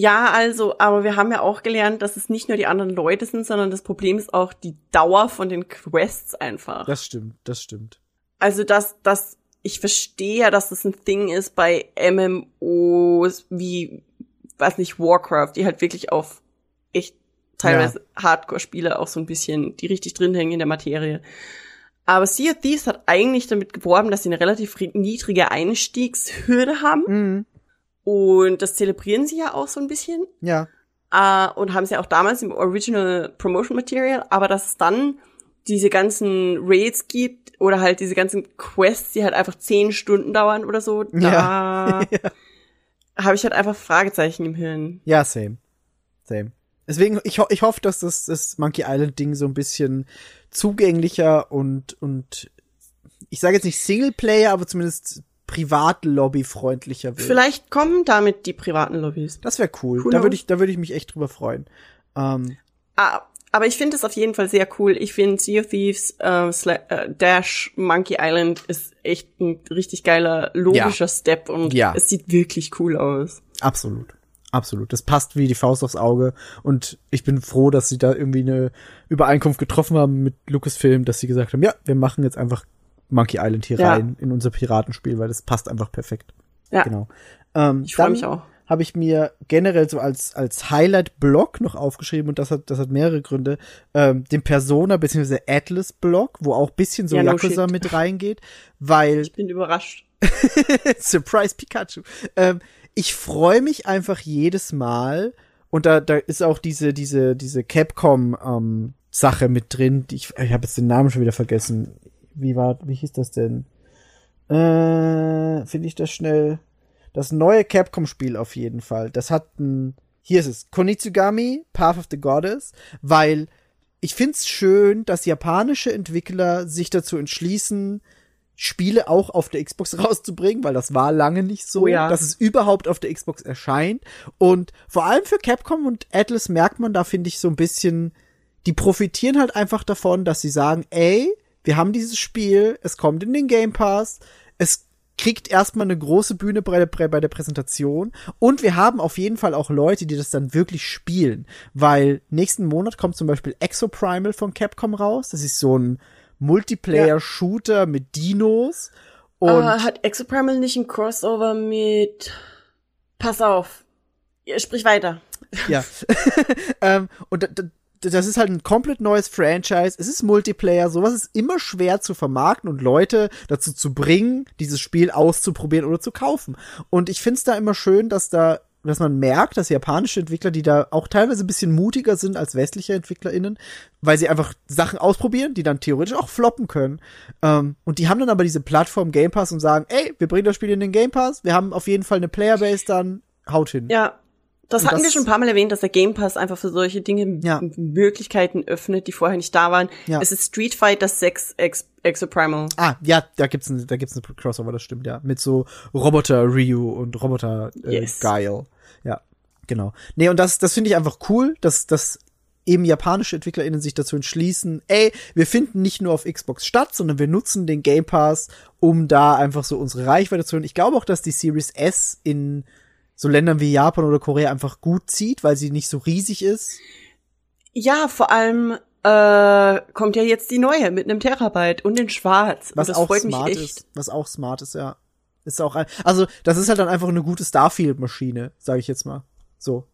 Ja, also, aber wir haben ja auch gelernt, dass es nicht nur die anderen Leute sind, sondern das Problem ist auch die Dauer von den Quests einfach. Das stimmt, das stimmt. Also, dass, dass, ich verstehe ja, dass das ein Ding ist bei MMOs wie, weiß nicht, Warcraft, die halt wirklich auf echt teilweise Hardcore-Spiele auch so ein bisschen, die richtig drin hängen in der Materie. Aber Sea of Thieves hat eigentlich damit geworben, dass sie eine relativ ri- niedrige Einstiegshürde haben. Mhm. Und das zelebrieren sie ja auch so ein bisschen. Ja. äh, und haben sie auch damals im Original Promotion Material, aber dass es dann diese ganzen Raids gibt oder halt diese ganzen Quests, die halt einfach zehn Stunden dauern oder so, da habe ich halt einfach Fragezeichen im Hirn. Ja, same. Same. Deswegen, ich, ho ich hoffe, dass das, das Monkey Island Ding so ein bisschen zugänglicher und, und ich sage jetzt nicht Singleplayer, aber zumindest Privatlobby-freundlicher wird. Vielleicht kommen damit die privaten Lobbys. Das wäre cool. Who Da würde knows? ich, da würde ich mich echt drüber freuen. Ähm, Ah, aber ich finde es auf jeden Fall sehr cool. Ich finde Sea of Thieves äh, äh, Dash Monkey Island ist echt ein richtig geiler logischer Step und Ja. es sieht wirklich cool aus. absolut. Absolut. Das passt wie die Faust aufs Auge. Und ich bin froh, dass sie da irgendwie eine Übereinkunft getroffen haben mit Lucasfilm, dass sie gesagt haben, ja, wir machen jetzt einfach Monkey Island hier Ja. rein in unser Piratenspiel, weil das passt einfach perfekt. Ja. Genau. Ähm, Ich freu dann mich auch. Habe ich mir generell so als, als Highlight-Blog noch aufgeschrieben und das hat, das hat mehrere Gründe. Ähm, den Persona bzw. Atlas-Blog, wo auch bisschen so Ja, no Yakuza shit. mit reingeht, weil Ich bin überrascht. Surprise Pikachu. Ähm, ich freue mich einfach jedes Mal und da, da ist auch diese, diese, diese Capcom ähm, Sache mit drin. Die ich ich habe jetzt den Namen schon wieder vergessen. Wie war, wie hieß das denn? Äh, finde ich das schnell. Das neue Capcom-Spiel auf jeden Fall. Das hat ein, hier ist es, Konitsugami, Path of the Goddess, weil ich find's schön, dass japanische Entwickler sich dazu entschließen, Spiele auch auf der Xbox rauszubringen, weil das war lange nicht so, Oh ja. dass es überhaupt auf der Xbox erscheint. Und vor allem für Capcom und Atlas merkt man da, finde ich, so ein bisschen, die profitieren halt einfach davon, dass sie sagen, ey, wir haben dieses Spiel, es kommt in den Game Pass, es kriegt erstmal eine große Bühne bei der, bei der Präsentation und wir haben auf jeden Fall auch Leute, die das dann wirklich spielen, weil nächsten Monat kommt zum Beispiel Exoprimal von Capcom raus, das ist so ein Multiplayer-Shooter mit Dinos und äh, hat Exoprimal nicht ein Crossover mit Pass auf. Ja, Sprich weiter. Ja. ähm, und das ist halt ein komplett neues Franchise. Es ist Multiplayer. Sowas ist immer schwer zu vermarkten und Leute dazu zu bringen, dieses Spiel auszuprobieren oder zu kaufen. Und ich find's da immer schön, dass da dass man merkt, dass japanische Entwickler, die da auch teilweise ein bisschen mutiger sind als westliche EntwicklerInnen, weil sie einfach Sachen ausprobieren, die dann theoretisch auch floppen können. Ähm, und die haben dann aber diese Plattform Game Pass und sagen, ey, wir bringen das Spiel in den Game Pass, wir haben auf jeden Fall eine Playerbase dann, haut hin. Ja. Das hatten wir das- schon ein paar Mal erwähnt, dass der Game Pass einfach für solche Dinge Ja. Möglichkeiten öffnet, die vorher nicht da waren. Ja. Es ist Street Fighter 6 Ex Exoprimal. Ah, ja, da gibt's ein, da gibt's ein Crossover, das stimmt, ja. Mit so Roboter Ryu und Roboter äh, Yes. Guile. Ja, genau. Nee, und das, das finde ich einfach cool, dass, dass eben japanische EntwicklerInnen sich dazu entschließen, ey, wir finden nicht nur auf Xbox statt, sondern wir nutzen den Game Pass, um da einfach so unsere Reichweite zu hören. Ich glaube auch, dass die Series S in so Ländern wie Japan oder Korea einfach gut zieht, weil sie nicht so riesig ist. Ja, vor allem äh, kommt ja jetzt die neue mit einem Terabyte und in Schwarz. Was auch smart ist. Was auch smart ist, ja. Ist auch ein, also, das ist halt dann einfach eine gute Starfield-Maschine, sage ich jetzt mal. So.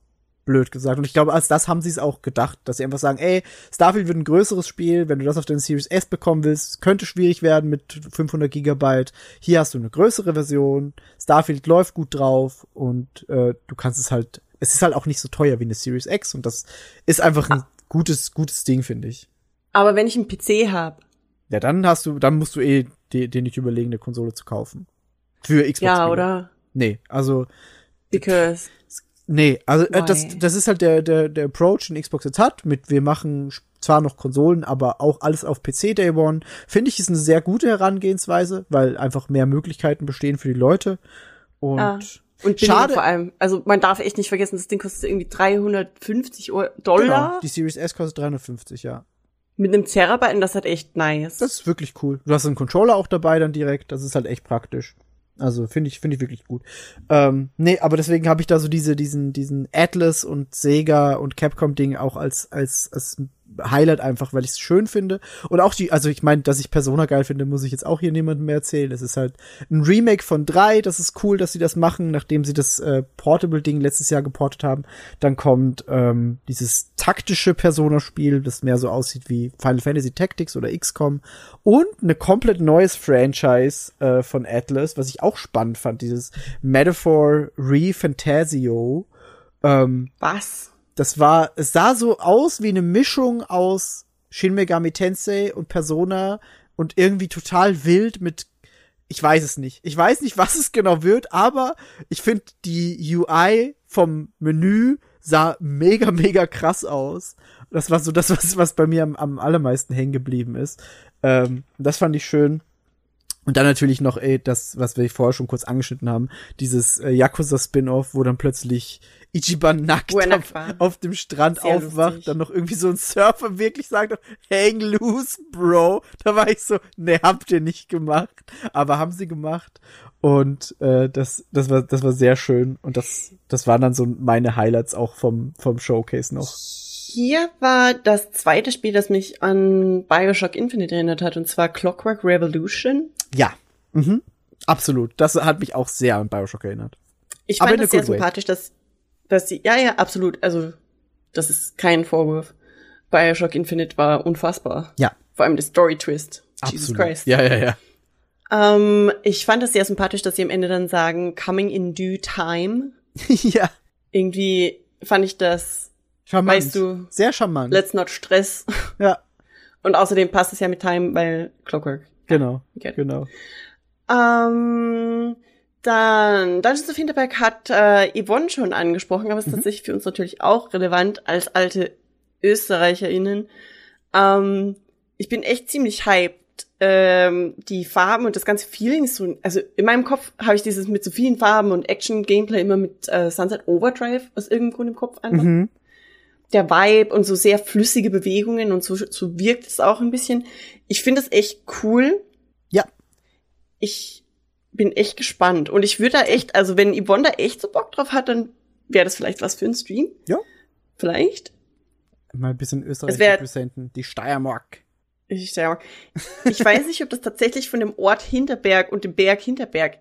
Blöd gesagt. Und ich glaube, als das haben sie es auch gedacht, dass sie einfach sagen, ey, Starfield wird ein größeres Spiel, wenn du das auf deine Series S bekommen willst, könnte schwierig werden mit 500 Gigabyte. Hier hast du eine größere Version. Starfield läuft gut drauf und äh, du kannst es halt, es ist halt auch nicht so teuer wie eine Series X und das ist einfach ein gutes, gutes Ding, finde ich. Aber wenn ich einen PC habe, Ja, dann hast du, dann musst du eh dir, nicht überlegen, eine Konsole zu kaufen. Für Xbox. ja, oder? Nee, also, Because nee, also äh, das, das ist halt der, der, der Approach, den Xbox jetzt hat, mit wir machen zwar noch Konsolen, aber auch alles auf PC Day One. Finde ich, ist eine sehr gute Herangehensweise, weil einfach mehr Möglichkeiten bestehen für die Leute. Und Ah. und schade. vor allem. Also man darf echt nicht vergessen, das Ding kostet irgendwie 350 Euro, Genau, Dollar die Series S kostet 350, ja. mit einem Terabyte und das hat echt nice. Das ist wirklich cool. Du hast einen Controller auch dabei dann direkt. Das ist halt echt praktisch. Also finde ich finde ich wirklich gut. Ähm, nee, aber deswegen habe ich da so diese diesen diesen Atlas und Sega und Capcom Ding auch als als als Highlight einfach, weil ich es schön finde und auch die also ich meine, dass ich Persona geil finde, muss ich jetzt auch hier niemandem mehr erzählen. Es ist halt ein Remake von drei, das ist cool, dass sie das machen, nachdem sie das äh, Portable Ding letztes Jahr geportet haben. Dann kommt ähm, dieses taktische Persona-Spiel, das mehr so aussieht wie Final Fantasy Tactics oder XCOM und eine komplett neues Franchise äh, von Atlas, was ich auch spannend fand, dieses Metaphor Re-Fantasio. Ähm, Was? Das war, es sah so aus wie eine Mischung aus Shin Megami Tensei und Persona und irgendwie total wild mit, ich weiß es nicht. Ich weiß nicht, was es genau wird, aber ich finde die UI vom Menü sah mega, mega krass aus. Das war so das, was, was bei mir am, am allermeisten hängen geblieben ist. Ähm, das fand ich schön. Und dann natürlich noch, ey, das, was wir vorher schon kurz angeschnitten haben, dieses äh, Yakuza-Spin-Off, wo dann plötzlich Ichiban nackt, auf, auf dem Strand Sehr aufwacht, lustig. dann noch irgendwie so ein Surfer wirklich sagt, hang loose, Bro. Da war ich so, ne, habt ihr nicht gemacht. Aber haben sie gemacht. Und äh, das, das war, das war sehr schön. Und das, das waren dann so meine Highlights auch vom, vom Showcase noch. Hier war das zweite Spiel, das mich an Bioshock Infinite erinnert hat, und zwar Clockwork Revolution. Ja. Mhm. Absolut. Das hat mich auch sehr an Bioshock erinnert. Ich fand es sehr way. sympathisch, dass, dass sie, ja, ja, absolut, also, das ist kein Vorwurf. Bioshock Infinite war unfassbar. Ja. Vor allem der Story-Twist. Jesus. Christ. Ja, ja, ja. Ähm, ich fand es sehr sympathisch, dass sie am Ende dann sagen, coming in due time. ja. Irgendwie fand ich das, Charmant. Weißt du, Sehr charmant. let's not stress. ja, Und außerdem passt es ja mit Time, weil Clockwork. genau. Okay. Genau. Ähm, dann Dungeons of Hinterberg hat äh, Yvonne schon angesprochen, aber es ist Mhm. tatsächlich für uns natürlich auch relevant als alte ÖsterreicherInnen. Ähm, ich bin echt ziemlich hyped. Ähm, die Farben und das ganze Feeling ist so, also in meinem Kopf habe ich dieses mit so vielen Farben und Action-Gameplay immer mit äh, Sunset Overdrive aus irgendeinem Grund im Kopf einfach. Mhm. Der Vibe und so sehr flüssige Bewegungen und so, so wirkt es auch ein bisschen. Ich finde es echt cool Ja. ich bin echt gespannt. Und ich würde da echt, also wenn Yvonne da echt so Bock drauf hat, dann wäre das vielleicht was für einen Stream. Ja. Vielleicht. Mal ein bisschen Österreich Es wär- representen. Die Steiermark. Ich, ich weiß nicht, ob das tatsächlich von dem Ort Hinterberg und dem Berg Hinterberg.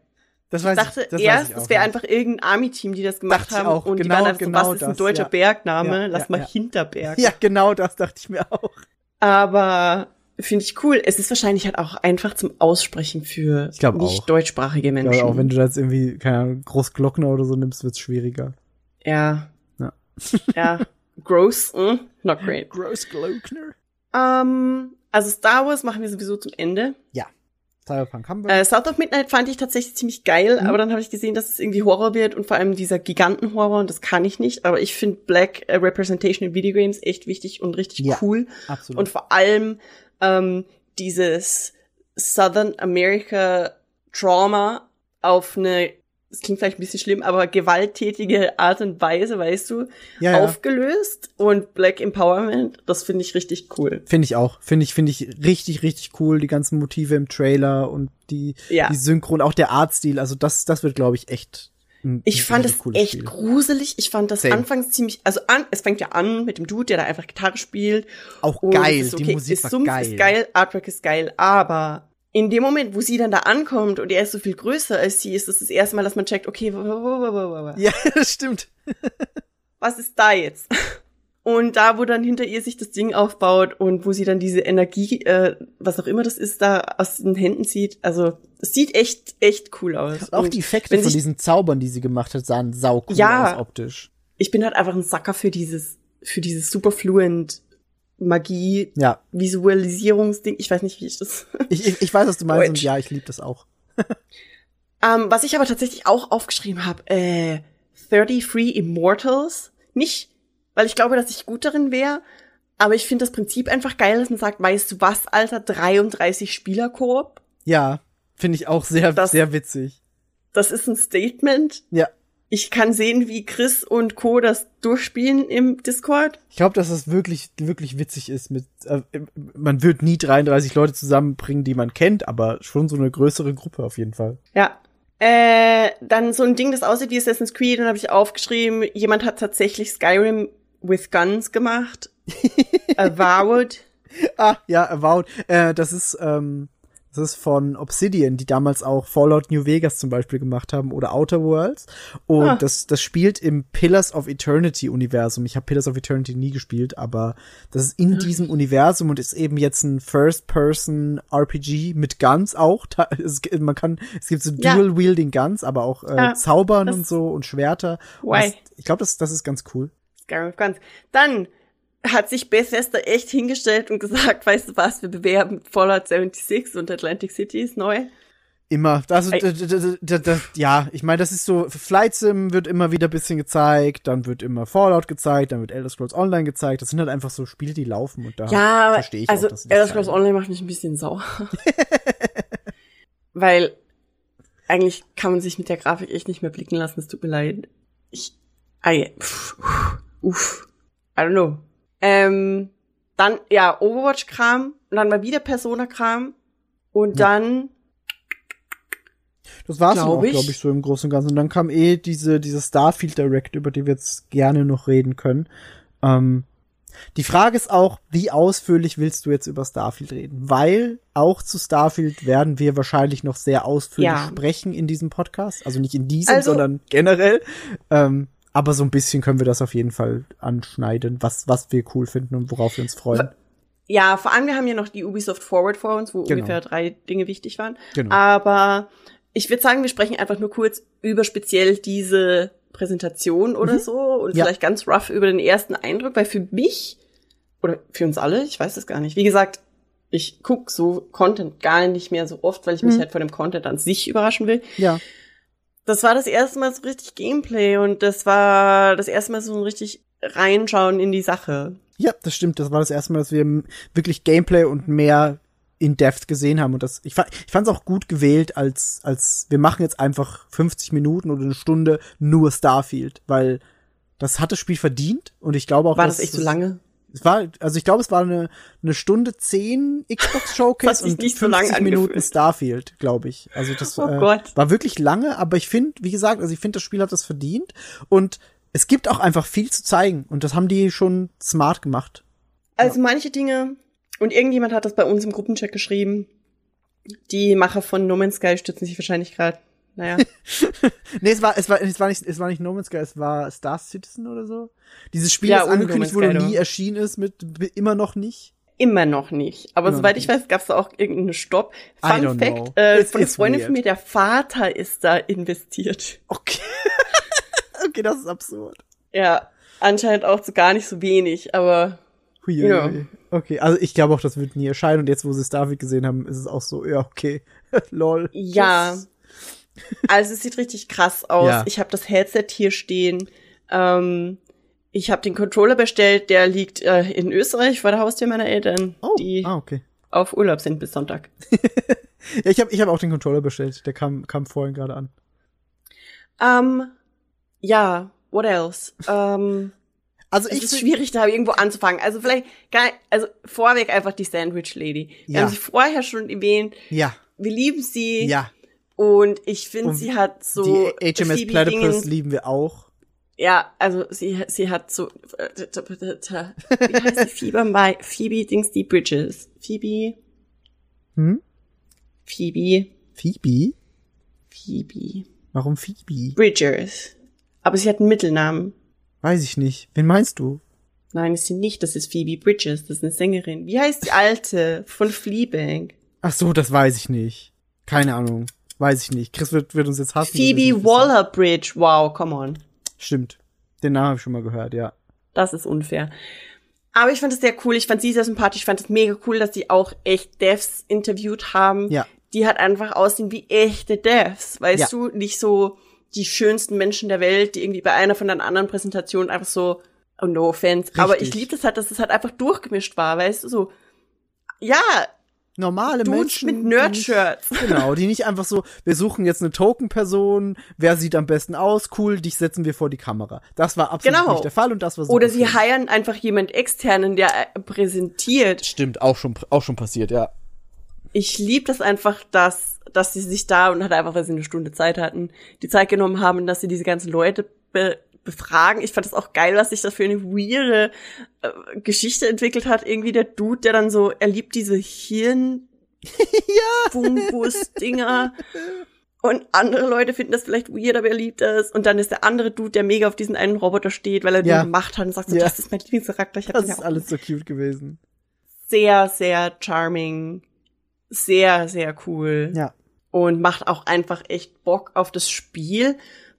Das Ich weiß dachte ich, das erst, ich es wäre einfach irgendein Army-Team, die das gemacht Dachte ich haben. auch. Und die Genau- waren einfach genau so, was ist ein das, deutscher ja. Bergname? Ja, Lass ja, mal. Hinterberg. Ja, genau das dachte ich mir auch. Aber finde ich cool. Es ist wahrscheinlich halt auch einfach zum Aussprechen für Ich glaub nicht auch. deutschsprachige Ich Menschen. glaube, auch wenn du da jetzt irgendwie, keine Ahnung, Großglockner oder so nimmst, wird's schwieriger. ja. Ja. ja. Gross, mm, not great. Großglockner. Ähm, also Star Wars machen wir sowieso zum Ende. Cyberpunk haben wir. Äh, South of Midnight fand ich tatsächlich ziemlich geil, Mhm. aber dann habe ich gesehen, dass es irgendwie Horror wird und vor allem dieser Gigantenhorror und das kann ich nicht. Aber ich finde Black äh, Representation in Videogames echt wichtig und richtig Ja. cool. Absolut. Und vor allem ähm, dieses Southern America Trauma auf eine, das klingt vielleicht ein bisschen schlimm, aber gewalttätige Art und Weise, weißt du, ja, ja. aufgelöst und Black Empowerment, das finde ich richtig cool. Finde ich auch. Finde ich, finde ich richtig, richtig cool. Die ganzen Motive im Trailer und die, Ja. die Synchron, auch der Artstil. Also das, das wird, glaube ich, echt. Ich fand es echt Spiel. gruselig. Ich fand das Same. anfangs ziemlich, also an, es fängt ja an mit dem Dude, der da einfach Gitarre spielt. Auch geil. es ist Die okay, Musik der war Sumpf geil. ist geil, Artwork ist geil, aber in dem Moment, wo sie dann da ankommt und er ist so viel größer als sie, ist das das erste Mal, dass man checkt, okay, Ja, das stimmt. was ist da jetzt? Und da, wo dann hinter ihr sich das Ding aufbaut und wo sie dann diese Energie, äh, was auch immer das ist, da aus den Händen zieht, also es sieht echt, echt cool aus. Auch Und die Effekte von diesen Zaubern, die sie gemacht hat, sahen sau cool Ja. aus optisch. ich bin halt einfach ein Sacker für dieses, für dieses superfluent Magie, Ja, Visualisierungsding. Ich weiß nicht, wie ich das. ich, ich, ich weiß, was du meinst und ja, ich liebe das auch. ähm, was ich aber tatsächlich auch aufgeschrieben habe, äh, 33 Immortals. Nicht, weil ich glaube, dass ich gut darin wäre, aber ich finde das Prinzip einfach geil, dass man sagt, weißt du was, Alter, 33 Spieler Koop. Ja, finde ich auch sehr, Das- sehr witzig. Das ist ein Statement. Ja. Ich kann sehen, wie Chris und Co. das durchspielen im Discord. Ich glaube, dass das wirklich, wirklich witzig ist mit, äh, man wird nie 33 Leute zusammenbringen, die man kennt, aber schon so eine größere Gruppe auf jeden Fall. Ja. Äh, dann so ein Ding, das aussieht wie Assassin's Creed, dann habe ich aufgeschrieben, jemand hat tatsächlich Skyrim with Guns gemacht. Avowed. Ah, ja, Avowed. Äh, das ist, ähm, das ist von Obsidian, die damals auch Fallout New Vegas zum Beispiel gemacht haben oder Outer Worlds. Und Ah. das, das spielt im Pillars of Eternity Universum. Ich habe Pillars of Eternity nie gespielt, aber das ist in diesem Universum und ist eben jetzt ein First-Person RPG mit Guns auch. Es, man kann, es gibt so Ja. Dual-Wielding Guns, aber auch äh, Ja, Zaubern das- und so und Schwerter. Und Why? Das, ich glaube, das, das ist ganz cool. Skyrim with Guns. Dann hat sich Bethesda echt hingestellt und gesagt, weißt du was, wir bewerben Fallout 76 und Atlantic City ist neu. Immer. D- ja, ich meine, das ist so, Flight Sim wird immer wieder ein bisschen gezeigt, dann wird immer Fallout gezeigt, dann wird Elder Scrolls Online gezeigt. Das sind halt einfach so Spiele, die laufen und da Ja, verstehe ich also auch, dass Elder Scrolls zeigen. Online macht mich ein bisschen sauer. Weil eigentlich kann man sich mit der Grafik echt nicht mehr blicken lassen, es tut mir leid. Ich, ei, pff, uff, I don't know. Ähm, dann, ja, Overwatch-Kram, und dann mal wieder Persona-Kram, und Ja. dann, Das war's glaub auch, ich. glaube ich, so im Großen und Ganzen. Und dann kam eh diese, diese Starfield Direct, über die wir jetzt gerne noch reden können. Ähm, Die Frage ist auch, wie ausführlich willst du jetzt über Starfield reden? Weil auch zu Starfield werden wir wahrscheinlich noch sehr ausführlich Ja. sprechen in diesem Podcast. Also nicht in diesem, Also- sondern generell. Ähm, aber so ein bisschen können wir das auf jeden Fall anschneiden, was, was wir cool finden und worauf wir uns freuen. Ja, vor allem, wir haben ja noch die Ubisoft Forward vor uns, wo Genau. ungefähr drei Dinge wichtig waren. Genau. Aber ich würde sagen, wir sprechen einfach nur kurz über speziell diese Präsentation oder so und Mhm. Ja. vielleicht ganz rough über den ersten Eindruck, weil für mich oder für uns alle, ich weiß es gar nicht. Wie gesagt, ich guck so Content gar nicht mehr so oft, weil ich mich Mhm. halt von dem Content an sich überraschen will. Ja. Das war das erste Mal so richtig Gameplay und das war das erste Mal so ein richtig reinschauen in die Sache. Ja, das stimmt. Das war das erste Mal, dass wir wirklich Gameplay und mehr in Depth gesehen haben. Und das, ich fand, ich fand es auch gut gewählt, als, als wir machen jetzt einfach 50 Minuten oder eine Stunde nur Starfield, weil das hat das Spiel verdient. Und ich glaube auch, War dass das echt es- so lange? Es war, also ich glaube, es war eine, eine Stunde zehn Xbox Showcase und nicht so lang 50 Minuten. Starfield, glaube ich. Also das Oh äh, war wirklich lange, aber ich finde, wie gesagt, also ich finde, das Spiel hat das verdient und es gibt auch einfach viel zu zeigen und das haben die schon smart gemacht. Also manche Dinge, und irgendjemand hat das bei uns im Gruppenchat geschrieben, die Macher von No Man's Sky stützen sich wahrscheinlich gerade. Naja. Nee, es war, es war, es war nicht, es war nicht No Man's Sky, es war Star Citizen oder so. Dieses Spiel, Ja, das angekündigt wurde, nie doch. erschienen ist, mit immer noch nicht. Immer noch nicht. Aber Immer soweit ich weiß, gab es da auch irgendeinen Stopp. Fun Fact, äh, It's- von einer Freundin weird. von mir, der Vater ist da investiert. Okay. okay, das ist absurd. Ja, anscheinend auch zu gar nicht so wenig, aber Hui, Ja. Okay, also ich glaube auch, das wird nie erscheinen und jetzt, wo sie Starfield gesehen haben, ist es auch so, ja, okay. Lol. Ja. Tschüss. Also es sieht richtig krass aus. Ja. Ich habe das Headset hier stehen. Ähm, ich habe den Controller bestellt, der liegt äh, in Österreich vor der Haustür meiner Eltern, Oh, die ah, okay. auf Urlaub sind bis Sonntag. Ja, ich habe ich hab auch den Controller bestellt. Der kam, kam vorhin gerade an. Ähm, ja, what else? Ähm, Also es ich ist schwierig, da irgendwo anzufangen. Also vielleicht, also vorweg einfach die Sandwich Lady. Wir Ja. haben sie vorher schon erwähnt. Ja, Wir lieben sie. ja. Und ich finde, sie hat so die HMS Phoebe Platypus lieben wir auch. Ja, also sie, sie hat so, wie heißt die Fieber bei Phoebe Dings die Bridges? Phoebe, Hm? Phoebe, Phoebe? Phoebe, Warum Phoebe? Bridgers. Aber sie hat einen Mittelnamen. Weiß ich nicht. Wen meinst du? Nein, ist sie nicht. Das ist Phoebe Bridges. Das ist eine Sängerin. Wie heißt die alte von Fleabag? Ach so, das weiß ich nicht. Keine Ahnung. Weiß ich nicht. Chris wird, wird uns jetzt hassen. Phoebe. Waller-Bridge. Wow, come on. Stimmt. Den Namen habe ich schon mal gehört, ja. Das ist unfair. Aber ich fand es sehr cool. Ich fand sie sehr sympathisch. Ich fand es mega cool, dass sie auch echt Devs interviewt haben. Ja. Die halt einfach aussehen wie echte Devs. Weißt Ja. du, nicht so die schönsten Menschen der Welt, die irgendwie bei einer von den anderen Präsentationen einfach so, oh no offense. Aber ich Richtig. liebe das halt, dass es halt einfach durchgemischt war, weißt du, so. Ja, Normale Dudes Menschen. mit Nerd-Shirts. Genau, die nicht einfach so, wir suchen jetzt eine Token-Person, wer sieht am besten aus, cool, dich setzen wir vor die Kamera. Das war absolut Genau. nicht der Fall und das war super Oder sie heiren einfach jemand externen, der äh, präsentiert. Stimmt, auch schon, auch schon passiert, ja. ich lieb das einfach, dass, dass sie sich da und halt einfach, weil sie eine Stunde Zeit hatten, die Zeit genommen haben, dass sie diese ganzen Leute be befragen. Ich fand das auch geil, was sich das für eine weirde äh, Geschichte entwickelt hat. Irgendwie der Dude, der dann so, er liebt diese Hirn Fungus-Dinger. Und andere Leute finden das vielleicht weird, aber er liebt das. Und dann ist der andere Dude, der mega auf diesen einen Roboter steht, weil er Ja. den gemacht hat und sagt so, Ja. das ist mein Lieblingscharakter. Ich hab Das ja ist auch alles so cute gewesen. sehr, sehr charming, sehr, sehr cool Ja. und macht auch einfach echt Bock auf das Spiel.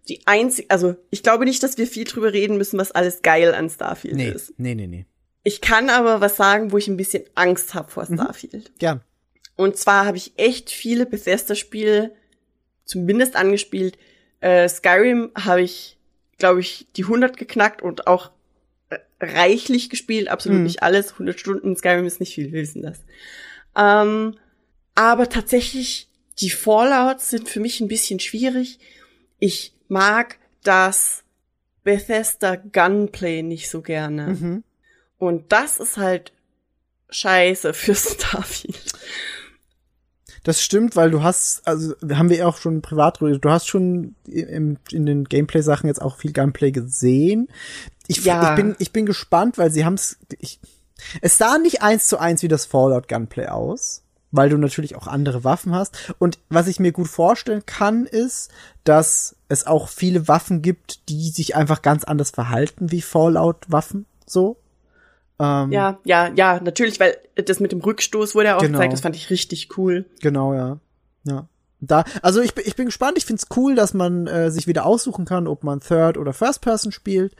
Die einzige, also ich glaube nicht, dass wir viel drüber reden müssen, was alles geil an Starfield Nee, ist. nee, nee, nee. Ich kann aber was sagen, wo ich ein bisschen Angst habe vor Starfield. Gern. Und zwar habe ich echt viele Bethesda-Spiele zumindest angespielt. Äh, Skyrim habe ich, glaube ich, die 100 geknackt und auch äh, reichlich gespielt. Absolut Mhm. nicht alles. 100 Stunden Skyrim ist nicht viel, wir wissen das. Ähm, aber tatsächlich, die Fallouts sind für mich ein bisschen schwierig. Ich mag das Bethesda Gunplay nicht so gerne. Mhm. Und das ist halt scheiße für Starfield. Das stimmt, weil du hast, also haben wir auch schon privat drüber, du hast schon im, in den Gameplay-Sachen jetzt auch viel Gunplay gesehen. Ich, Ja. ich, bin, ich bin gespannt, weil sie haben's. Ich, es sah nicht eins zu eins wie das Fallout Gunplay aus, weil du natürlich auch andere Waffen hast. Und was ich mir gut vorstellen kann, ist, dass es auch viele Waffen gibt, die sich einfach ganz anders verhalten wie Fallout-Waffen. So. Ähm, Ja, ja, ja, natürlich, weil das mit dem Rückstoß wurde ja auch Genau. gezeigt, das fand ich richtig cool. Genau, ja. Ja. Da, also ich, bin- ich bin gespannt, ich find's cool, dass man äh, sich wieder aussuchen kann, ob man Third oder First Person spielt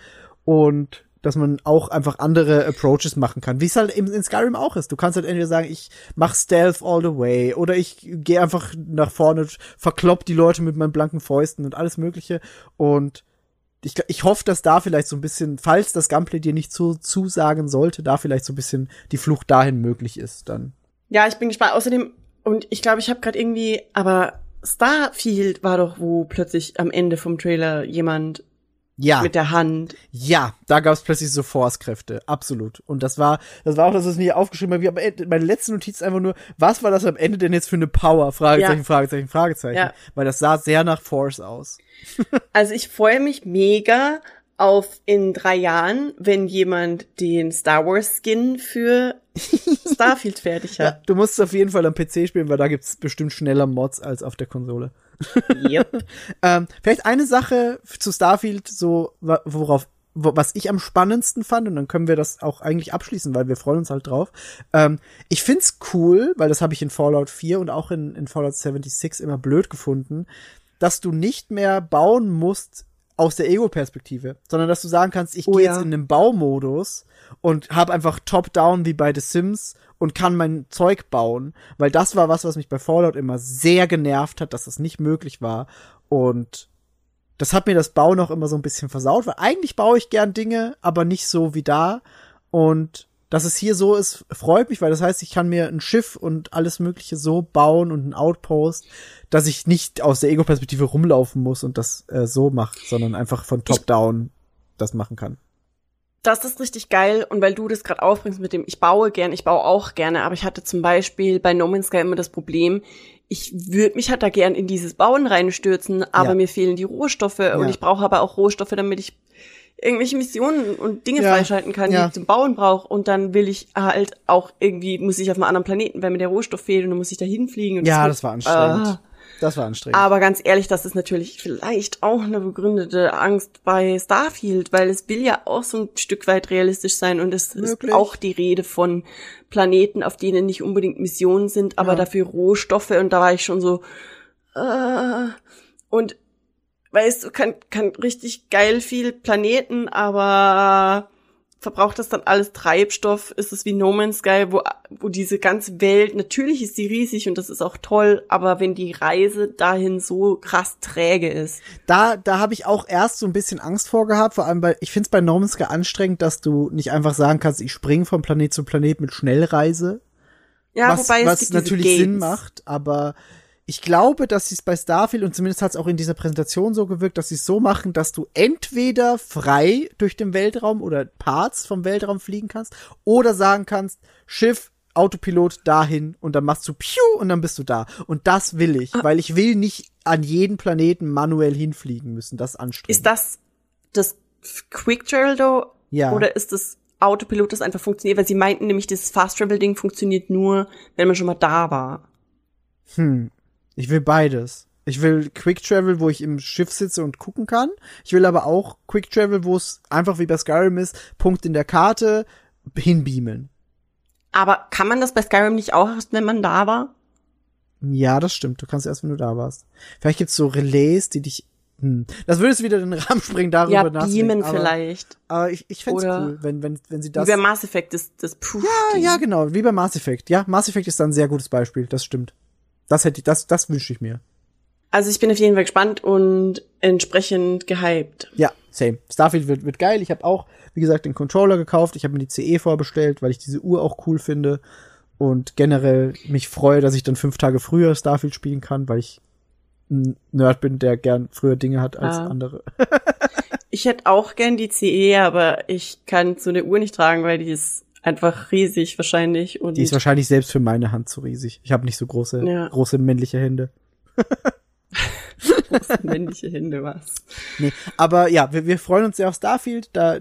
und dass man auch einfach andere Approaches machen kann, wie es halt in, in Skyrim auch ist. Du kannst halt entweder sagen, ich mach Stealth all the way oder ich gehe einfach nach vorne, verklopp die Leute mit meinen blanken Fäusten und alles mögliche und ich, ich hoffe, dass da vielleicht so ein bisschen, falls das Gunplay dir nicht zu, zusagen sollte, da vielleicht so ein bisschen die Flucht dahin möglich ist dann. Ja, ich bin gespannt. Außerdem, und ich glaube, ich habe gerade irgendwie, aber Starfield war doch, wo plötzlich am Ende vom Trailer jemand Ja. mit der Hand. Ja, da gab es plötzlich so Force-Kräfte, absolut. Und das war, das war auch das, was ich mir aufgeschrieben habe. Ende, meine letzte Notiz einfach nur, was war das am Ende denn jetzt für eine Power? Fragezeichen, Ja. Fragezeichen, Fragezeichen. Ja. Weil das sah sehr nach Force aus. Also ich freue mich mega auf in drei Jahren, wenn jemand den Star Wars Skin für Starfield fertig Ja. hat. Du musst es auf jeden Fall am PC spielen, weil da gibt's bestimmt schneller Mods als auf der Konsole. Yep. Ähm, vielleicht eine Sache zu Starfield, so worauf wo, was ich am spannendsten fand, und dann können wir das auch eigentlich abschließen, weil wir freuen uns halt drauf. Ähm, ich find's cool, weil das habe ich in Fallout 4 und auch in, in Fallout 76 immer blöd gefunden, dass du nicht mehr bauen musst aus der Ego-Perspektive, sondern dass du sagen kannst, ich Oh gehe ja. jetzt in den Baumodus und habe einfach Top-Down wie bei The Sims und kann mein Zeug bauen, weil das war was, was mich bei Fallout immer sehr genervt hat, dass das nicht möglich war und das hat mir das Bauen auch immer so ein bisschen versaut, weil eigentlich baue ich gern Dinge, aber nicht so wie da. Und dass es hier so ist, freut mich, weil das heißt, ich kann mir ein Schiff und alles Mögliche so bauen und ein Outpost, dass ich nicht aus der Ego-Perspektive rumlaufen muss und das äh, so mache, sondern einfach von Top-Down das machen kann. Das ist richtig geil und weil du das gerade aufbringst mit dem, ich baue gern, ich baue auch gerne, aber ich hatte zum Beispiel bei No Man's Sky immer das Problem, ich würde mich halt da gern in dieses Bauen reinstürzen, aber Ja. mir fehlen die Rohstoffe und ich brauche aber auch Rohstoffe, damit ich irgendwelche Missionen und Dinge Ja. freischalten kann, die Ja. ich zum Bauen brauche und dann will ich halt auch irgendwie, muss ich auf einem anderen Planeten, weil mir der Rohstoff fehlt und dann muss ich da hinfliegen. und Ja, wird- das war anstrengend. Ah. Das war anstrengend. Aber ganz ehrlich, das ist natürlich vielleicht auch eine begründete Angst bei Starfield, weil es will ja auch so ein Stück weit realistisch sein und es Möglich. ist auch die Rede von Planeten, auf denen nicht unbedingt Missionen sind, aber Ja. dafür Rohstoffe und da war ich schon so äh, und weißt du, kann, kann richtig geil viel Planeten, aber verbraucht das dann alles Treibstoff? Ist es wie No Man's Sky, wo, wo diese ganze Welt, natürlich ist die riesig und das ist auch toll, aber wenn die Reise dahin so krass träge ist. da, da habe ich auch erst so ein bisschen Angst vor gehabt, vor allem bei, ich finde es bei No Man's Sky anstrengend, dass du nicht einfach sagen kannst, ich springe von Planet zu Planet mit Schnellreise. Ja, was, wobei es was natürlich. Sinn macht, aber ich glaube, dass sie es bei Starfield und zumindest hat es auch in dieser Präsentation so gewirkt, dass sie es so machen, dass du entweder frei durch den Weltraum oder Parts vom Weltraum fliegen kannst oder sagen kannst, Schiff, Autopilot dahin und dann machst du Piu und dann bist du da. Und das will ich, Ah. weil ich will nicht an jeden Planeten manuell hinfliegen müssen. Das anstrengend. Ist das das Quick Travel do Ja. oder ist das Autopilot, das einfach funktioniert? Weil sie meinten nämlich, das Fast Travel Ding funktioniert nur, wenn man schon mal da war. Hm. Ich will beides. Ich will Quick Travel, wo ich im Schiff sitze und gucken kann. Ich will aber auch Quick Travel, wo es einfach wie bei Skyrim ist, Punkt in der Karte, hinbeamen. Aber kann man das bei Skyrim nicht auch erst, wenn man da war? Ja, das stimmt. Du kannst erst, wenn du da warst. Vielleicht gibt's so Relais, die dich. Hm. Das würde es wieder den Rahmen springen, darüber Ja, nachzudenken. beamen aber, vielleicht. Aber ich, ich fände cool, wenn, wenn, wenn sie Wie das. bei Mass Effect, das, das Puff. ja, ja, genau, wie bei Mass Effect. Ja, Mass Effect ist dann ein sehr gutes Beispiel, das stimmt. Das hätte ich, das, das wünsche ich mir. Also ich bin auf jeden Fall gespannt und entsprechend gehypt. Ja, same. Starfield wird, wird geil. Ich habe auch, wie gesagt, den Controller gekauft. Ich habe mir die CE vorbestellt, weil ich diese Uhr auch cool finde. Und generell mich freue, dass ich dann fünf Tage früher Starfield spielen kann, weil ich ein Nerd bin, der gern früher Dinge hat als Ah. andere. Ich hätte auch gern die CE, aber ich kann so eine Uhr nicht tragen, weil die ist einfach riesig wahrscheinlich. Und Die ist wahrscheinlich selbst für meine Hand zu riesig. Ich habe nicht so große, Ja. große männliche Hände. große männliche Hände was. Nee, aber ja, wir, wir freuen uns sehr auf Starfield. Da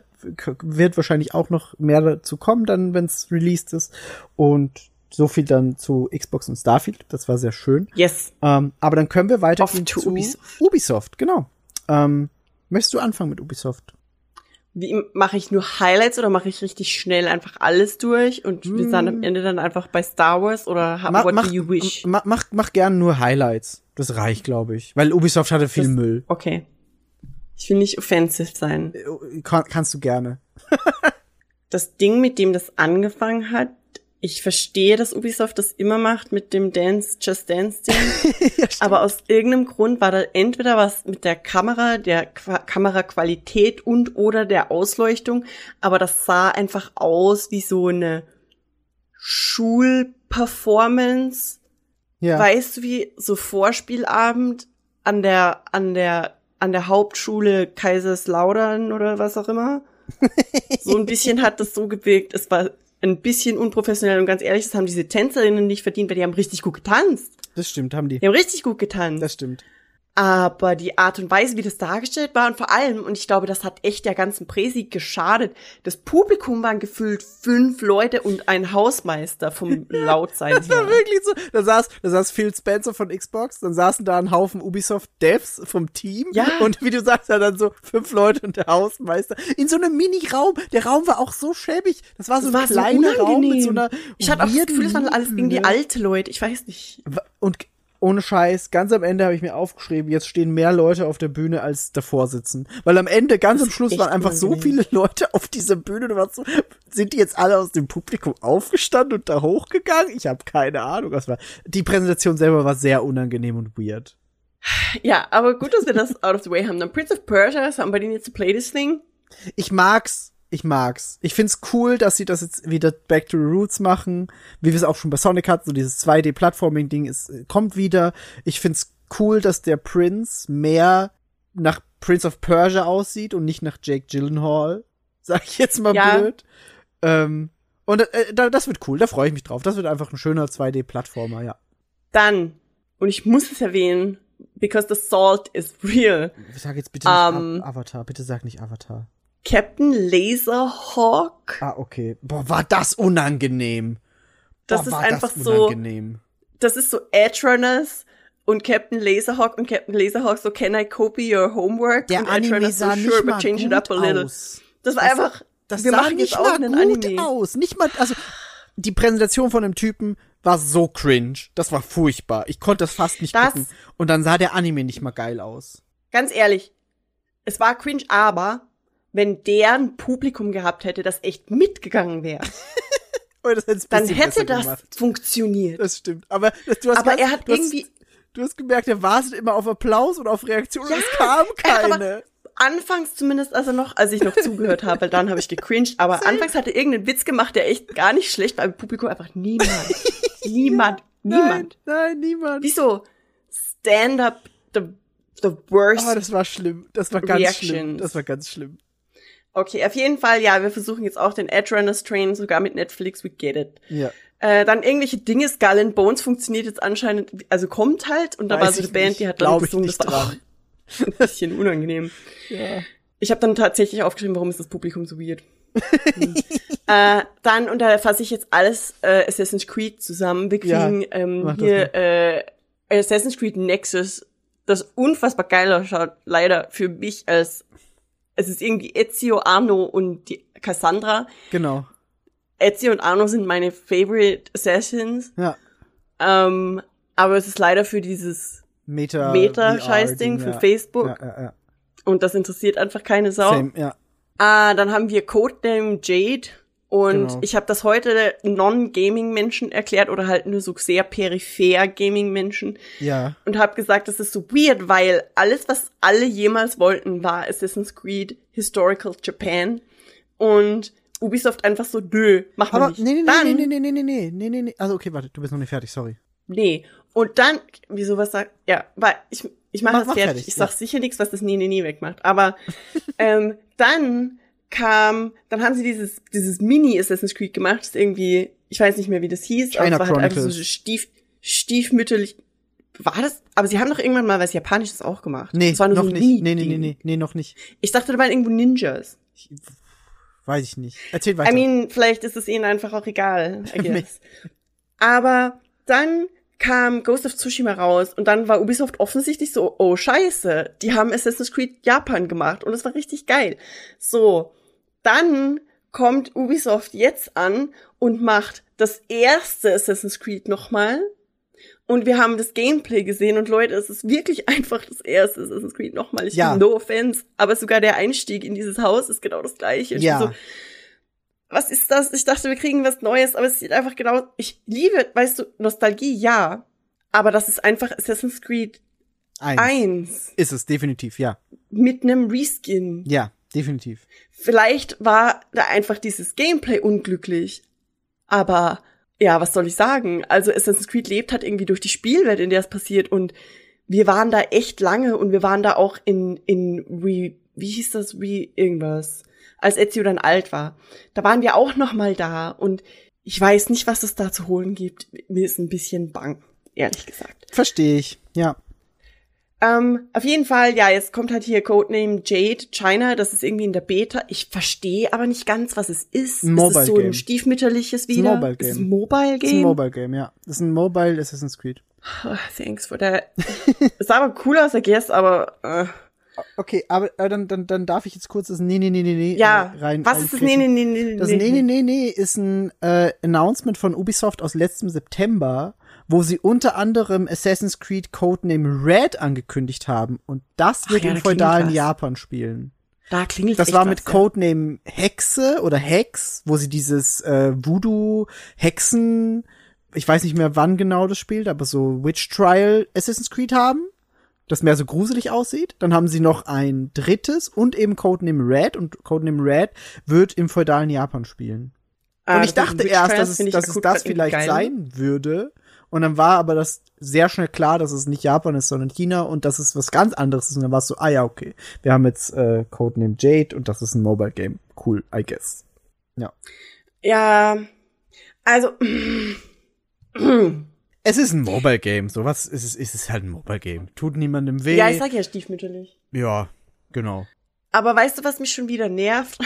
wird wahrscheinlich auch noch mehr dazu kommen, dann, wenn es released ist. Und so viel dann zu Xbox und Starfield. Das war sehr schön. Yes. Ähm, aber dann können wir weitergehen zu Ubisoft. Ubisoft, genau. Ähm, möchtest du anfangen mit Ubisoft? Wie mache ich nur Highlights oder mache ich richtig schnell einfach alles durch und wir sind am Ende dann einfach bei Star Wars oder ha- Mach, what mach, do you wish? mach, mach, mach gern nur Highlights. Das reicht, glaube ich. Weil Ubisoft hatte viel Das- Müll. Okay. Ich will nicht offensive sein. Äh, Kann, kannst du gerne. Das Ding, mit dem das angefangen hat, ich verstehe, dass Ubisoft das immer macht mit dem Dance, Just Dance Ding. aber aus irgendeinem Grund war da entweder was mit der Kamera, der Qua Kameraqualität und oder der Ausleuchtung, aber das sah einfach aus wie so eine Schulperformance. Ja. Weißt du, wie so Vorspielabend an der, an der, an der Hauptschule Kaiserslautern oder was auch immer? so ein bisschen hat das so gewirkt. Es war ein bisschen unprofessionell und ganz ehrlich, das haben diese Tänzerinnen nicht verdient, weil die haben richtig gut getanzt. das stimmt, haben die. Die haben richtig gut getanzt. Das stimmt. Aber die Art und Weise, wie das dargestellt war und vor allem, und ich glaube, das hat echt der ganzen Präsi geschadet, das Publikum waren gefühlt fünf Leute und ein Hausmeister vom Lautsein Das war her. wirklich so. Da saß, da saß Phil Spencer von Xbox, dann saßen da ein Haufen Ubisoft-Devs vom Team. Ja. Und wie du sagst, da dann so fünf Leute und der Hausmeister. In so einem Mini-Raum. Der Raum war auch so schäbig. Das war so Das ein war so kleiner Raum mit so einer. Ich hatte auch das Gefühl, es waren alles irgendwie alte Leute. Ich weiß nicht. Und ohne Scheiß, ganz am Ende habe ich mir aufgeschrieben, jetzt stehen mehr Leute auf der Bühne als davor sitzen. Weil am Ende, ganz am Schluss, waren einfach so unangenehm. viele Leute auf dieser Bühne. Du warst so, sind die jetzt alle aus dem Publikum aufgestanden und da hochgegangen? Ich habe keine Ahnung. Was war. Die Präsentation selber war sehr unangenehm und weird. Ja, aber gut, dass wir das out of the way haben. Dann Prince of Persia, somebody needs to play this thing. Ich mag's. Ich mag's. Ich find's cool, dass sie das jetzt wieder Back to the Roots machen, wie wir es auch schon bei Sonic hatten, so dieses 2D-Plattforming-Ding ist, äh, kommt wieder. Ich find's cool, dass der Prince mehr nach Prince of Persia aussieht und nicht nach Jake Gyllenhaal. Sag ich jetzt mal Ja. blöd. Ähm, und äh, da- das wird cool, da freue ich mich drauf. Das wird einfach ein schöner 2D-Plattformer, ja. Dann, und ich muss es erwähnen, because the salt is real. Sag jetzt bitte nicht Ähm. Av- Avatar, bitte sag nicht Avatar. Captain Laserhawk. Ah, okay. Boah, war das unangenehm. Das Boah, ist war einfach das so, das ist so Edge Runners und Captain Laserhawk und Captain Laserhawk so Can I copy your homework? Der und Anime sah so nicht sure, mal but change it gut up a little. aus. Das war Das- einfach, Das wir sah machen nicht mal einen gut Anime. aus. Nicht mal, also die Präsentation von dem Typen war so cringe. Das war furchtbar. Ich konnte das fast nicht Das- gucken. Und dann sah der Anime nicht mal geil aus. Ganz ehrlich, es war cringe, aber wenn der ein Publikum gehabt hätte, das echt mitgegangen wäre, Oh, dann hätte das gemacht. funktioniert. Das stimmt. Aber das, du hast Aber ganz, er hat du hast, irgendwie, Du hast gemerkt, er wartet immer auf Applaus und auf Reaktion Ja, und es kam keine. anfangs zumindest, also noch, als ich noch zugehört habe, weil dann habe ich gecringed, aber anfangs hat er irgendeinen Witz gemacht, der echt gar nicht schlecht war, im Publikum einfach niemand. niemand. Niemand. Nein, nein, niemand. Wieso? Stand-up, the, the worst. Oh, das war schlimm. Das war ganz Reactions. schlimm. Das war ganz schlimm. Okay, auf jeden Fall, ja, wir versuchen jetzt auch den Edge Runners Train, sogar mit Netflix, we get it. Ja. Äh, dann irgendwelche Dinge, Skull and Bones funktioniert jetzt anscheinend, also kommt halt, und da Weiß war so eine Band, nicht. die hat dann gesungen, das war auch ein bisschen unangenehm. Ja. Ich habe dann tatsächlich aufgeschrieben, warum ist das Publikum so weird. Hm. äh, dann, und da fasse ich jetzt alles äh, Assassin's Creed zusammen. Wir Ja, kriegen ähm, mach das hier äh, Assassin's Creed Nexus, das unfassbar geil ausschaut, leider für mich als es ist irgendwie Ezio, Arno und die Cassandra. Genau. Ezio und Arno sind meine favorite Assassins. Ja. Ähm, aber es ist leider für dieses Meta. Meta-Scheißding VR-Ding, für Facebook. Ja, ja, ja. und das interessiert einfach keine Sau. Same, ja. Ah, dann haben wir Codename Jade. Und Genau. ich habe das heute Non-Gaming-Menschen erklärt oder halt nur so sehr peripher Gaming-Menschen Ja. und habe gesagt, das ist so weird, weil alles, was alle jemals wollten, war Assassin's Creed Historical Japan und Ubisoft einfach so, nö, wir Aber nicht. nee, nee, dann, nee, nee, nee, nee, nee, nee, nee, nee, nee. Also okay, warte, du bist noch nicht fertig, sorry. nee. Und dann, wieso was sagt, ja, weil ich, ich mache Mach- das mach fertig. fertig, Ich sag ja. sicher nichts, was das Nee, Nee, Nee wegmacht. Aber ähm, dann kam, dann haben sie dieses, dieses Mini Assassin's Creed gemacht, das irgendwie, ich weiß nicht mehr, wie das hieß, China aber es war halt einfach so stief, stiefmütterlich, war das, aber sie haben doch irgendwann mal was Japanisches auch gemacht. Nee, das war nur noch so nicht. Nee, nee, nee, nee, nee, noch nicht. Ich dachte, da waren irgendwo Ninjas. Weiß ich nicht. Erzähl weiter. I mean, vielleicht ist es ihnen einfach auch egal. Aber dann kam Ghost of Tsushima raus und dann war Ubisoft offensichtlich so, oh scheiße, die haben Assassin's Creed Japan gemacht und es war richtig geil. So, dann kommt Ubisoft jetzt an und macht das erste Assassin's Creed nochmal. Und wir haben das Gameplay gesehen und Leute, es ist wirklich einfach das erste Assassin's Creed nochmal. Ich Ja. bin no offense, aber sogar der Einstieg in dieses Haus ist genau das gleiche. Ich ja. so, was ist das? Ich dachte, wir kriegen was Neues, aber es sieht einfach genau, ich liebe, weißt du, Nostalgie, ja. Aber das ist einfach Assassin's Creed Eins. 1 Ist es, definitiv, ja. mit einem Reskin. Ja, definitiv. Vielleicht war da einfach dieses Gameplay unglücklich. Aber, ja, was soll ich sagen? Also Assassin's Creed lebt halt irgendwie durch die Spielwelt, in der es passiert und wir waren da echt lange und wir waren da auch in, in Re, wie hieß das, Re, irgendwas, als Ezio dann alt war. Da waren wir auch noch mal da und ich weiß nicht, was es da zu holen gibt. Mir ist ein bisschen bang, ehrlich gesagt. Verstehe ich, ja. Ähm, auf jeden Fall, ja, jetzt kommt halt hier Codename Jade China, das ist irgendwie in der Beta. Ich verstehe aber nicht ganz, was es ist. Ein ist Mobile es so Game. ein stiefmütterliches wieder? Mobile Ist Game. ein Mobile Das ist ein Game? Mobile Game, ja. Das ist ein Mobile Assassin's Creed. Oh, thanks for that. es sah aber cool aus, I guess, aber äh, Okay, aber äh, dann, dann, dann darf ich jetzt kurz das Nee, nee, nee, nee, nee ja. äh, rein. was ist das? Nee, nee, nee, nee, nee. Das Nee, nee, nee, nee ist ein äh, Announcement von Ubisoft aus letztem September, wo sie unter anderem Assassin's Creed Codename Red angekündigt haben. Und das wird ja, im feudalen. Japan spielen. Da klingelt Das war mit was, ja. Codename Hexe oder Hex, wo sie dieses äh, Voodoo-Hexen, ich weiß nicht mehr wann genau das spielt, aber so Witch Trial Assassin's Creed haben, das mehr so gruselig aussieht. Dann haben sie noch ein drittes und eben Codename Red und Codename Red wird im feudalen Japan spielen. Ah, und ich dachte erst, dass es, dass es das vielleicht sein würde. Und dann war aber das sehr schnell klar, dass es nicht Japan ist, sondern China und dass es was ganz anderes ist. Und dann war es so, ah ja, okay. Wir haben jetzt äh, Codename Jade und das ist ein Mobile Game. Cool, I guess. Ja, also, Es ist ein Mobile Game. Sowas ist es, ist es halt ein Mobile Game. Tut niemandem weh. ja, ich sag ja stiefmütterlich. ja, genau. Aber weißt du, was mich schon wieder nervt?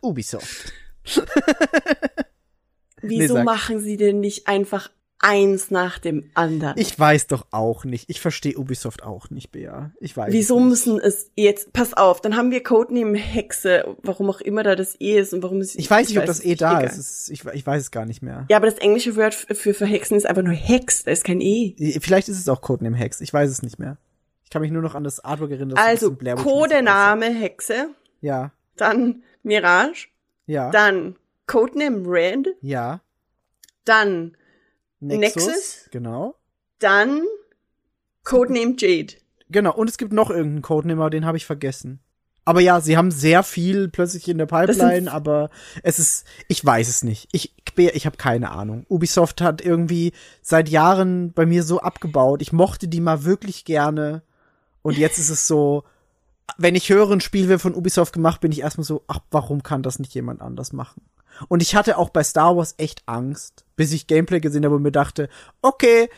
Ubisoft. Wieso sag. machen sie denn nicht einfach eins nach dem anderen? Ich weiß doch auch nicht. Ich verstehe Ubisoft auch nicht, Bea. Ich weiß. Wieso es nicht. müssen es jetzt, pass auf, dann haben wir Codename Hexe, warum auch immer da das E ist und warum es. Ich weiß nicht, ob das es eh nicht, da egal. ist. Ich, ich weiß es gar nicht mehr. Ja, aber das englische Wort f- für verhexen ist einfach nur Hex, da ist kein E. Vielleicht ist es auch Codename Hex. Ich weiß es nicht mehr. Ich kann mich nur noch an das Artwork erinnern. das Also, Codename Hexe. Ja, dann Mirage, ja, dann Codename Red, ja. dann Nexus, Nexus? Genau. dann Codename Jade. Genau. Und es gibt noch irgendeinen Codename, aber den habe ich vergessen. Aber ja, sie haben sehr viel plötzlich in der Pipeline, aber es ist, ich weiß es nicht. Ich, ich habe keine Ahnung. Ubisoft hat irgendwie seit Jahren bei mir so abgebaut. Ich mochte die mal wirklich gerne. Und jetzt ist es so, wenn ich höre, ein Spiel wird von Ubisoft gemacht, bin ich erstmal so, ach, warum kann das nicht jemand anders machen? Und ich hatte auch bei Star Wars echt Angst, bis ich Gameplay gesehen habe und mir dachte, okay,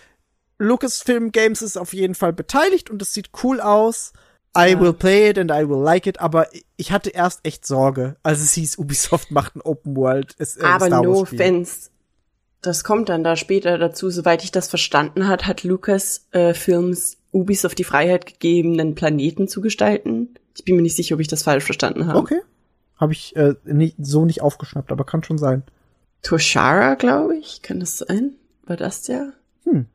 Lucasfilm Games ist auf jeden Fall beteiligt und es sieht cool aus. I Ja. will play it and I will like it, aber ich hatte erst echt Sorge, als es hieß, Ubisoft macht ein Open World äh, Aber no offense. Das kommt dann da später dazu. Soweit ich das verstanden hat, hat Lucas äh, Films Ubisoft die Freiheit gegeben, einen Planeten zu gestalten. Ich bin mir nicht sicher, ob ich das falsch verstanden habe. Okay. Habe ich äh, nicht, so nicht aufgeschnappt, aber kann schon sein. Toshara, glaube ich. Kann das sein? War das der? Hm.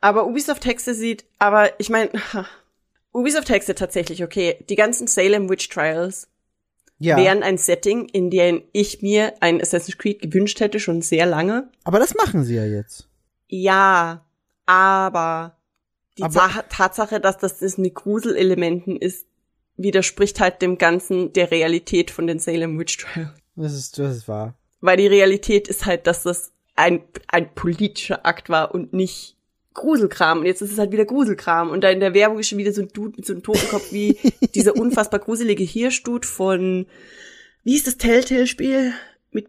Aber Ubisoft Texte sieht, aber ich meine, Ubisoft Texte tatsächlich, okay. Die ganzen Salem Witch Trials Ja. wären ein Setting, in dem ich mir ein Assassin's Creed gewünscht hätte, schon sehr lange. Aber das machen sie ja jetzt. Ja, aber die Aber- Ta Tatsache, dass das das mit Gruselelementen ist, widerspricht halt dem Ganzen der Realität von den Salem Witch Trials. Das ist, das ist wahr. Weil die Realität ist halt, dass das ein, ein politischer Akt war und nicht Gruselkram. Und jetzt ist es halt wieder Gruselkram. Und da in der Werbung ist schon wieder so ein Dude mit so einem Totenkopf wie dieser unfassbar gruselige Hirschdude von, wie hieß das Telltale-Spiel? Mit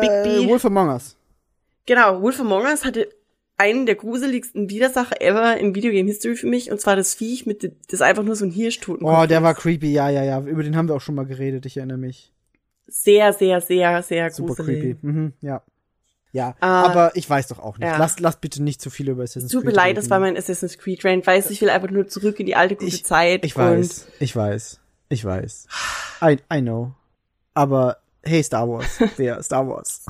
Big Äh, B. Wolf Among Us. Genau, Wolf Among Us hatte einen der gruseligsten Widersacher ever in Videogame History für mich, und zwar das Viech mit, das einfach nur so ein Hirschtoten. Oh, der war creepy, ja, ja, ja. Über den haben wir auch schon mal geredet, ich erinnere mich. sehr, sehr, sehr, sehr Super gruselig. creepy. Mhm, ja. Ja, Äh, aber ich weiß doch auch nicht. ja. Lass, lass bitte nicht zu viel über Assassin's Tut mir Creed leid, reden. das war mein Assassin's Creed Rant, weiß ich will einfach nur zurück in die alte gute Ich- Zeit. Ich weiß, ich weiß, ich weiß. I, I know. Aber hey, Star Wars. Wer? Star Wars.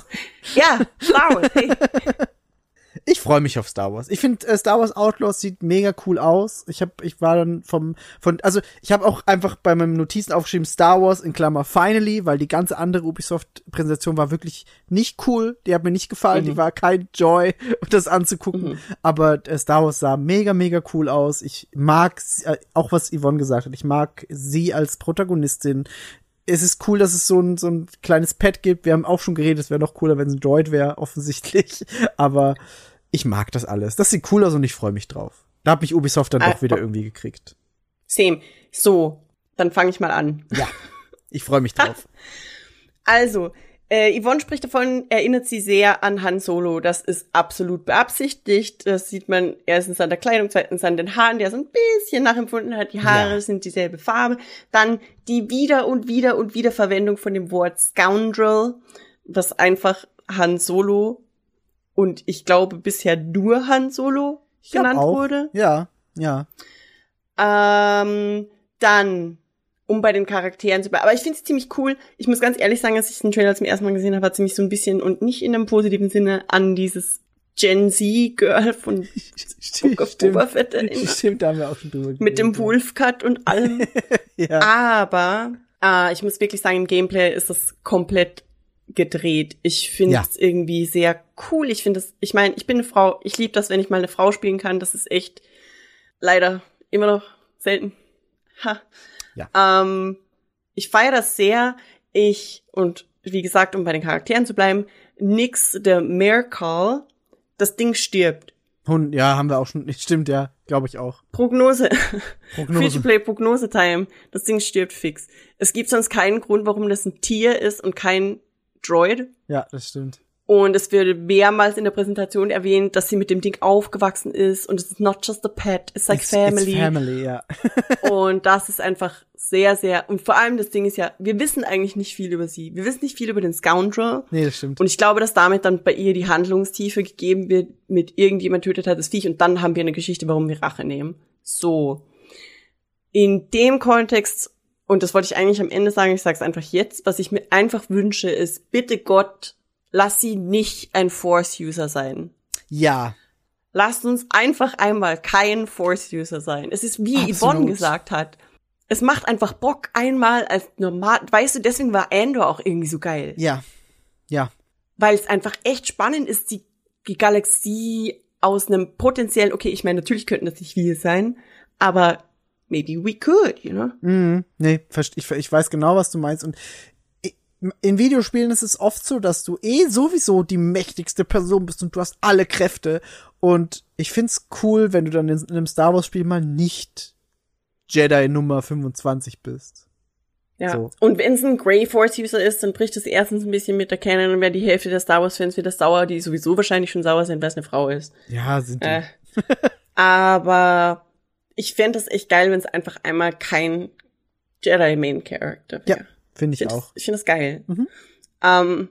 Ja, Star Wars, hey. Ich freue mich auf Star Wars. Ich finde äh, Star Wars Outlaws sieht mega cool aus. Ich habe ich war dann vom von also ich habe auch einfach bei meinen Notizen aufgeschrieben Star Wars in Klammer finally, weil die ganze andere Ubisoft Präsentation war wirklich nicht cool. Die hat mir nicht gefallen, Mhm. die war kein Joy das anzugucken, aber äh, Star Wars sah mega mega cool aus. Ich mag äh, auch was Yvonne gesagt hat. Ich mag sie als Protagonistin. Es ist cool, dass es so ein, so ein kleines Pet gibt. Wir haben auch schon geredet, es wäre noch cooler, wenn es ein Droid wäre, offensichtlich. Aber ich mag das alles. Das sieht cool aus und ich freue mich drauf. Da hat mich Ubisoft dann Ah, doch wieder irgendwie gekriegt. Same. So, dann fange ich mal an. Ja, ich freue mich drauf. Also, äh, Yvonne spricht davon, erinnert sie sehr an Han Solo. Das ist absolut beabsichtigt. Das sieht man erstens an der Kleidung, zweitens an den Haaren, der so ein bisschen nachempfunden hat. Die Haare Ja. sind dieselbe Farbe. Dann die wieder und wieder und wieder Verwendung von dem Wort Scoundrel, was einfach Han Solo und ich glaube bisher nur Han Solo genannt wurde. Ja, ja. Ähm, dann, um bei den Charakteren zu bleiben. Aber ich finde es ziemlich cool. Ich muss ganz ehrlich sagen, als ich den Trailer zum ersten Mal gesehen habe, hat sie mich so ein bisschen und nicht in einem positiven Sinne an dieses Gen Z-Girl von Book of Boba Fett erinnert. Stimmt, da haben wir auch schon drüber Mit dem geredet, Wolfcut und allem. Ja. Aber äh, ich muss wirklich sagen, im Gameplay ist das komplett gedreht. Ich finde es Ja. irgendwie sehr cool. Ich finde es, ich meine, ich bin eine Frau. Ich liebe das, wenn ich mal eine Frau spielen kann. Das ist echt leider immer noch selten. Ha. Ja. Ähm, ich feiere das sehr. Ich, und wie gesagt, um bei den Charakteren zu bleiben, nix der Mercall, das Ding stirbt. Hund, ja, haben wir auch schon. Stimmt, ja, glaube ich auch. Prognose. Prognose. Free-to-play Prognose Time. Das Ding stirbt fix. Es gibt sonst keinen Grund, warum das ein Tier ist und kein Droid. Ja, das stimmt. Und es wird mehrmals in der Präsentation erwähnt, dass sie mit dem Ding aufgewachsen ist und es ist not just a pet, it's like It's- family. It's family, ja. Und das ist einfach sehr, sehr, und vor allem das Ding ist ja, wir wissen eigentlich nicht viel über sie. Wir wissen nicht viel über den Scoundrel. nee, das stimmt. Und ich glaube, dass damit dann bei ihr die Handlungstiefe gegeben wird, mit irgendjemand tötet hat das Viech und dann haben wir eine Geschichte, warum wir Rache nehmen. So. In dem Kontext, und das wollte ich eigentlich am Ende sagen, ich sage es einfach jetzt, was ich mir einfach wünsche, ist, bitte Gott, lass sie nicht ein Force-User sein. ja, Lasst uns einfach einmal kein Force-User sein. Es ist wie Absolut. Yvonne gesagt hat. Es macht einfach Bock, einmal als normal, weißt du, deswegen war Andor auch irgendwie so geil ja, ja. weil es einfach echt spannend ist, die, die Galaxie aus einem potenziellen, okay, ich meine, natürlich könnten das nicht wir sein, aber maybe we could, you know? Mhm. Nee, ich, ich weiß genau, was du meinst. Und in Videospielen ist es oft so, dass du eh sowieso die mächtigste Person bist und du hast alle Kräfte. Und ich find's cool, wenn du dann in, in einem Star Wars Spiel mal nicht Jedi Nummer 25 bist. Ja. So. Und wenn es ein Grey Force User ist, dann bricht es erstens ein bisschen mit der Canon und wäre die Hälfte der Star Wars Fans wieder sauer, die sowieso wahrscheinlich schon sauer sind, weil es eine Frau ist. Ja, sind die. Äh. aber ich fände es echt geil, wenn es einfach einmal kein Jedi Main Character Ja, wäre. Finde ich find auch. Ich finde das geil. Mhm. Ähm,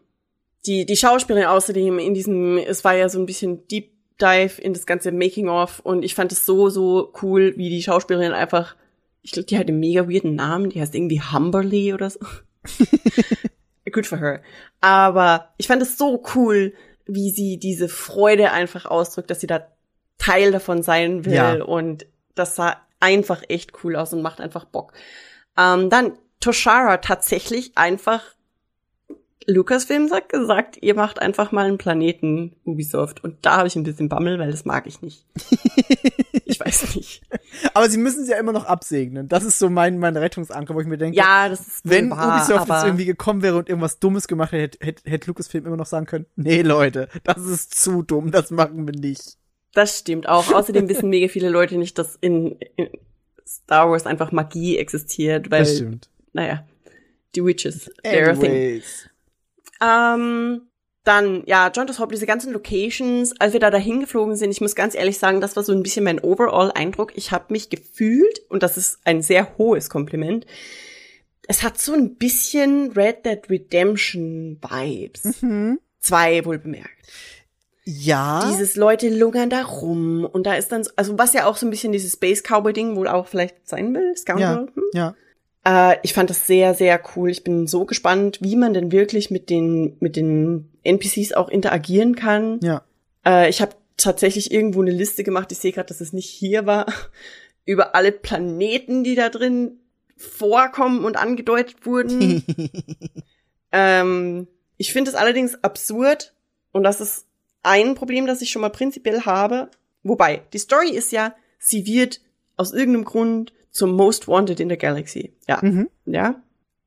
die, die Schauspielerin außerdem in diesem, es war ja so ein bisschen Deep Dive in das ganze Making-of und ich fand es so, so cool, wie die Schauspielerin einfach, ich glaube, die hat einen mega weirden Namen, die heißt irgendwie Humberly oder so. Good for her. Aber ich fand es so cool, wie sie diese Freude einfach ausdrückt, dass sie da Teil davon sein will Ja. und das sah einfach echt cool aus und macht einfach Bock. Ähm, dann Toshara tatsächlich einfach Lucasfilm hat gesagt, ihr macht einfach mal einen Planeten Ubisoft und da habe ich ein bisschen Bammel, weil das mag ich nicht. ich weiß nicht. Aber sie müssen sie ja immer noch absegnen. Das ist so mein, mein Rettungsanker, wo ich mir denke, Ja, das ist wenn wahr, Ubisoft jetzt irgendwie gekommen wäre und irgendwas Dummes gemacht hätte, hätte, hätte Lucasfilm immer noch sagen können, nee, Leute, das ist zu dumm, das machen wir nicht. Das stimmt auch. Außerdem wissen mega viele Leute nicht, dass in, in Star Wars einfach Magie existiert, weil, Das stimmt. Naja, die Witches. Anyways. Ähm, Dann, ja, John Hop, diese ganzen Locations, als wir da dahin geflogen sind, ich muss ganz ehrlich sagen, das war so ein bisschen mein Overall-Eindruck. Ich habe mich gefühlt, und das ist ein sehr hohes Kompliment, es hat so ein bisschen Red Dead Redemption Vibes. Mhm. Zwei wohl bemerkt. Ja. Dieses Leute lungern da rum und da ist dann, so, also was ja auch so ein bisschen dieses Space Cowboy Ding wohl auch vielleicht sein will, Scoundrel. ja, Hm? ja. Äh, ich fand das sehr, sehr cool. Ich bin so gespannt, wie man denn wirklich mit den, mit den NPCs auch interagieren kann. Ja. Äh, ich habe tatsächlich irgendwo eine Liste gemacht, ich sehe gerade, dass es nicht hier war, über alle Planeten, die da drin vorkommen und angedeutet wurden. ähm, ich finde es allerdings absurd und das ist ein Problem, das ich schon mal prinzipiell habe. Wobei, die Story ist ja, sie wird aus irgendeinem Grund zum Most Wanted in der Galaxy. Ja. Mhm. Ja.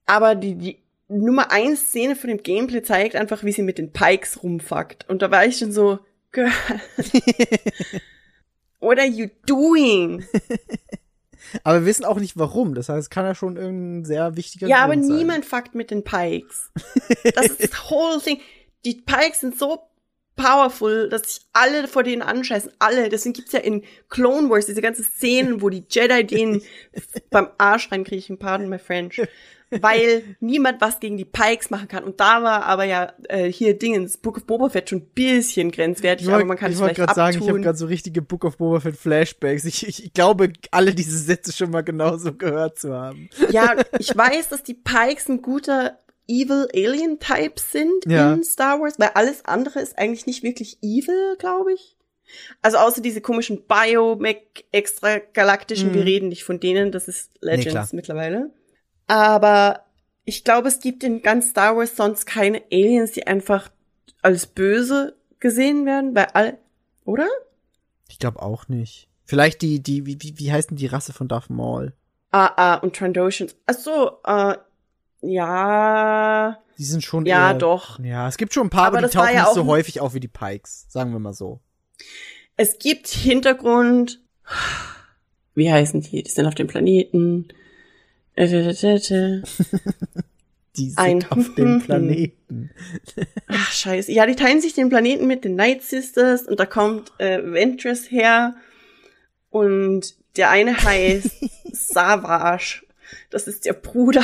Aber die, die Nummer eins Szene von dem Gameplay zeigt einfach, wie sie mit den Pikes rumfuckt. Und da war ich schon so, Girl. What are you doing? Aber wir wissen auch nicht warum. Das heißt, es kann ja schon irgendein sehr wichtiger Ja, aber Grund sein. niemand fuckt mit den Pikes. Das ist das whole thing. Die Pikes sind so powerful, dass sich alle vor denen anscheißen. Alle. Deswegen gibt's ja in Clone Wars diese ganzen Szenen, wo die Jedi denen beim Arsch reinkriechen. Pardon my French. Weil niemand was gegen die Pikes machen kann. Und da war aber ja äh, hier Dingens, Book of Boba Fett schon ein bisschen grenzwertig, Ich aber wollte man kann es wollt vielleicht gerade sagen, ich habe gerade so richtige Book of Boba Fett Flashbacks. Ich, ich, ich glaube, alle diese Sätze schon mal genauso gehört zu haben. Ja, ich weiß, dass die Pikes ein guter Evil Alien Type sind Ja. in Star Wars, weil alles andere ist eigentlich nicht wirklich evil, glaube ich. Also außer diese komischen Biomech extragalaktischen, wir reden nicht von denen, das ist Mhm. Legends mittlerweile. Aber ich glaube, es gibt in ganz Star Wars sonst keine Aliens, die einfach als böse gesehen werden, weil alle, oder? Ich glaube auch nicht. Vielleicht die, die, wie, wie, wie heißt denn die Rasse von Darth Maul? Ah, ah, und Trandoshans. Ach so, äh, ja, Die sind schon Ja, eher, doch. Ja, es gibt schon ein paar, aber, Aber die tauchen ja nicht so häufig auf wie die Pikes. Sagen wir mal so. Es gibt Hintergrund. Wie heißen die? Die sind auf dem Planeten. Die sind Ein- auf dem Planeten. Ach, scheiße. Ja, die teilen sich den Planeten mit den Night Sisters und da kommt äh, Ventress her. Und der eine heißt Savage. Das ist der Bruder.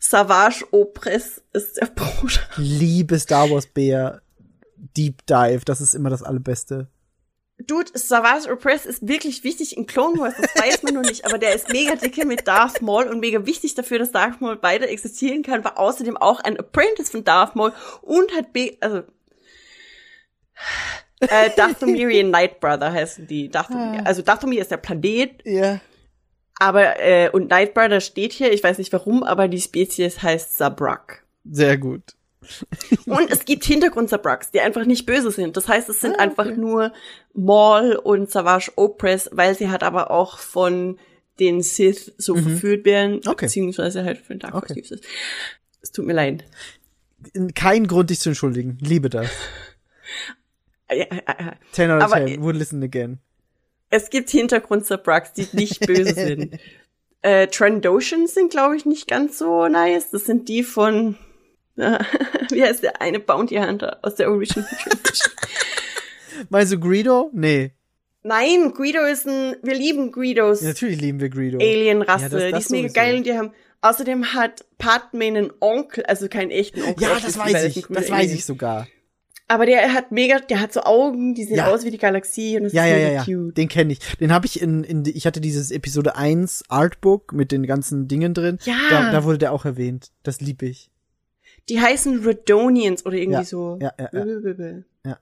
Savage Opress ist der Bruder. Liebe Star Wars Bär. Deep Dive, das ist immer das Allerbeste. Dude, Savage Opress ist wirklich wichtig in Clone Wars, das weiß man nur nicht, aber der ist mega dicke mit Darth Maul und mega wichtig dafür, dass Darth Maul weiter existieren kann, war außerdem auch ein Apprentice von Darth Maul und hat be also äh, Dathomirian Night Brother heißen die. Dathomir. Also Dathomir ist der Planet, Ja. Aber äh, und Night Brother steht hier, ich weiß nicht warum, aber die Spezies heißt Sabrak. Sehr gut. Und es gibt Hintergrund-Sabraks, die einfach nicht böse sind. Das heißt, es sind Ah, einfach nur Maul und Savage Opress, weil sie halt aber auch von den Sith so verführt werden, Mhm. Okay. beziehungsweise halt von Dark Okay. Sith. Es tut mir leid. Kein Grund, dich zu entschuldigen. Liebe das. Ja, ja, ja. 10 out of Aber- 10. Would listen again. Es gibt Hintergrund-Sabraks, die nicht böse sind. Äh, Trandoshans sind, glaube ich, nicht ganz so nice. Das sind die von, äh, wie heißt der eine Bounty Hunter aus der Original Trilogy? Meinst du Greedo? Nee. Nein, Greedo ist ein, wir lieben Greedos. Ja, natürlich lieben wir Greedo. Alienrasse. Ja, die ist mega geil und die haben, außerdem hat Padme einen Onkel, also keinen echten Onkel. Ja, das weiß ich. Das weiß ich sogar. Aber der hat mega, der hat so Augen, die sehen Ja. aus wie die Galaxie und das Ja, ist ja, mega ja, ja. cute. Den kenne ich. Den habe ich in, in, ich hatte dieses Episode 1 Artbook mit den ganzen Dingen drin. Ja. Da, da wurde der auch erwähnt. Das lieb ich. Die heißen Redonians oder irgendwie Ja, so. ja, ja, ja. Ja.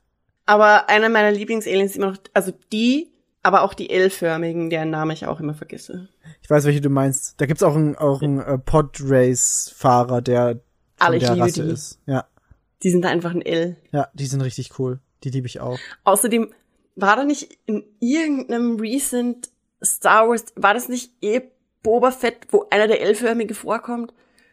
Aber einer meiner Lieblingsaliens ist immer noch, also die, aber auch die L-förmigen, deren Name ich auch immer vergesse. Ich weiß, welche du meinst. Da gibt's auch einen, auch einen äh, Podrace-Fahrer, der der Rasse die. ist. Ja, Die sind einfach ein L. ja, die sind richtig cool. Die liebe ich auch. Außerdem war da nicht in irgendeinem recent Star Wars, war das nicht eh Boba Fett, wo einer der L-förmige vorkommt?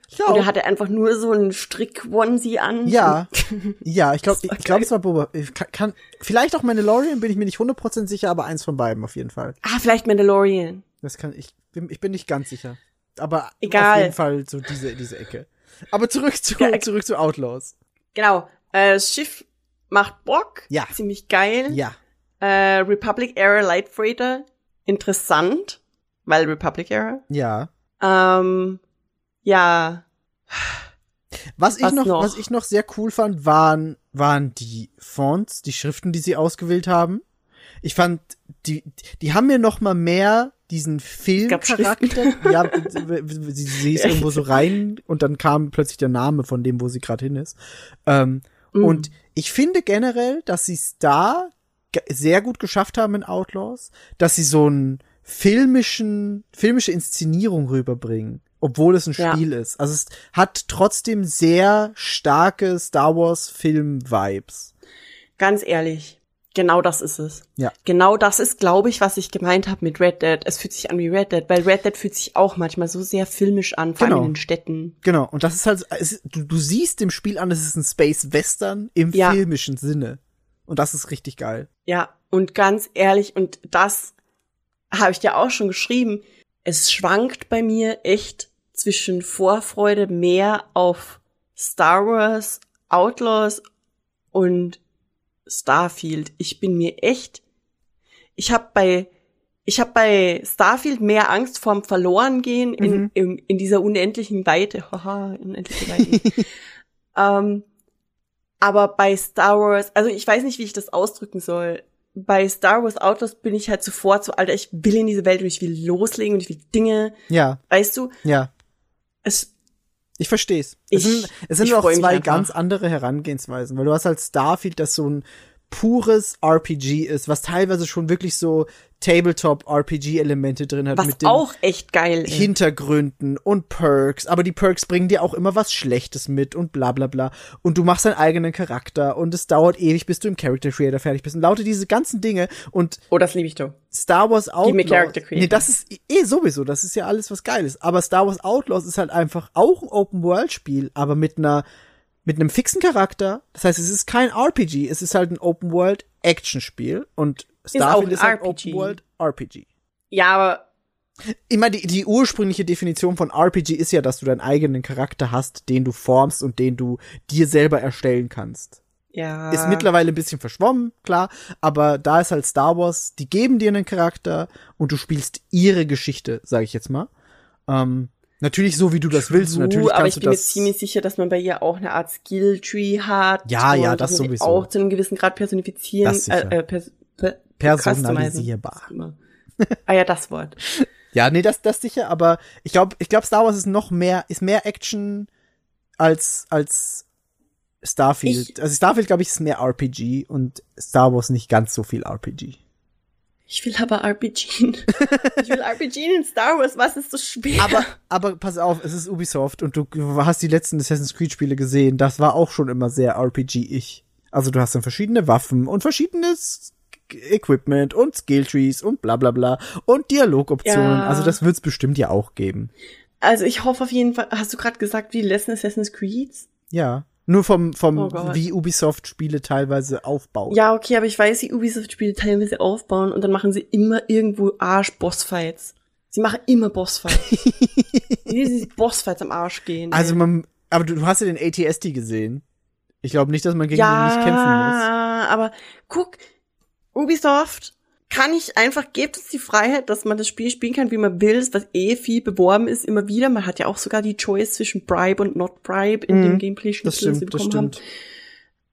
Ja, Und er hatte einfach nur so einen Strick-Onesie an. ja, ja, ich glaube, ich glaube, es war Boba. Ich kann, kann, vielleicht auch Mandalorian, bin ich mir nicht 100% sicher, aber eins von beiden auf jeden Fall. Ah, vielleicht Mandalorian. Das kann ich, bin- ich bin nicht ganz sicher. Aber Egal. auf jeden Fall so diese, diese Ecke. Aber zurück zu, Ja, zurück zu Outlaws. Genau. Äh, das Schiff macht Bock. Ja. Ziemlich geil. Ja. Äh, Republic Era Light Freighter. Interessant. Weil Republic Era. Ja. Ähm, ja. Was ich Was noch, noch? was ich noch sehr cool fand, waren, waren die Fonts, die Schriften, die sie ausgewählt haben. Ich fand, die, die haben mir noch mal mehr diesen Filmcharakter. Ja, sie, sie ist irgendwo so rein und dann kam plötzlich der Name von dem, wo sie gerade hin ist. Ähm, Mm. Und ich finde generell, dass sie es da sehr gut geschafft haben in Outlaws, dass sie so einen filmischen, filmische Inszenierung rüberbringen, obwohl es ein Ja. Spiel ist. Also es hat trotzdem sehr starke Star Wars Film-Vibes. Ganz ehrlich. Genau das ist es. Ja. Genau das ist, glaube ich, was ich gemeint habe mit Red Dead. Es fühlt sich an wie Red Dead, weil Red Dead fühlt sich auch manchmal so sehr filmisch an, vor allem Genau. in den Städten. Genau. Und das ist halt, es, du, du siehst dem Spiel an, es ist ein Space Western im Ja. filmischen Sinne. Und das ist richtig geil. Ja, und ganz ehrlich, und das habe ich dir auch schon geschrieben, es schwankt bei mir echt zwischen Vorfreude mehr auf Star Wars, Outlaws und Starfield. Ich bin mir echt, ich habe bei ich habe bei Starfield mehr Angst vorm Verlorengehen in, Mhm. in, in dieser unendlichen Weite. Haha, unendliche Weite. ähm, aber bei Star Wars, also ich weiß nicht, wie ich das ausdrücken soll. Bei Star Wars Outlaws bin ich halt sofort so, Alter, ich will in diese Welt und ich will loslegen und ich will Dinge, Ja, weißt du? ja. Es, Ich versteh's. Ich- es sind, es sind auch zwei ganz andere Herangehensweisen, weil du hast halt Starfield, das so ein pures RPG ist, was teilweise schon wirklich so Tabletop-RPG-Elemente drin hat was mit den auch echt geil ist. Hintergründen und Perks, aber die Perks bringen dir auch immer was Schlechtes mit und bla bla bla. Und du machst deinen eigenen Charakter und es dauert ewig, bis du im Character Creator fertig bist. Und lauter diese ganzen Dinge und Oh, das liebe ich doch. Star Wars Outlaws. me Character Creator. Nee, das ist eh sowieso, das ist ja alles was Geiles. Aber Star Wars Outlaws ist halt einfach auch ein Open-World-Spiel, aber mit einer, mit einem fixen Charakter. Das heißt, es ist kein RPG, es ist halt ein Open-World-Action-Spiel und auch Starfield ein ist, halt RPG. Open-World-RPG. Ja, aber Ich meine, die, die ursprüngliche Definition von RPG ist ja, dass du deinen eigenen Charakter hast, den du formst und den du dir selber erstellen kannst. ja. Ist mittlerweile ein bisschen verschwommen, klar, aber da ist halt Star Wars, die geben dir einen Charakter und du spielst ihre Geschichte, sage ich jetzt mal. Ähm, natürlich so, wie du das willst. Und natürlich True, aber ich bin mir ziemlich sicher, dass man bei ihr auch eine Art Skill-Tree hat. Ja, ja, das sowieso. auch zu einem gewissen Grad personifizieren, Das sicher. äh, äh, pers per Personalisierbar. ah ja, das Wort. Ja, nee, das, das sicher, aber ich glaube, ich glaube, Star Wars ist noch mehr, ist mehr Action als, als Starfield. Ich- also Starfield, glaube ich, ist mehr RPG und Star Wars nicht ganz so viel RPG. Ich will aber RPG. ich will RPG in Star Wars. Was ist so schwer? Aber, aber pass auf, es ist Ubisoft und du hast die letzten Assassin's Creed Spiele gesehen. Das war auch schon immer sehr RPG-ich. Also du hast dann verschiedene Waffen und verschiedenes Equipment und Skilltrees und bla bla bla und Dialogoptionen. Ja. Also das wird's bestimmt ja auch geben. also ich hoffe auf jeden Fall. Hast du gerade gesagt, wie die letzten Assassin's Creeds? Ja. Nur vom, vom, Oh wie Ubisoft Spiele teilweise aufbaut. Ja, okay, aber ich weiß, wie Ubisoft-Spiele teilweise aufbauen und dann machen sie immer irgendwo Arsch-Bossfights. Sie machen immer Bossfights. Wie diese Bossfights am Arsch gehen. Also ey. man, aber du, du hast ja den ATSD gesehen. Ich glaube nicht, dass man gegen den nicht kämpfen muss. Ja, aber guck, Ubisoft kann ich einfach, gebt uns die Freiheit, dass man das Spiel spielen kann, wie man will, was eh viel beworben ist, immer wieder. Man hat ja auch sogar die Choice zwischen Bribe und Not Bribe in Mhm, dem gameplay Das das stimmt, das bekommen stimmt. haben.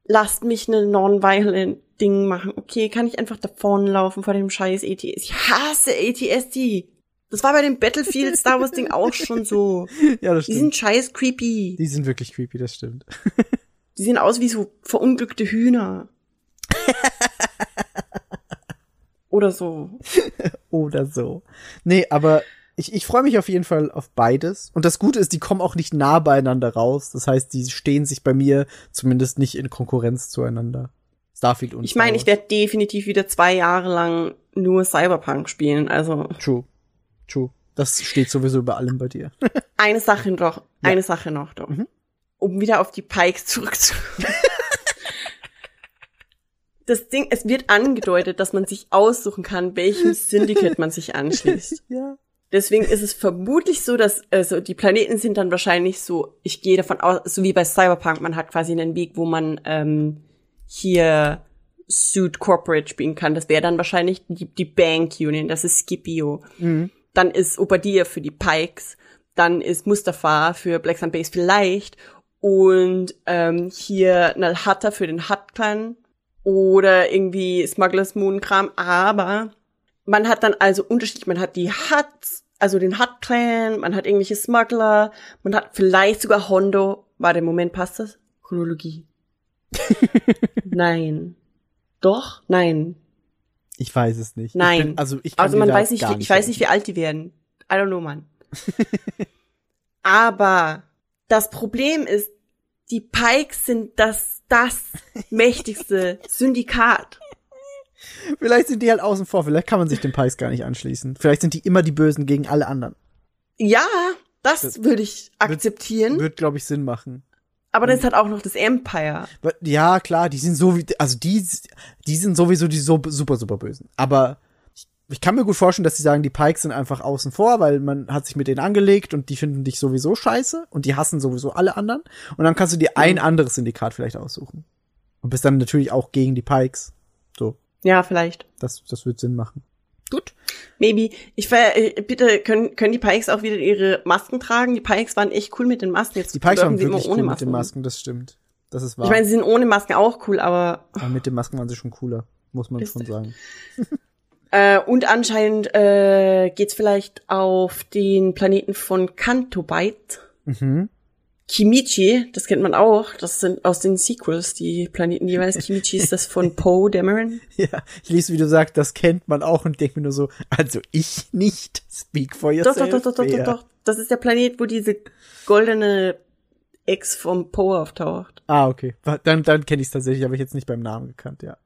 Lasst mich eine non-violent Ding machen. Okay, kann ich einfach davonlaufen vor dem scheiß ATS. Ich hasse ATSD. Das war bei dem Battlefield Star Wars Ding auch schon so. Ja, das Die stimmt. sind scheiß creepy. Die sind wirklich creepy, das stimmt. Die sehen aus wie so verunglückte Hühner. Oder so. Oder so. Nee, aber ich, ich freue mich auf jeden Fall auf beides. Und das Gute ist, die kommen auch nicht nah beieinander raus. Das heißt, die stehen sich bei mir zumindest nicht in Konkurrenz zueinander. Starfield und Ich meine, ich werde definitiv wieder zwei Jahre lang nur Cyberpunk spielen. Also True. True. Das steht sowieso über allem bei dir. eine Sache noch, eine Sache noch doch. Mhm. Um wieder auf die Pikes zurückzukommen. Das Ding, es wird angedeutet, dass man sich aussuchen kann, welchem Syndicate man sich anschließt. ja. Deswegen ist es vermutlich so, dass also die Planeten sind dann wahrscheinlich so, ich gehe davon aus, so wie bei Cyberpunk, man hat quasi einen Weg, wo man ähm, hier Suit Corporate spielen kann. Das wäre dann wahrscheinlich die, die Bank Union, das ist Scipio. Dann ist Obadiah für die Pikes. Dann ist Mustafa für Black Sun Base vielleicht. Und ähm, hier Nalhatta für den Hut Clan. Oder irgendwie Smugglers Moon Kram. Aber man hat dann also unterschiedlich, man hat die Huts, also den Hut Clan, man hat irgendwelche Smuggler, man hat vielleicht sogar Hondo. Warte, im Moment passt das? Chronologie. Nein. Doch? Nein. Ich weiß es nicht. Nein. Ich bin, also ich kann Also man weiß nicht, wie, ich weiß nicht, wie alt die werden. I don't know, man. Aber das Problem ist, die Pikes sind das, das mächtigste Syndikat. Vielleicht sind die halt außen vor. Vielleicht kann man sich den Pikes gar nicht anschließen. Vielleicht sind die immer die Bösen gegen alle anderen. Ja, das, Das würde ich akzeptieren. Wird, glaube ich, Sinn machen. aber dann ist halt auch noch das Empire. Ja, klar, die sind so wie, also die, die sind sowieso die so, super, super Bösen. Aber ich, kann mir gut vorstellen, dass sie sagen, die Pikes sind einfach außen vor, weil man hat sich mit denen angelegt und die finden dich sowieso scheiße und die hassen sowieso alle anderen. Und dann kannst du dir ein anderes Syndikat vielleicht aussuchen. Und bist dann natürlich auch gegen die Pikes. So, Ja, vielleicht. das, das wird Sinn machen. Gut. Maybe. Ich ver äh, bitte können können die Pikes auch wieder ihre Masken tragen? Die Pikes waren echt cool mit den Masken. Jetzt Die Pikes waren sie immer wirklich cool mit den. Masken, das stimmt. Das ist wahr. Ich meine, sie sind ohne Masken auch cool, aber Aber mit den Masken waren sie schon cooler, muss man schon sagen. Äh, und anscheinend äh, geht's vielleicht auf den Planeten von Kantobite. Mhm. Kimichi, das kennt man auch. Das sind aus den Sequels die Planeten jeweils. Kimichi ist das von Poe Dameron. Ja, ich lese, wie du sagst, das kennt man auch und denke mir nur so, also ich nicht. Speak for Doch, yourself. doch, doch, doch, doch, doch, Bea. doch. Das ist der Planet, wo diese goldene Ex vom Poe auftaucht. Ah, okay. Dann, dann kenne ich es tatsächlich, aber ich jetzt nicht beim Namen gekannt, ja.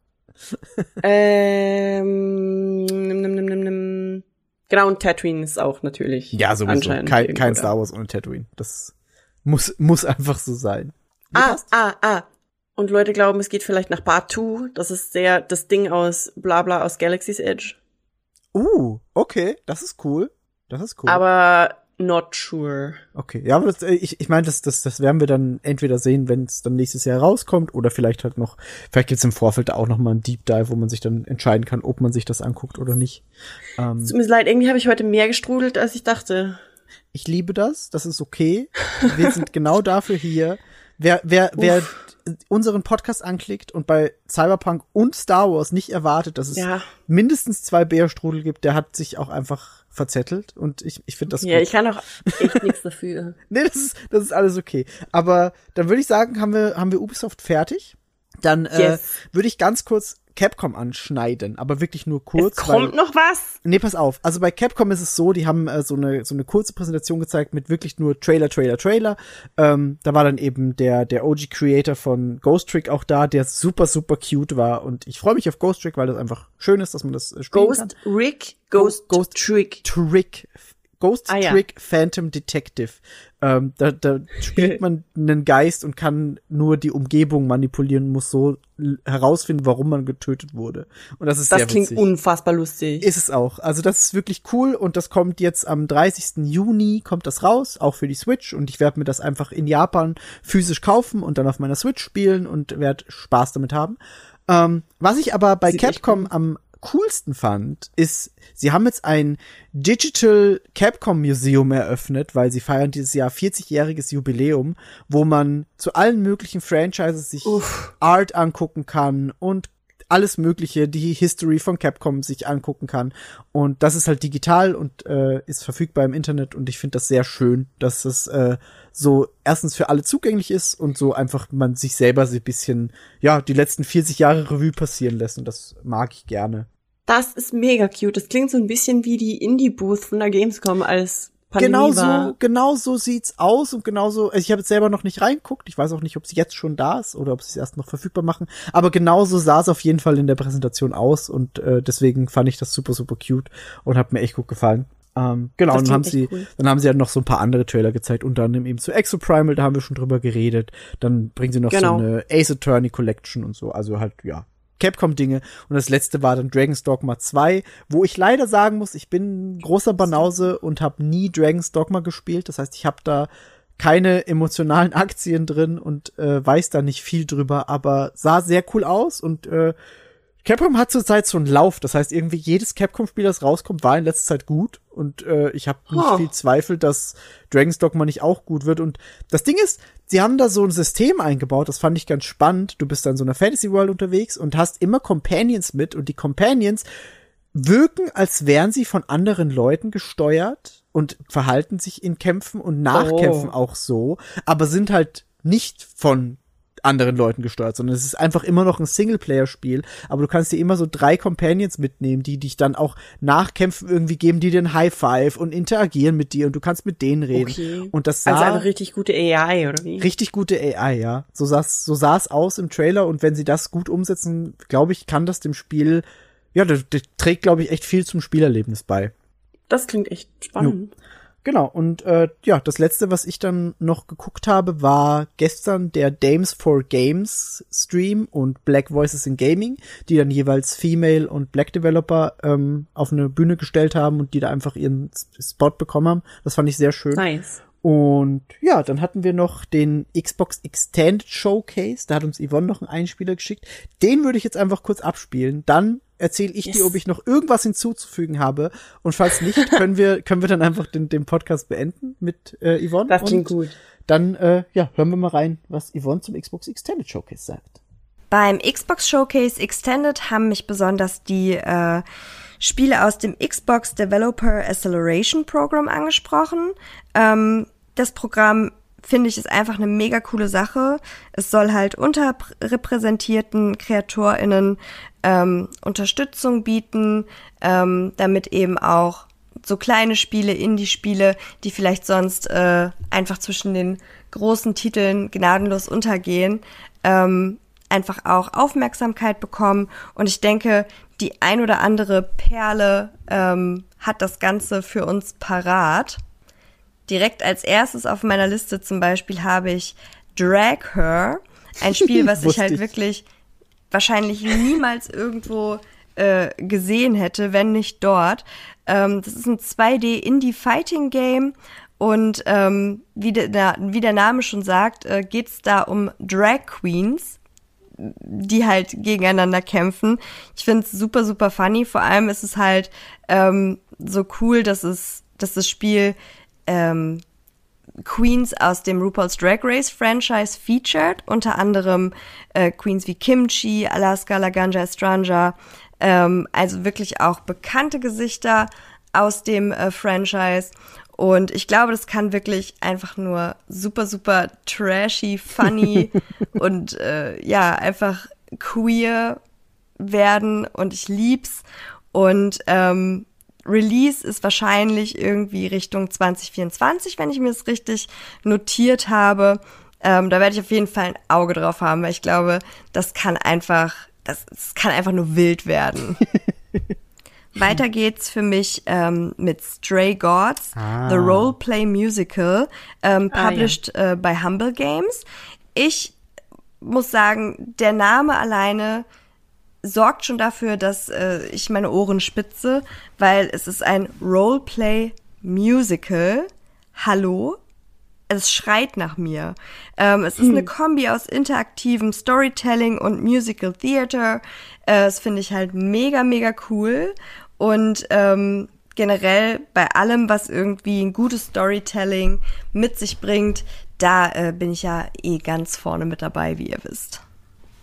Ähm, nimm, nimm, nimm, nimm. Genau, und Tatooine ist auch natürlich. Ja, sowieso. Kein, kein. Star Wars ohne Tatooine. Das muss, muss einfach so sein. Ah, ah, ah. Und Leute glauben, es geht vielleicht nach Batu. Das ist der, das Ding aus Blabla aus Galaxy's Edge. Uh, okay, das ist cool. Das ist cool. Aber not sure. okay, ja, aber das, äh, ich, ich meine, das, das, das werden wir dann entweder sehen, wenn es dann nächstes Jahr rauskommt, oder vielleicht halt noch, vielleicht gibt's im Vorfeld auch noch mal einen Deep Dive, wo man sich dann entscheiden kann, ob man sich das anguckt oder nicht. Ähm, Tut mir leid, irgendwie habe ich heute mehr gestrudelt, als ich dachte. Ich liebe das, das ist okay. Wir sind genau dafür hier. Wer, wer, wer unseren Podcast anklickt und bei Cyberpunk und Star Wars nicht erwartet, dass es Ja. mindestens zwei Bärstrudel gibt, der hat sich auch einfach verzettelt und ich, ich finde das Ja, gut. ich kann auch echt nichts dafür. Nee, das ist, das ist alles okay. Aber dann würde ich sagen, haben wir, haben wir Ubisoft fertig. Dann äh, Yes. würde ich ganz kurz Capcom anschneiden, aber wirklich nur Es kurz. kommt weil, noch was. Nee, pass auf. Also bei Capcom ist es so, die haben äh, so eine so eine kurze Präsentation gezeigt mit wirklich nur Trailer, Trailer, Trailer. Ähm, da war dann eben der der OG Creator von Ghost Trick auch da, der super super cute war und ich freue mich auf Ghost Trick, weil das einfach schön ist, dass man das äh, spielen kann. Ghost Rick, Ghost, Ghost- Trick. Trick. Ghost Ah, ja. Trick Phantom Detective. Ähm, da, da spielt man einen Geist und kann nur die Umgebung manipulieren und muss so herausfinden, warum man getötet wurde. Und das ist Das sehr klingt witzig. unfassbar lustig. Ist es auch. Also das ist wirklich cool und das kommt jetzt am 30. Juni kommt das raus, auch für die Switch und ich werde mir das einfach in Japan physisch kaufen und dann auf meiner Switch spielen und werde Spaß damit haben. Ähm, was ich aber bei Sieht Capcom am coolsten fand, ist, sie haben jetzt ein Digital Capcom Museum eröffnet, weil sie feiern dieses Jahr 40-jähriges Jubiläum, wo man zu allen möglichen Franchises sich Uff. Art angucken kann und alles Mögliche, die History von Capcom sich angucken kann. Und das ist halt digital und äh, ist verfügbar im Internet. Und ich finde das sehr schön, dass es äh, so erstens für alle zugänglich ist und so einfach man sich selber so ein bisschen, ja, die letzten 40 Jahre Revue passieren lässt. Und das mag ich gerne. Das ist mega cute. Das klingt so ein bisschen wie die Indie-Booth von der Gamescom als Pandemie Genau war. so, genau so sieht's aus und genauso, also ich habe jetzt selber noch nicht reingeguckt, ich weiß auch nicht, ob sie jetzt schon da ist oder ob sie es erst noch verfügbar machen, aber genauso sah es auf jeden Fall in der Präsentation aus und äh, deswegen fand ich das super, super cute und hat mir echt gut gefallen. Ähm, genau, Das und dann haben sie, cool. dann haben sie ja noch so ein paar andere Trailer gezeigt, unter anderem eben zu Exoprimal, da haben wir schon drüber geredet, dann bringen sie noch Genau. so eine Ace Attorney Collection und so, also halt, ja, Capcom-Dinge. Und das letzte war dann Dragon's Dogma 2, wo ich leider sagen muss, ich bin großer Banause und habe nie Dragon's Dogma gespielt. Das heißt, ich habe da keine emotionalen Aktien drin und äh, weiß da nicht viel drüber, aber sah sehr cool aus und äh, Capcom hat zurzeit so einen Lauf. Das heißt, irgendwie jedes Capcom-Spiel, das rauskommt, war in letzter Zeit gut. Und äh, ich habe nicht Oh. viel Zweifel, dass Dragon's Dogma nicht auch gut wird. Und das Ding ist, sie haben da so ein System eingebaut, das fand ich ganz spannend. Du bist dann in so einer Fantasy World unterwegs und hast immer Companions mit. Und die Companions wirken, als wären sie von anderen Leuten gesteuert und verhalten sich in Kämpfen und Nachkämpfen Oh. auch so, aber sind halt nicht von anderen Leuten gesteuert, sondern es ist einfach immer noch ein Singleplayer-Spiel, aber du kannst dir immer so drei Companions mitnehmen, die dich dann auch nachkämpfen irgendwie geben, die dir ein High Five und interagieren mit dir und du kannst mit denen reden. Okay. Und das sah Also eine richtig gute AI, oder wie? richtig gute AI, ja. So sah's, so sah's aus im Trailer und wenn sie das gut umsetzen, glaube ich, kann das dem Spiel, ja, das, das trägt, glaube ich, echt viel zum Spielerlebnis bei. Das klingt echt spannend. Genau, und äh, ja, das letzte, was ich dann noch geguckt habe, war gestern der Dames for Games Stream und Black Voices in Gaming, die dann jeweils Female und Black Developer ähm, auf eine Bühne gestellt haben und die da einfach ihren Spot bekommen haben. Das fand ich sehr schön. Nice. Und ja, dann hatten wir noch den Xbox Extended Showcase. Da hat uns Yvonne noch einen Einspieler geschickt. Den würde ich jetzt einfach kurz abspielen. Dann erzähle ich Yes. dir, ob ich noch irgendwas hinzuzufügen habe. Und falls nicht, können wir, können wir dann einfach den, den Podcast beenden mit äh, Yvonne. Das klingt Und gut. Dann, äh, ja, hören wir mal rein, was Yvonne zum Xbox Extended Showcase sagt. Beim Xbox Showcase Extended haben mich besonders die äh, Spiele aus dem Xbox Developer Acceleration Program angesprochen. Ähm, das Programm finde ich ist einfach eine mega coole Sache. Es soll halt unterrepräsentierten KreatorInnen ähm, Unterstützung bieten, ähm, damit eben auch so kleine Spiele, Indie-Spiele, die vielleicht sonst äh, einfach zwischen den großen Titeln gnadenlos untergehen, ähm, einfach auch Aufmerksamkeit bekommen. Und ich denke, die ein oder andere Perle ähm, hat das Ganze für uns parat. Direkt als erstes auf meiner Liste zum Beispiel habe ich Drag Her, ein Spiel, was ich halt ich. wirklich wahrscheinlich niemals irgendwo äh, gesehen hätte, wenn nicht dort. Ähm, das ist ein 2D Indie-Fighting-Game und ähm, wie, der, wie der Name schon sagt, äh, geht es da um Drag Queens, die halt gegeneinander kämpfen. Ich finde es super, super funny. Vor allem ist es halt ähm, so cool, dass es, dass das Spiel ähm, Queens aus dem RuPaul's Drag Race Franchise featured, unter anderem äh, Queens wie Kimchi, Alaska, Laganja Estranja, ähm, also wirklich auch bekannte Gesichter aus dem äh, Franchise. Und ich glaube, das kann wirklich einfach nur super, super trashy, funny und äh, ja, einfach queer werden und ich lieb's. Und ähm, Release ist wahrscheinlich irgendwie Richtung 2024, wenn ich mir das richtig notiert habe. Ähm, da werde ich auf jeden Fall ein Auge drauf haben, weil ich glaube, das kann einfach, das, das kann einfach nur wild werden. Weiter geht's für mich ähm, mit Stray Gods, Ah. The Roleplay Musical, ähm, Ah, ja. published äh, bei Humble Games. Ich muss sagen, der Name alleine sorgt schon dafür, dass äh, ich meine Ohren spitze, weil es ist ein Roleplay Musical. Hallo? Es schreit nach mir. Ähm, es ist eine Kombi aus interaktivem Storytelling und Musical Theater. Äh, das finde ich halt mega, mega cool. Und ähm, generell bei allem, was irgendwie ein gutes Storytelling mit sich bringt, da äh, bin ich ja eh ganz vorne mit dabei, wie ihr wisst.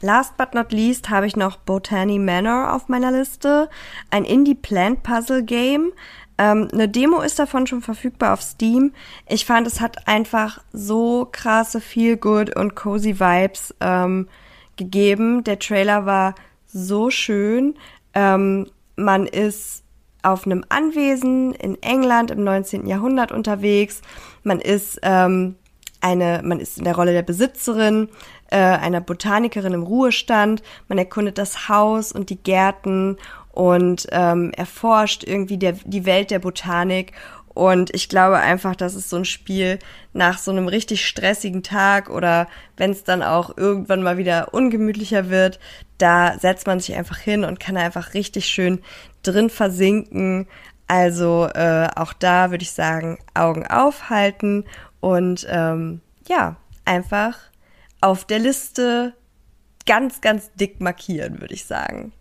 Last but not least habe ich noch Botany Manor auf meiner Liste. Ein Indie-Plant-Puzzle-Game. Ähm, eine Demo ist davon schon verfügbar auf Steam. Ich fand, es hat einfach so krasse Feel-Good und cozy Vibes ähm, gegeben. Der Trailer war so schön. Ähm, man ist auf einem Anwesen in England im 19. Jahrhundert unterwegs. Man ist ähm, eine, man ist in der Rolle der Besitzerin, äh, einer Botanikerin im Ruhestand. Man erkundet das Haus und die Gärten und ähm, erforscht irgendwie der, die Welt der Botanik. Und ich glaube einfach, das ist so ein Spiel nach so einem richtig stressigen Tag oder wenn es dann auch irgendwann mal wieder ungemütlicher wird, da setzt man sich einfach hin und kann einfach richtig schön drin versinken. Also äh, auch da würde ich sagen, Augen aufhalten und ähm, ja, einfach auf der Liste ganz, ganz dick markieren, würde ich sagen.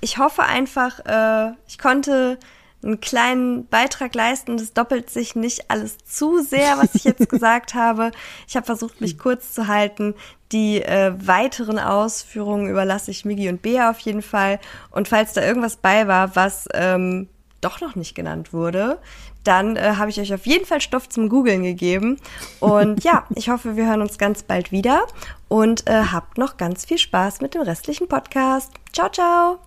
Ich hoffe einfach, äh, ich konnte einen kleinen Beitrag leisten. Das doppelt sich nicht alles zu sehr, was ich jetzt gesagt habe. Ich habe versucht, mich kurz zu halten. Die äh, weiteren Ausführungen überlasse ich Migi und Bea auf jeden Fall. Und falls da irgendwas bei war, was ähm, doch noch nicht genannt wurde, dann äh, habe ich euch auf jeden Fall Stoff zum Googeln gegeben. Und ja, ich hoffe, wir hören uns ganz bald wieder und äh, habt noch ganz viel Spaß mit dem restlichen Podcast. Ciao, ciao.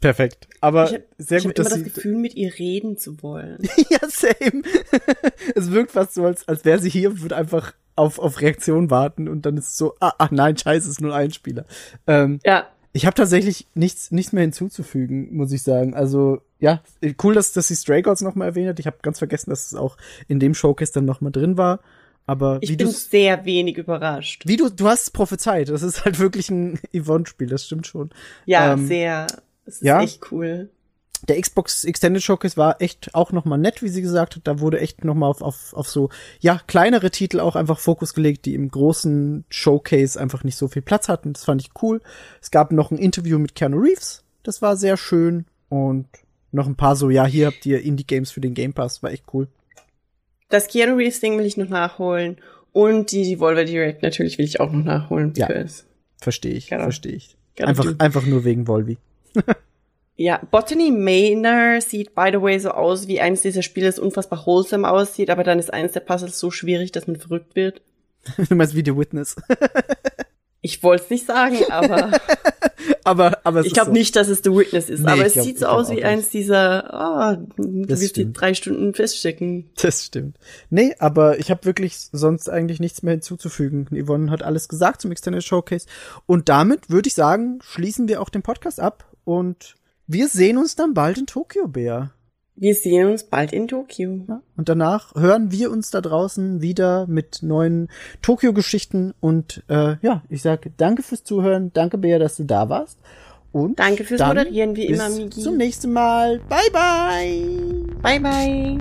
Perfekt. Aber Ich habe sehr hab gut, immer dass das sie. Gefühl, mit ihr reden zu wollen. ja, same. es wirkt fast so, als, als wäre sie hier und würde einfach auf, auf Reaktion warten und dann ist es so, ah, ach nein, scheiße, es ist nur ein Spieler. Ähm, Ja. Ich habe tatsächlich nichts, nichts mehr hinzuzufügen, muss ich sagen. Also, ja, cool, dass, dass sie Stray Gods nochmal erwähnt hat. Ich habe ganz vergessen, dass es auch in dem Showcase dann nochmal drin war. Aber Ich wie bin du sehr wenig überrascht. wie du, du hast es prophezeit. Das ist halt wirklich ein Yvonne-Spiel, das stimmt schon. Ja, Ähm, sehr. Es ist ja. echt cool. Der Xbox Extended Showcase war echt auch nochmal nett, wie sie gesagt hat. Da wurde echt nochmal auf, auf, auf so, ja, kleinere Titel auch einfach Fokus gelegt, die im großen Showcase einfach nicht so viel Platz hatten. Das fand ich cool. Es gab noch ein Interview mit Keanu Reeves. Das war sehr schön. Und noch ein paar so, ja, hier habt ihr Indie-Games für den Game Pass. War echt cool. Das Keanu Reeves Ding will ich noch nachholen. Und die Devolver Direct natürlich will ich auch noch nachholen. Ja. Verstehe ich, Genau. verstehe ich. Gotta Einfach, einfach nur wegen Volvi. Ja, Botany Manor sieht by the way so aus wie eines dieser Spiele, das unfassbar wholesome aussieht, aber dann ist eines der Puzzles so schwierig, dass man verrückt wird. du meinst Video Witness. Ich wollte es nicht sagen, aber aber, aber es ich glaube so. nicht, dass es The Witness ist. Nee, aber es glaub- sieht so aus wie eins dieser, ah, du Das wirst die stimmt. drei Stunden feststecken. Das stimmt. Nee, aber ich habe wirklich sonst eigentlich nichts mehr hinzuzufügen. Yvonne hat alles gesagt zum Extended Showcase. Und damit würde ich sagen, schließen wir auch den Podcast ab und wir sehen uns dann bald in Tokio, Bär. Wir sehen uns bald in Tokio. Und danach hören wir uns da draußen wieder mit neuen Tokio-Geschichten. Und äh, ja, ich sage danke fürs Zuhören. Danke, Bär, dass du da warst. Und Danke fürs Moderieren, wie bis immer, Migi. Zum nächsten Mal. Bye, bye. Bye, bye.